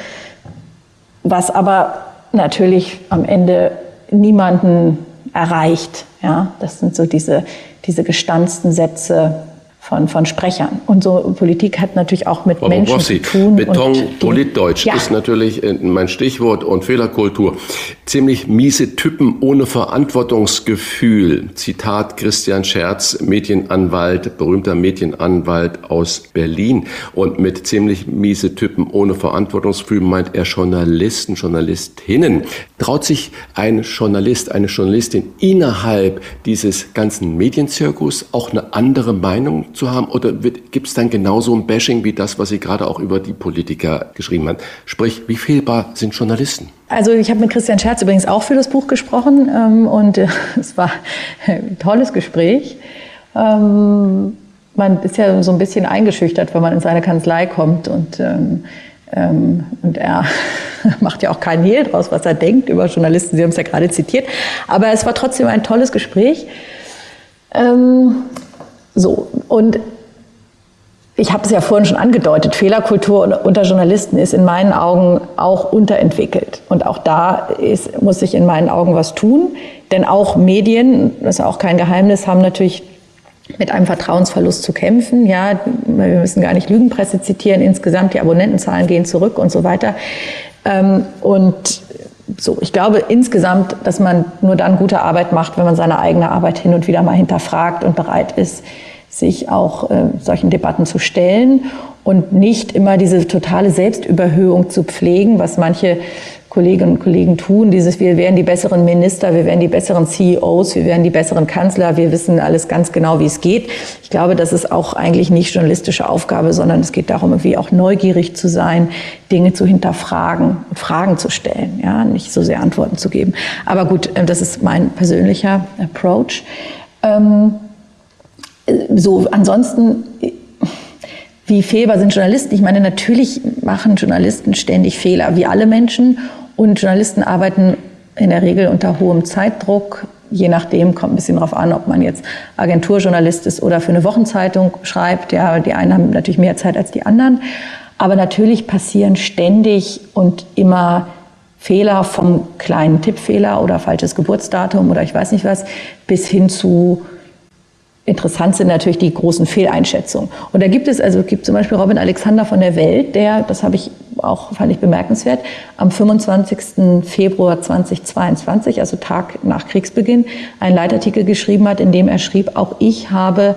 was aber natürlich am Ende niemanden erreicht. Ja, das sind so diese diese gestanzten Sätze von, von Sprechern. Und so Politik hat natürlich auch mit Frau Menschen Rossi, zu tun. Beton, Politdeutsch ja. ist natürlich äh, mein Stichwort und Fehlerkultur. Ziemlich miese Typen ohne Verantwortungsgefühl. Zitat Christian Scherz, Medienanwalt, berühmter Medienanwalt aus Berlin. Und mit ziemlich miese Typen ohne Verantwortungsgefühl meint er Journalisten, Journalistinnen. Traut sich ein Journalist, eine Journalistin innerhalb dieses ganzen Medienzirkus auch eine andere Meinung zu haben? Oder gibt es dann genauso ein Bashing wie das, was Sie gerade auch über die Politiker geschrieben haben? Sprich, wie fehlbar sind Journalisten? Also ich habe mit Christian Scherz übrigens auch für das Buch gesprochen ähm, und äh, es war ein tolles Gespräch. Ähm, man ist ja so ein bisschen eingeschüchtert, wenn man in seine Kanzlei kommt und, ähm, ähm und er macht ja auch keinen Hehl draus, was er denkt über Journalisten. Sie haben es ja gerade zitiert. Aber es war trotzdem ein tolles Gespräch. Ähm, so, und ich habe es ja vorhin schon angedeutet, Fehlerkultur unter Journalisten ist in meinen Augen auch unterentwickelt. Und auch da ist, muss sich in meinen Augen was tun. Denn auch Medien, das ist auch kein Geheimnis, haben natürlich mit einem Vertrauensverlust zu kämpfen. Ja, wir müssen gar nicht Lügenpresse zitieren. Insgesamt die Abonnentenzahlen gehen zurück und so weiter. Ähm, und so, ich glaube insgesamt, dass man nur dann gute Arbeit macht, wenn man seine eigene Arbeit hin und wieder mal hinterfragt und bereit ist, sich auch äh, solchen Debatten zu stellen und nicht immer diese totale Selbstüberhöhung zu pflegen, was manche Kolleginnen und Kollegen tun. Dieses, wir wären die besseren Minister, wir wären die besseren CEOs, wir wären die besseren Kanzler, wir wissen alles ganz genau, wie es geht. Ich glaube, das ist auch eigentlich nicht journalistische Aufgabe, sondern es geht darum, irgendwie auch neugierig zu sein, Dinge zu hinterfragen, Fragen zu stellen, ja, nicht so sehr Antworten zu geben. Aber gut, äh, das ist mein persönlicher Approach. Ähm, so, ansonsten, wie fehlbar sind Journalisten? Ich meine, natürlich machen Journalisten ständig Fehler, wie alle Menschen. Und Journalisten arbeiten in der Regel unter hohem Zeitdruck. Je nachdem kommt ein bisschen darauf an, ob man jetzt Agenturjournalist ist oder für eine Wochenzeitung schreibt. Ja, die einen haben natürlich mehr Zeit als die anderen. Aber natürlich passieren ständig und immer Fehler vom kleinen Tippfehler oder falsches Geburtsdatum oder ich weiß nicht was bis hin zu Interessant sind natürlich die großen Fehleinschätzungen. Und da gibt es, also gibt zum Beispiel Robin Alexander von der Welt, der, das habe ich auch, fand ich bemerkenswert, am 25. Februar 2022, also Tag nach Kriegsbeginn, einen Leitartikel geschrieben hat, in dem er schrieb, auch ich habe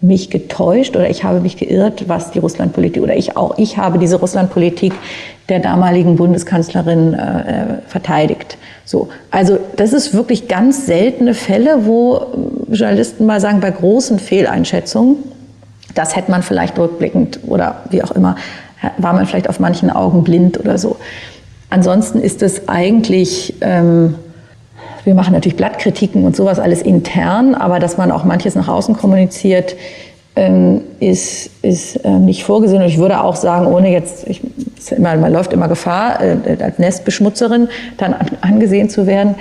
mich getäuscht oder ich habe mich geirrt, was die Russlandpolitik oder ich auch, ich habe diese Russlandpolitik der damaligen Bundeskanzlerin äh, verteidigt. So, also das ist wirklich ganz seltene Fälle, wo Journalisten mal sagen, bei großen Fehleinschätzungen, das hätte man vielleicht rückblickend oder wie auch immer, war man vielleicht auf manchen Augen blind oder so. Ansonsten ist es eigentlich ähm, wir machen natürlich Blattkritiken und sowas alles intern, aber dass man auch manches nach außen kommuniziert, ähm, ist, ist äh, nicht vorgesehen. Und ich würde auch sagen, ohne jetzt, ich, immer, man läuft immer Gefahr, äh, als Nestbeschmutzerin dann angesehen zu werden.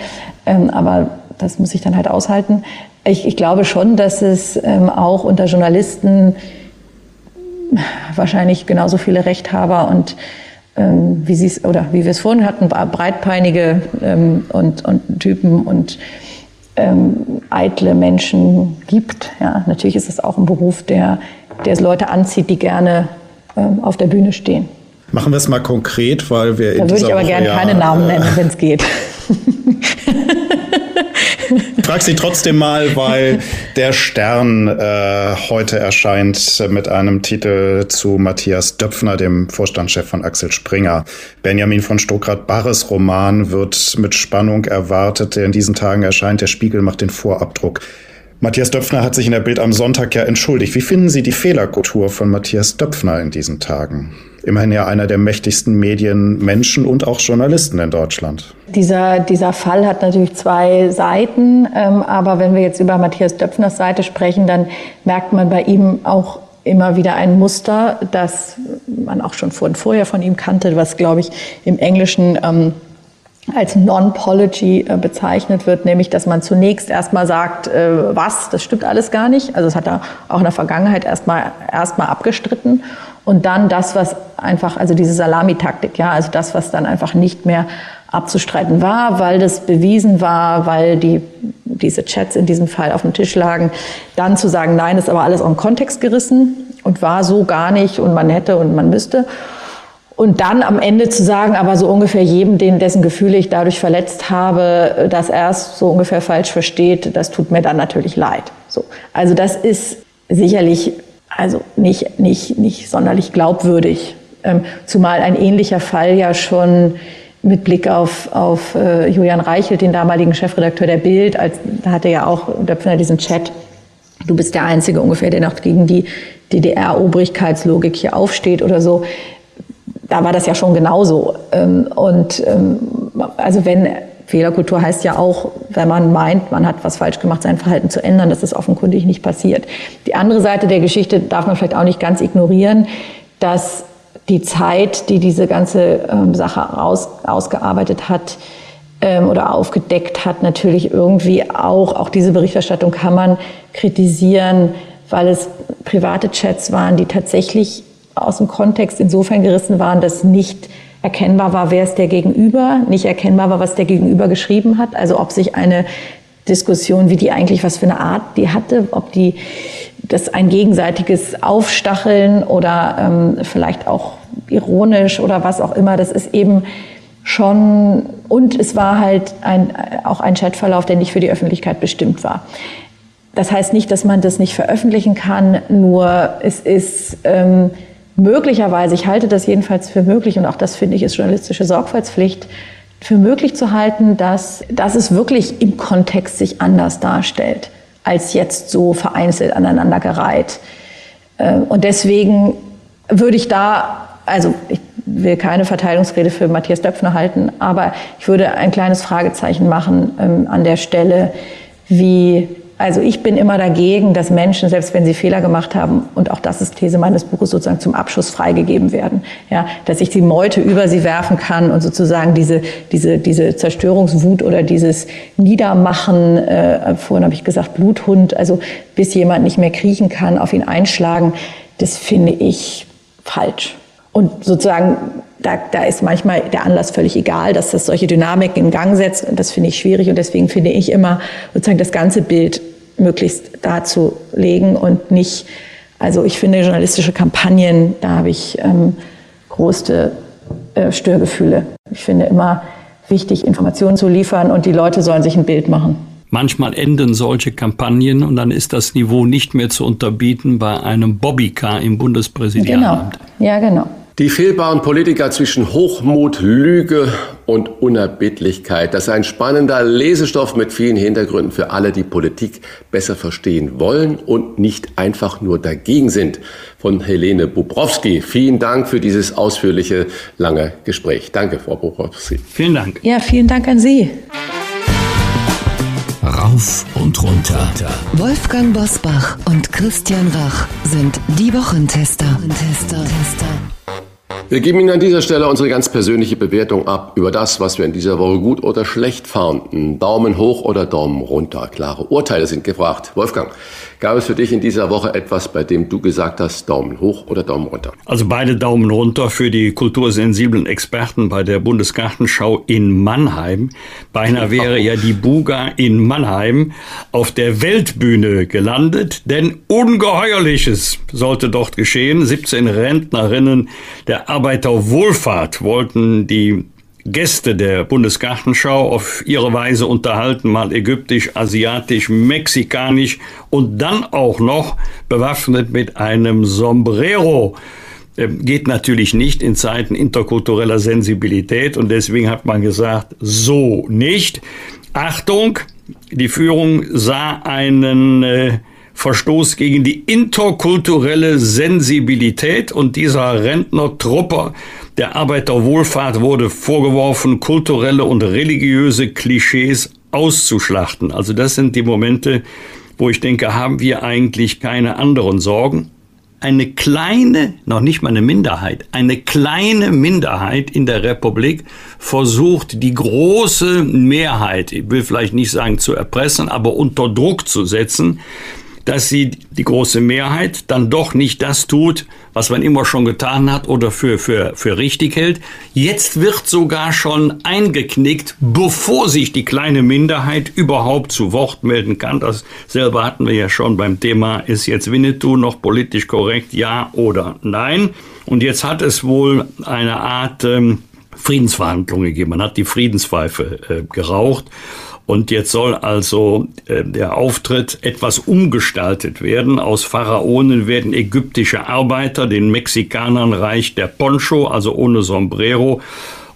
Ähm, aber das muss ich dann halt aushalten. Ich, ich glaube schon, dass es ähm, auch unter Journalisten wahrscheinlich genauso viele Rechthaber und ähm, wie sie es oder wie wir es vorhin hatten, breitpeinige ähm, und, und Typen und ähm, eitle Menschen gibt. Ja, natürlich ist es auch ein Beruf, der, der Leute anzieht, die gerne ähm, auf der Bühne stehen. Machen wir es mal konkret, weil wir. Da würde ich aber gerne keine Namen nennen, wenn es geht. Ich frage Sie trotzdem mal, weil der Stern äh, heute erscheint mit einem Titel zu Matthias Döpfner, dem Vorstandschef von Axel Springer. Benjamin von Stuckrad-Barres Roman wird mit Spannung erwartet, der in diesen Tagen erscheint. Der Spiegel macht den Vorabdruck. Matthias Döpfner hat sich in der Bild am Sonntag ja entschuldigt. Wie finden Sie die Fehlerkultur von Matthias Döpfner in diesen Tagen? immerhin ja einer der mächtigsten Medienmenschen und auch Journalisten in Deutschland. Dieser, dieser Fall hat natürlich zwei Seiten, ähm, aber wenn wir jetzt über Matthias Döpfners Seite sprechen, dann merkt man bei ihm auch immer wieder ein Muster, das man auch schon vorher von ihm kannte, was, glaube ich, im Englischen ähm, als Non-Pology äh, bezeichnet wird, nämlich dass man zunächst erstmal sagt, äh, was, das stimmt alles gar nicht. Also das hat er auch in der Vergangenheit erstmal erstmal abgestritten und dann das, was einfach, also diese Salamitaktik, ja, also das, was dann einfach nicht mehr abzustreiten war, weil das bewiesen war, weil die, diese Chats in diesem Fall auf dem Tisch lagen, dann zu sagen, nein, ist aber alles aus dem Kontext gerissen und war so gar nicht und man hätte und man müsste. Und dann am Ende zu sagen, aber so ungefähr jedem, den, dessen Gefühle ich dadurch verletzt habe, dass er es so ungefähr falsch versteht, das tut mir dann natürlich leid. So. Also das ist sicherlich also nicht, nicht, nicht sonderlich glaubwürdig. Ähm, zumal ein ähnlicher Fall ja schon mit Blick auf, auf äh, Julian Reichelt, den damaligen Chefredakteur der Bild, als, da hatte ja auch Döpfner diesen Chat, du bist der Einzige ungefähr, der noch gegen die DDR-Obrigkeitslogik hier aufsteht oder so. Da war das ja schon genauso. Ähm, und ähm, also wenn Fehlerkultur heißt ja auch, wenn man meint, man hat was falsch gemacht, sein Verhalten zu ändern. Das ist offenkundig nicht passiert. Die andere Seite der Geschichte darf man vielleicht auch nicht ganz ignorieren, dass die Zeit, die diese ganze ähm, Sache aus, ausgearbeitet hat oder aufgedeckt hat, natürlich irgendwie auch, auch diese Berichterstattung kann man kritisieren, weil es private Chats waren, die tatsächlich aus dem Kontext insofern gerissen waren, dass nicht erkennbar war, wer ist der Gegenüber, nicht erkennbar war, was der Gegenüber geschrieben hat. Also ob sich eine Diskussion, wie die eigentlich, was für eine Art die hatte, ob die das ein gegenseitiges Aufstacheln oder ähm, vielleicht auch ironisch oder was auch immer, das ist eben schon, und es war halt ein, auch ein Chatverlauf, der nicht für die Öffentlichkeit bestimmt war. Das heißt nicht, dass man das nicht veröffentlichen kann, nur es ist, ähm, möglicherweise, ich halte das jedenfalls für möglich und auch das finde ich ist journalistische Sorgfaltspflicht, für möglich zu halten, dass, dass es wirklich im Kontext sich anders darstellt, als jetzt so vereinzelt aneinandergereiht. Ähm, und deswegen würde ich da, also ich will keine Verteilungsrede für Matthias Döpfner halten, aber ich würde ein kleines Fragezeichen machen ähm, an der Stelle, wie also ich bin immer dagegen, dass Menschen, selbst wenn sie Fehler gemacht haben, und auch das ist These meines Buches, sozusagen zum Abschluss freigegeben werden. Ja, dass ich die Meute über sie werfen kann und sozusagen diese, diese, diese Zerstörungswut oder dieses Niedermachen, äh, vorhin habe ich gesagt Bluthund, also bis jemand nicht mehr kriechen kann, auf ihn einschlagen, das finde ich falsch. Und sozusagen, da, da ist manchmal der Anlass völlig egal, dass das solche Dynamiken in Gang setzt. Und das finde ich schwierig. Und deswegen finde ich immer sozusagen das ganze Bild möglichst darzulegen und nicht, also ich finde journalistische Kampagnen, da habe ich ähm, große äh, Störgefühle. Ich finde immer wichtig, Informationen zu liefern und die Leute sollen sich ein Bild machen. Manchmal enden solche Kampagnen und dann ist das Niveau nicht mehr zu unterbieten bei einem Bobbycar im Bundespräsidialamt. Genau. Ja, genau. Die fehlbaren Politiker zwischen Hochmut, Lüge und Unerbittlichkeit. Das ist ein spannender Lesestoff mit vielen Hintergründen für alle, die Politik besser verstehen wollen und nicht einfach nur dagegen sind. Von Helene Bubrowski. Vielen Dank für dieses ausführliche, lange Gespräch. Danke, Frau Bubrowski. Vielen Dank. Ja, vielen Dank an Sie. Rauf und runter. Wolfgang Bosbach und Christian Rach sind die Wochentester. Wochentester. Wir geben Ihnen an dieser Stelle unsere ganz persönliche Bewertung ab über das, was wir in dieser Woche gut oder schlecht fanden. Daumen hoch oder Daumen runter. Klare Urteile sind gefragt. Wolfgang, gab es für dich in dieser Woche etwas, bei dem du gesagt hast, Daumen hoch oder Daumen runter? Also beide Daumen runter für die kultursensiblen Experten bei der Bundesgartenschau in Mannheim. Beinahe wäre ja die Buga in Mannheim auf der Weltbühne gelandet, denn Ungeheuerliches sollte dort geschehen. 17 Rentnerinnen der Arbeiterwohlfahrt wollten die Gäste der Bundesgartenschau auf ihre Weise unterhalten, mal ägyptisch, asiatisch, mexikanisch und dann auch noch bewaffnet mit einem Sombrero. Ähm, geht natürlich nicht in Zeiten interkultureller Sensibilität und deswegen hat man gesagt, so nicht. Achtung, die Führung sah einen äh, Verstoß gegen die interkulturelle Sensibilität und dieser Rentner-Trupper der Arbeiterwohlfahrt wurde vorgeworfen, kulturelle und religiöse Klischees auszuschlachten. Also das sind die Momente, wo ich denke, haben wir eigentlich keine anderen Sorgen? Eine kleine, noch nicht mal eine Minderheit, eine kleine Minderheit in der Republik versucht, die große Mehrheit, ich will vielleicht nicht sagen zu erpressen, aber unter Druck zu setzen, dass sie die große Mehrheit dann doch nicht das tut, was man immer schon getan hat oder für, für, für richtig hält. Jetzt wird sogar schon eingeknickt, bevor sich die kleine Minderheit überhaupt zu Wort melden kann. Das selber hatten wir ja schon beim Thema, ist jetzt Winnetou noch politisch korrekt, ja oder nein? Und jetzt hat es wohl eine Art ähm, Friedensverhandlungen gegeben. Man hat die Friedenspfeife äh, geraucht. Und jetzt soll also äh, der Auftritt etwas umgestaltet werden. Aus Pharaonen werden ägyptische Arbeiter, den Mexikanern reicht der Poncho, also ohne Sombrero.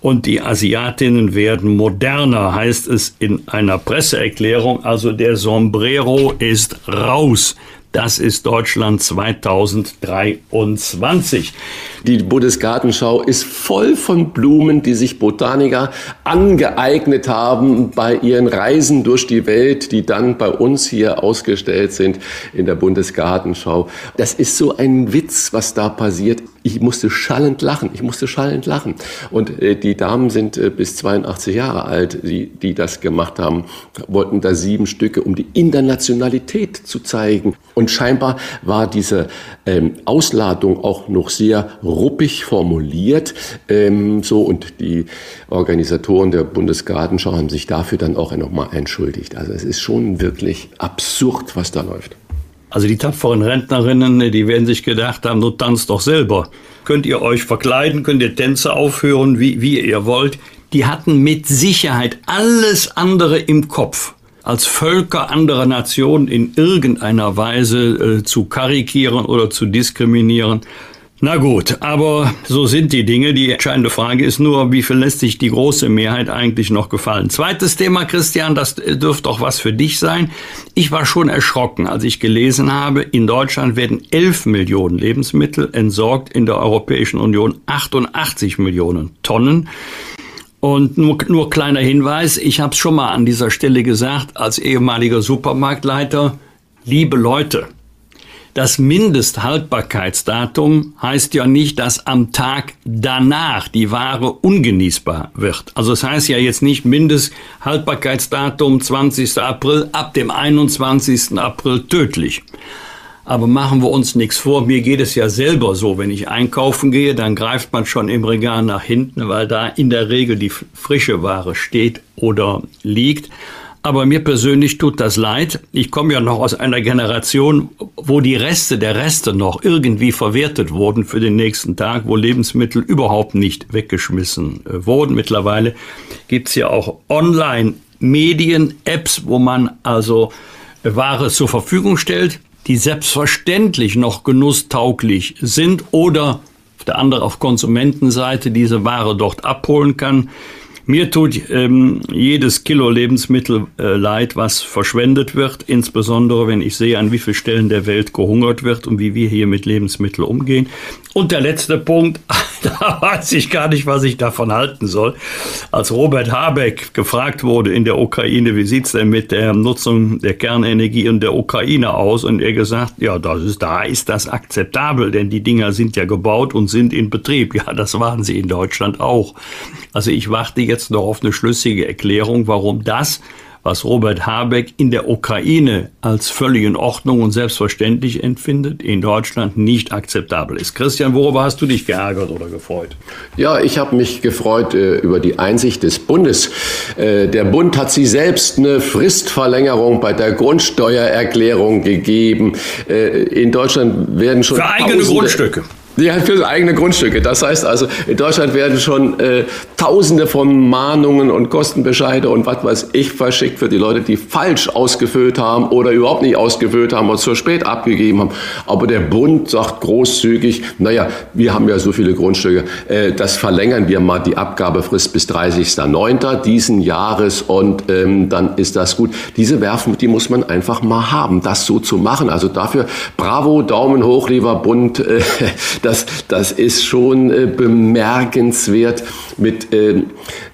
Und die Asiatinnen werden moderner, heißt es in einer Presseerklärung. Also der Sombrero ist raus. Das ist Deutschland 2023. Die Bundesgartenschau ist voll von Blumen, die sich Botaniker angeeignet haben bei ihren Reisen durch die Welt, die dann bei uns hier ausgestellt sind in der Bundesgartenschau. Das ist so ein Witz, was da passiert. Ich musste schallend lachen. Ich musste schallend lachen. Und äh, die Damen sind äh, bis 82 Jahre alt, die, die das gemacht haben, wollten da sieben Stücke, um die Internationalität zu zeigen. Und scheinbar war diese ähm, Ausladung auch noch sehr ruppig formuliert. Ähm, so und die Organisatoren der Bundesgartenschau haben sich dafür dann auch nochmal entschuldigt. Also es ist schon wirklich absurd, was da läuft. Also die tapferen Rentnerinnen, die werden sich gedacht haben, du tanzt doch selber. Könnt ihr euch verkleiden, könnt ihr Tänze aufhören, wie, wie ihr wollt. Die hatten mit Sicherheit alles andere im Kopf als Völker anderer Nationen in irgendeiner Weise äh, zu karikieren oder zu diskriminieren. Na gut, aber so sind die Dinge. Die entscheidende Frage ist nur, wie viel lässt sich die große Mehrheit eigentlich noch gefallen? Zweites Thema, Christian, das dürfte auch was für dich sein. Ich war schon erschrocken, als ich gelesen habe, in Deutschland werden 11 Millionen Lebensmittel entsorgt, in der Europäischen Union 88 Millionen Tonnen. Und nur, nur kleiner Hinweis, ich habe es schon mal an dieser Stelle gesagt, als ehemaliger Supermarktleiter, liebe Leute, das Mindesthaltbarkeitsdatum heißt ja nicht, dass am Tag danach die Ware ungenießbar wird. Also es das heißt ja jetzt nicht Mindesthaltbarkeitsdatum 20. April, ab dem 21. April tödlich. Aber machen wir uns nichts vor, mir geht es ja selber so, wenn ich einkaufen gehe, dann greift man schon im Regal nach hinten, weil da in der Regel die frische Ware steht oder liegt. Aber mir persönlich tut das leid. Ich komme ja noch aus einer Generation, wo die Reste der Reste noch irgendwie verwertet wurden für den nächsten Tag, wo Lebensmittel überhaupt nicht weggeschmissen äh, wurden. Mittlerweile gibt's ja auch Online-Medien, Apps, wo man also Ware zur Verfügung stellt, die selbstverständlich noch genusstauglich sind oder auf der anderen auf Konsumentenseite diese Ware dort abholen kann. Mir tut ähm, jedes Kilo Lebensmittel äh, leid, was verschwendet wird, insbesondere wenn ich sehe, an wie vielen Stellen der Welt gehungert wird und wie wir hier mit Lebensmitteln umgehen. Und der letzte Punkt, da weiß ich gar nicht, was ich davon halten soll. Als Robert Habeck gefragt wurde in der Ukraine, wie sieht's denn mit der Nutzung der Kernenergie in der Ukraine aus? Und er gesagt, ja, das ist, da ist das akzeptabel, denn die Dinger sind ja gebaut und sind in Betrieb. Ja, das waren sie in Deutschland auch. Also ich warte jetzt noch auf eine schlüssige Erklärung, warum das was Robert Habeck in der Ukraine als völlig in Ordnung und selbstverständlich empfindet, in Deutschland nicht akzeptabel ist. Christian, worüber hast du dich geärgert oder gefreut? Ja, ich habe mich gefreut äh, über die Einsicht des Bundes. Äh, der Bund hat sie selbst eine Fristverlängerung bei der Grundsteuererklärung gegeben. Äh, in Deutschland werden schon für eigene Grundstücke. Ja, für eigene Grundstücke. Das heißt also, in Deutschland werden schon äh, Tausende von Mahnungen und Kostenbescheide und was weiß ich verschickt für die Leute, die falsch ausgefüllt haben oder überhaupt nicht ausgefüllt haben oder zu spät abgegeben haben. Aber der Bund sagt großzügig, naja, wir haben ja so viele Grundstücke, äh, das verlängern wir mal die Abgabefrist bis 30.09. diesen Jahres und ähm, dann ist das gut. Diese Werfen, die muss man einfach mal haben, das so zu machen. Also dafür bravo, Daumen hoch, lieber Bund. Äh, das, das ist schon äh, bemerkenswert, mit äh,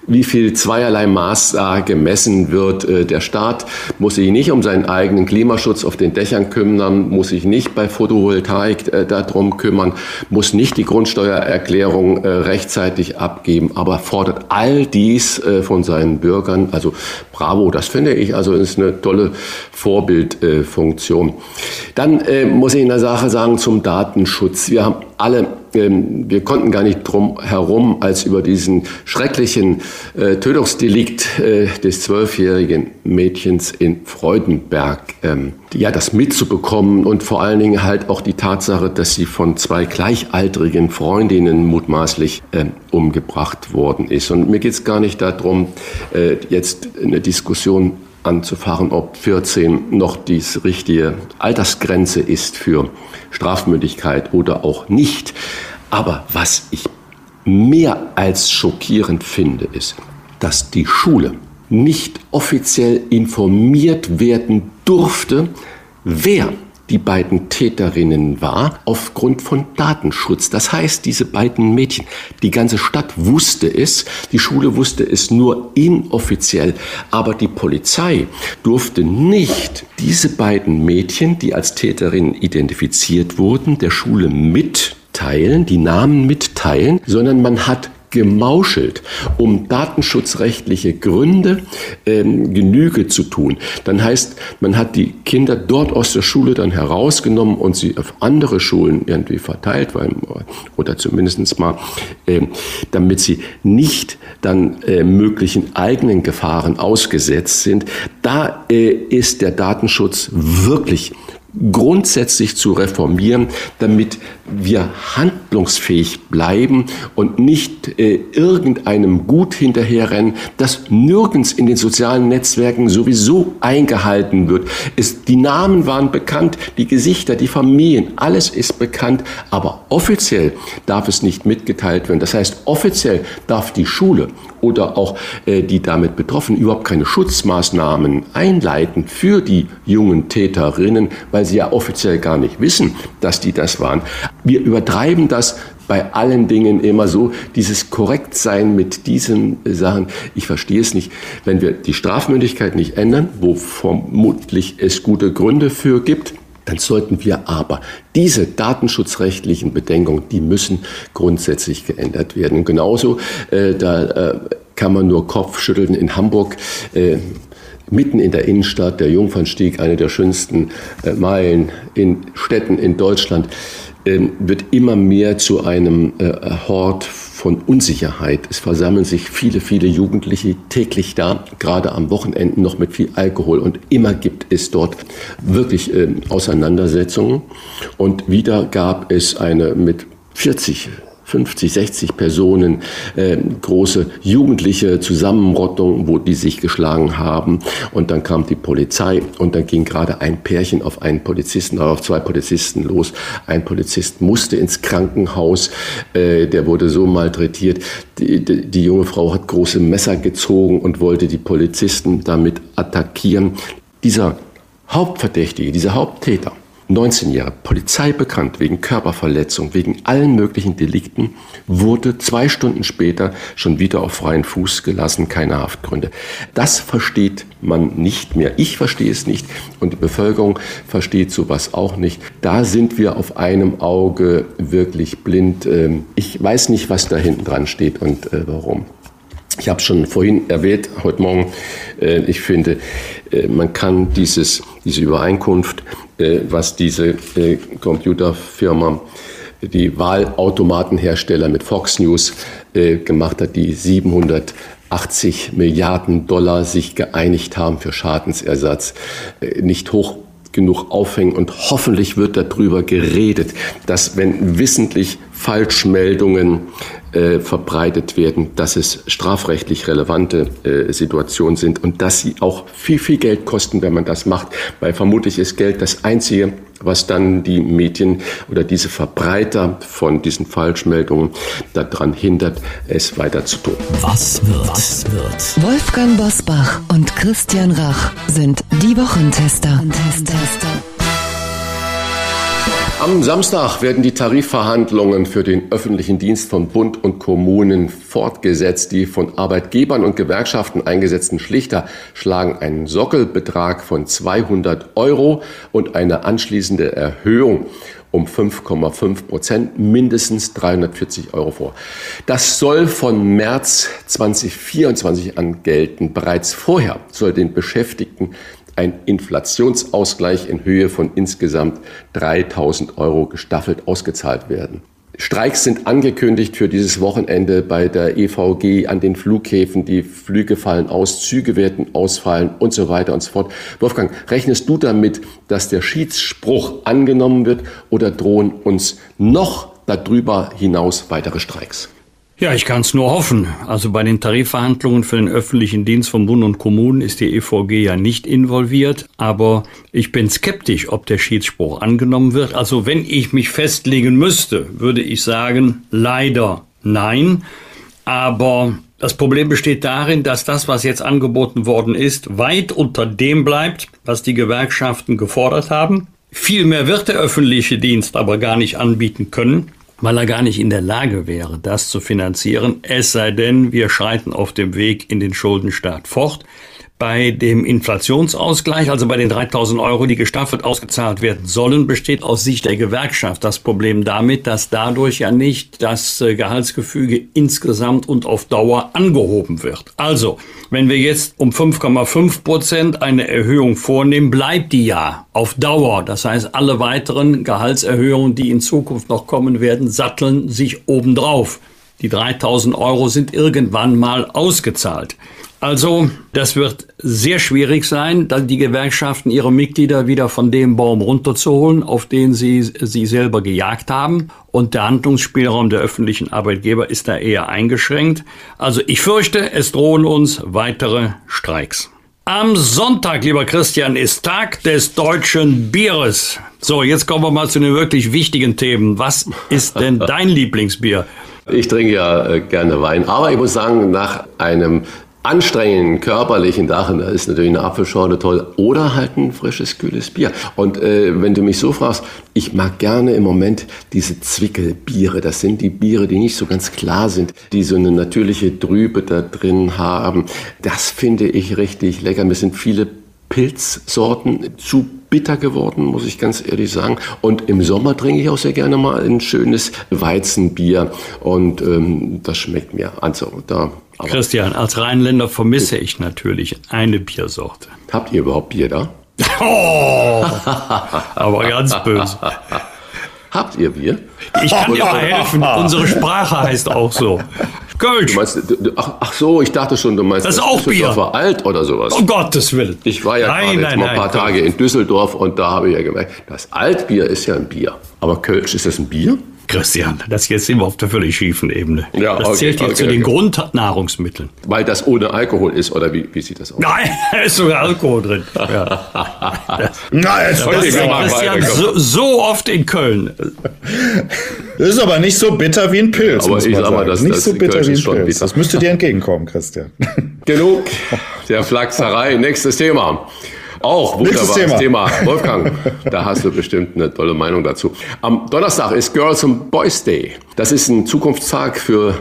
wie viel zweierlei Maß da gemessen wird. Äh, der Staat muss sich nicht um seinen eigenen Klimaschutz auf den Dächern kümmern, muss sich nicht bei Photovoltaik äh, darum kümmern, muss nicht die Grundsteuererklärung äh, rechtzeitig abgeben, aber fordert all dies von seinen Bürgern. Also bravo, das finde ich, also ist eine tolle Vorbildfunktion. Dann muss ich in der Sache sagen zum Datenschutz. Wir haben alle, wir konnten gar nicht drum herum, als über diesen schrecklichen äh, Tötungsdelikt äh, des zwölfjährigen Mädchens in Freudenberg, ähm, ja, das mitzubekommen und vor allen Dingen halt auch die Tatsache, dass sie von zwei gleichaltrigen Freundinnen mutmaßlich äh, umgebracht worden ist. Und mir geht es gar nicht darum, äh, jetzt eine Diskussion anzufahren, ob 14 noch die richtige Altersgrenze ist für Strafmündigkeit oder auch nicht. Aber was ich mehr als schockierend finde, ist, dass die Schule nicht offiziell informiert werden durfte, wer die beiden Täterinnen war, aufgrund von Datenschutz. Das heißt, diese beiden Mädchen, die ganze Stadt wusste es, die Schule wusste es nur inoffiziell, aber die Polizei durfte nicht diese beiden Mädchen, die als Täterinnen identifiziert wurden, der Schule mitteilen, die Namen mitteilen, sondern man hat gemauschelt, um datenschutzrechtliche Gründe ähm, Genüge zu tun. Dann heißt, man hat die Kinder dort aus der Schule dann herausgenommen und sie auf andere Schulen irgendwie verteilt, weil, oder zumindest mal, äh, damit sie nicht dann äh, möglichen eigenen Gefahren ausgesetzt sind. Da äh, ist der Datenschutz wirklich grundsätzlich zu reformieren, damit wir handlungsfähig bleiben und nicht äh, irgendeinem Gut hinterherrennen, das nirgends in den sozialen Netzwerken sowieso eingehalten wird. Es, die Namen waren bekannt, die Gesichter, die Familien, alles ist bekannt, aber offiziell darf es nicht mitgeteilt werden. Das heißt, offiziell darf die Schule oder auch äh, die damit Betroffenen überhaupt keine Schutzmaßnahmen einleiten für die jungen Täterinnen, weil sie ja offiziell gar nicht wissen, dass die das waren. Wir übertreiben das bei allen Dingen immer so, dieses Korrektsein mit diesen Sachen. Ich verstehe es nicht. Wenn wir die Strafmündigkeit nicht ändern, wo vermutlich es gute Gründe für gibt, dann sollten wir aber diese datenschutzrechtlichen Bedenkungen, die müssen grundsätzlich geändert werden. Und genauso, äh, da äh, kann man nur Kopfschütteln in Hamburg. Äh, mitten in der Innenstadt, der Jungfernstieg, eine der schönsten äh, Meilen in Städten in Deutschland, äh, wird immer mehr zu einem äh, Hort von Unsicherheit. Es versammeln sich viele, viele Jugendliche täglich da, gerade am Wochenenden noch mit viel Alkohol. Und immer gibt es dort wirklich äh, Auseinandersetzungen. Und wieder gab es eine mit 40 50, 60 Personen, äh, große jugendliche Zusammenrottung, wo die sich geschlagen haben. Und dann kam die Polizei und dann ging gerade ein Pärchen auf einen Polizisten, auf zwei Polizisten los. Ein Polizist musste ins Krankenhaus, äh, der wurde so malträtiert. Die, die, die junge Frau hat große Messer gezogen und wollte die Polizisten damit attackieren. Dieser Hauptverdächtige, dieser Haupttäter, 19 Jahre, Polizei bekannt wegen Körperverletzung, wegen allen möglichen Delikten, wurde zwei Stunden später schon wieder auf freien Fuß gelassen, keine Haftgründe. Das versteht man nicht mehr. Ich verstehe es nicht und die Bevölkerung versteht sowas auch nicht. Da sind wir auf einem Auge wirklich blind. Ähm, ich weiß nicht, was da hinten dran steht und äh, warum. Ich habe schon vorhin erwähnt, heute Morgen, äh, ich finde, äh, man kann dieses, diese Übereinkunft, äh, was diese Computerfirma, die Wahlautomatenhersteller mit Fox News gemacht hat, die 780 Milliarden Dollar sich geeinigt haben für Schadensersatz, nicht hoch genug aufhängen und hoffentlich wird darüber geredet, dass wenn wissentlich Falschmeldungen äh, verbreitet werden, dass es strafrechtlich relevante äh, Situationen sind und dass sie auch viel, viel Geld kosten, wenn man das macht, weil vermutlich ist Geld das Einzige, was dann die Medien oder diese Verbreiter von diesen Falschmeldungen daran hindert, es weiter zu tun. Was wird? Was wird? Wolfgang Bosbach und Christian Rach sind die Wochentester. Am Samstag werden die Tarifverhandlungen für den öffentlichen Dienst von Bund und Kommunen fortgesetzt. Die von Arbeitgebern und Gewerkschaften eingesetzten Schlichter schlagen einen Sockelbetrag von 200 Euro und eine anschließende Erhöhung um 5,5 Prozent, mindestens 340 Euro vor. Das soll von März 2024 an gelten. Bereits vorher soll den Beschäftigten ein Inflationsausgleich in Höhe von insgesamt 3000 Euro gestaffelt ausgezahlt werden. Streiks sind angekündigt für dieses Wochenende bei der EVG an den Flughäfen. Die Flüge fallen aus, Züge werden ausfallen und so weiter und so fort. Wolfgang, rechnest du damit, dass der Schiedsspruch angenommen wird oder drohen uns noch darüber hinaus weitere Streiks? Ja, ich kann es nur hoffen. Also bei den Tarifverhandlungen für den öffentlichen Dienst von Bund und Kommunen ist die EVG ja nicht involviert, aber ich bin skeptisch, ob der Schiedsspruch angenommen wird. Also wenn ich mich festlegen müsste, würde ich sagen, leider nein. Aber das Problem besteht darin, dass das, was jetzt angeboten worden ist, weit unter dem bleibt, was die Gewerkschaften gefordert haben. Viel mehr wird der öffentliche Dienst aber gar nicht anbieten können weil er gar nicht in der Lage wäre, das zu finanzieren, es sei denn, wir schreiten auf dem Weg in den Schuldenstaat fort. Bei dem Inflationsausgleich, also bei den 3000 Euro, die gestaffelt ausgezahlt werden sollen, besteht aus Sicht der Gewerkschaft das Problem damit, dass dadurch ja nicht das äh, Gehaltsgefüge insgesamt und auf Dauer angehoben wird. Also, wenn wir jetzt um 5,5 Prozent eine Erhöhung vornehmen, bleibt die ja auf Dauer. Das heißt, alle weiteren Gehaltserhöhungen, die in Zukunft noch kommen werden, satteln sich obendrauf. Die 3000 Euro sind irgendwann mal ausgezahlt. Also, das wird sehr schwierig sein, dann die Gewerkschaften ihre Mitglieder wieder von dem Baum runterzuholen, auf den sie sie selber gejagt haben. Und der Handlungsspielraum der öffentlichen Arbeitgeber ist da eher eingeschränkt. Also, ich fürchte, es drohen uns weitere Streiks. Am Sonntag, lieber Christian, ist Tag des deutschen Bieres. So, jetzt kommen wir mal zu den wirklich wichtigen Themen. Was ist denn dein Lieblingsbier? Ich trinke ja äh, gerne Wein, aber ich muss sagen, nach einem anstrengenden körperlichen Dachen, da ist natürlich eine Apfelschorle toll oder halt ein frisches, kühles Bier. Und äh, wenn du mich so fragst, ich mag gerne im Moment diese Zwickelbiere. Das sind die Biere, die nicht so ganz klar sind, die so eine natürliche Trübe da drin haben. Das finde ich richtig lecker. Mir sind viele Pilzsorten zu bitter geworden, muss ich ganz ehrlich sagen. Und im Sommer trinke ich auch sehr gerne mal ein schönes Weizenbier und ähm, das schmeckt mir. Also da aber Christian, als Rheinländer vermisse ich natürlich eine Biersorte. Habt ihr überhaupt Bier da? Oh, aber ganz böse. Habt ihr Bier? Ich kann dir mal helfen. Unsere Sprache heißt auch so. Kölsch. Meinst, ach, ach, so, ich dachte schon, du meinst das ist auch Bier. alt oder sowas. Um Gottes Willen. Ich war ja nein, gerade nein, jetzt mal ein paar Tage in Düsseldorf und da habe ich ja gemerkt, das Altbier ist ja ein Bier. Aber Kölsch, ist das ein Bier? Christian, das jetzt sind wir auf der völlig schiefen Ebene. Ja, das okay, zählt jetzt okay, zu okay. den Grundnahrungsmitteln. Weil das ohne Alkohol ist, oder wie, wie sieht das aus? Nein, da ist sogar Alkohol drin. Ja. Na, jetzt Das Christian so, so oft in Köln. Das ist aber nicht so bitter wie ein Pilz, Aber muss ich man sag mal, sagen. das- nicht das so bitter wie ein ist schon Pilz. bitter. Das müsste dir entgegenkommen, Christian. Genug der Flachserei. Nächstes Thema. Auch wunderbares Thema. Wolfgang, da hast du bestimmt eine tolle Meinung dazu. Am Donnerstag ist Girls and Boys Day. Das ist ein Zukunftstag für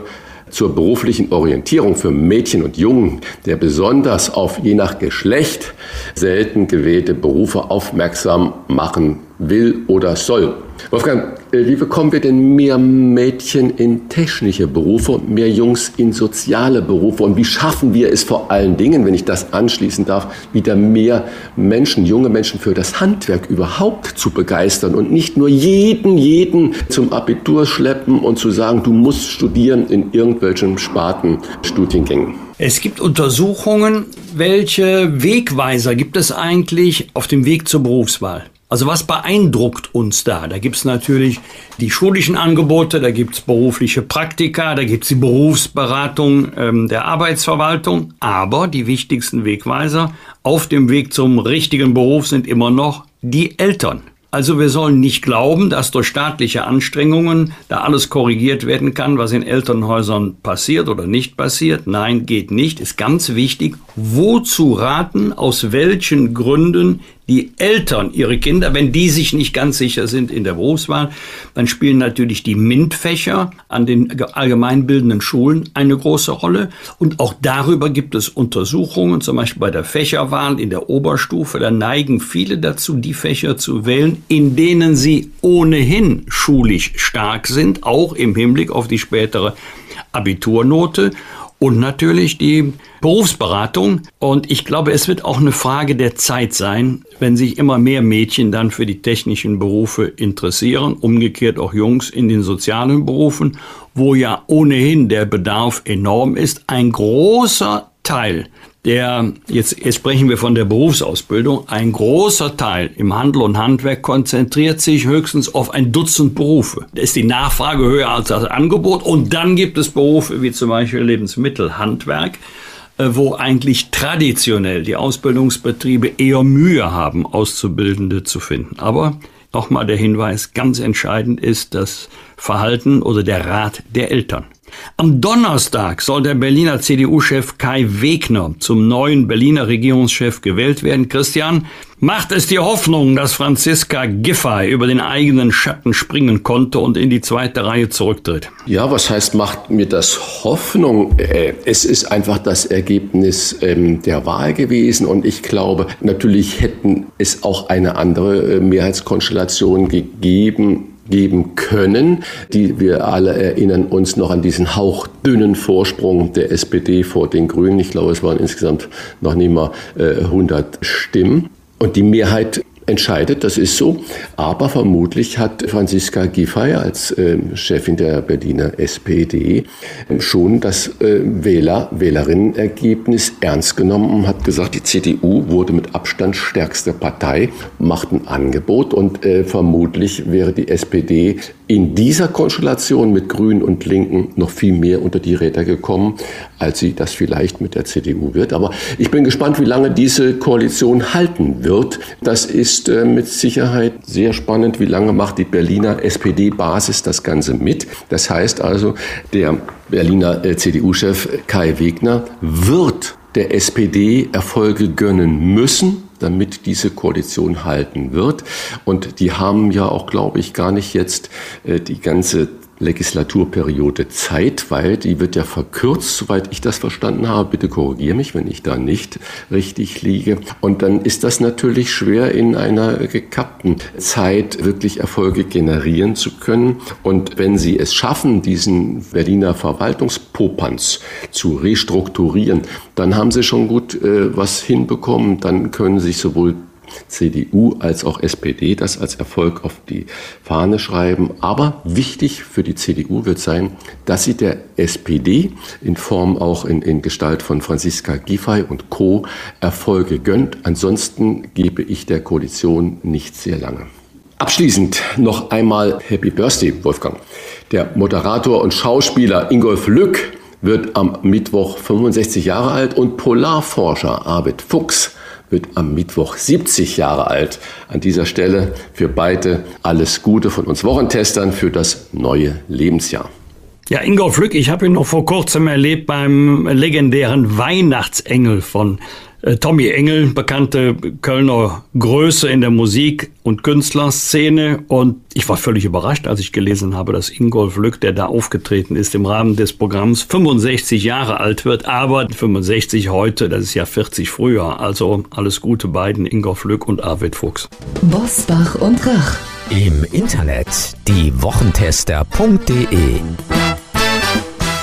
zur beruflichen Orientierung für Mädchen und Jungen, der besonders auf je nach Geschlecht selten gewählte Berufe aufmerksam machen will oder soll. Wolfgang, äh, wie bekommen wir denn mehr Mädchen in technische Berufe und mehr Jungs in soziale Berufe? Und wie schaffen wir es vor allen Dingen, wenn ich das anschließen darf, wieder mehr Menschen, junge Menschen für das Handwerk überhaupt zu begeistern und nicht nur jeden, jeden zum Abitur schleppen und zu sagen, du musst studieren in irgendwelchen Sparten, Studiengängen? Es gibt Untersuchungen, welche Wegweiser gibt es eigentlich auf dem Weg zur Berufswahl? Also was beeindruckt uns da? Da gibt's natürlich die schulischen Angebote, da gibt's berufliche Praktika, da gibt's die Berufsberatung ähm, der Arbeitsverwaltung. Aber die wichtigsten Wegweiser auf dem Weg zum richtigen Beruf sind immer noch die Eltern. Also wir sollen nicht glauben, dass durch staatliche Anstrengungen da alles korrigiert werden kann, was in Elternhäusern passiert oder nicht passiert. Nein, geht nicht. Ist ganz wichtig, wozu raten, aus welchen Gründen die Eltern ihre Kinder, wenn die sich nicht ganz sicher sind in der Berufswahl, dann spielen natürlich die MINT-Fächer an den allgemeinbildenden Schulen eine große Rolle. Und auch darüber gibt es Untersuchungen, zum Beispiel bei der Fächerwahl in der Oberstufe. Da neigen viele dazu, die Fächer zu wählen, in denen sie ohnehin schulisch stark sind, auch im Hinblick auf die spätere Abiturnote und natürlich die Berufsberatung. Und ich glaube, es wird auch eine Frage der Zeit sein, wenn sich immer mehr Mädchen dann für die technischen Berufe interessieren, umgekehrt auch Jungs in den sozialen Berufen, wo ja ohnehin der Bedarf enorm ist. Ein großer Teil der, jetzt, jetzt sprechen wir von der Berufsausbildung, ein großer Teil im Handel und Handwerk konzentriert sich höchstens auf ein Dutzend Berufe. Da ist die Nachfrage höher als das Angebot und dann gibt es Berufe wie zum Beispiel Lebensmittelhandwerk, äh, wo eigentlich traditionell die Ausbildungsbetriebe eher Mühe haben, Auszubildende zu finden. Aber nochmal der Hinweis, ganz entscheidend ist das Verhalten oder der Rat der Eltern. Am Donnerstag soll der Berliner CDU-Chef Kai Wegner zum neuen Berliner Regierungschef gewählt werden. Christian, macht es dir Hoffnung, dass Franziska Giffey über den eigenen Schatten springen konnte und in die zweite Reihe zurücktritt? Ja, was heißt, macht mir das Hoffnung? Äh, Es ist einfach das Ergebnis ähm, der Wahl gewesen und ich glaube, natürlich hätten es auch eine andere äh, Mehrheitskonstellation gegeben geben können. Die, wir alle erinnern uns noch an diesen hauchdünnen Vorsprung der SPD vor den Grünen. Ich glaube, es waren insgesamt noch nicht mal äh, 100 Stimmen. Und die Mehrheit entscheidet, das ist so. Aber vermutlich hat Franziska Giffey als ähm, Chefin der Berliner SPD ähm, schon das äh, Wähler, Wählerinnenergebnis ernst genommen und hat gesagt, die CDU wurde mit Abstand stärkste Partei, macht ein Angebot und äh, vermutlich wäre die SPD in dieser Konstellation mit Grünen und Linken noch viel mehr unter die Räder gekommen, als sie das vielleicht mit der CDU wird. Aber ich bin gespannt, wie lange diese Koalition halten wird. Das ist äh, mit Sicherheit sehr spannend. Wie lange macht die Berliner SPD-Basis das Ganze mit? Das heißt also, der Berliner äh, CDU-Chef Kai Wegner wird der SPD Erfolge gönnen müssen, damit diese Koalition halten wird. Und die haben ja auch, glaube ich, gar nicht jetzt äh, die ganze Legislaturperiode Zeit, weil die wird ja verkürzt, soweit ich das verstanden habe. Bitte korrigiere mich, wenn ich da nicht richtig liege. Und dann ist das natürlich schwer in einer gekappten Zeit wirklich Erfolge generieren zu können. Und wenn Sie es schaffen, diesen Berliner Verwaltungspopanz zu restrukturieren, dann haben Sie schon gut äh, was hinbekommen. Dann können sich sowohl CDU als auch SPD das als Erfolg auf die Fahne schreiben. Aber wichtig für die CDU wird sein, dass sie der SPD in Form auch in, in Gestalt von Franziska Giffey und Co. Erfolge gönnt. Ansonsten gebe ich der Koalition nicht sehr lange. Abschließend noch einmal Happy Birthday, Wolfgang. Der Moderator und Schauspieler Ingolf Lück wird am Mittwoch 65 Jahre alt und Polarforscher Arvid Fuchs wird am Mittwoch 70 Jahre alt. An dieser Stelle für beide alles Gute von uns Wochentestern für das neue Lebensjahr. Ja, Ingolf Lück, ich habe ihn noch vor kurzem erlebt beim legendären Weihnachtsengel von Tommy Engel, bekannte Kölner Größe in der Musik- und Künstlerszene. Und ich war völlig überrascht, als ich gelesen habe, dass Ingolf Lück, der da aufgetreten ist im Rahmen des Programms, 65 Jahre alt wird. Aber 65 heute, das ist ja 40 früher. Also alles Gute beiden, Ingolf Lück und Arvid Fuchs. Bosbach und Rach. Im Internet diewochentester.de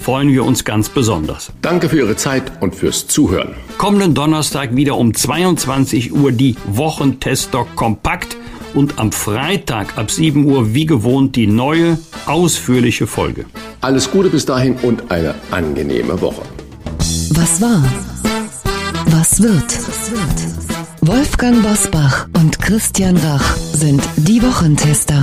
freuen wir uns ganz besonders. Danke für Ihre Zeit und fürs Zuhören. Kommenden Donnerstag wieder um 22 Uhr die Wochentester kompakt und am Freitag ab 7 Uhr wie gewohnt die neue, ausführliche Folge. Alles Gute bis dahin und eine angenehme Woche. Was war? Was wird? Wolfgang Bosbach und Christian Rach sind die Wochentester.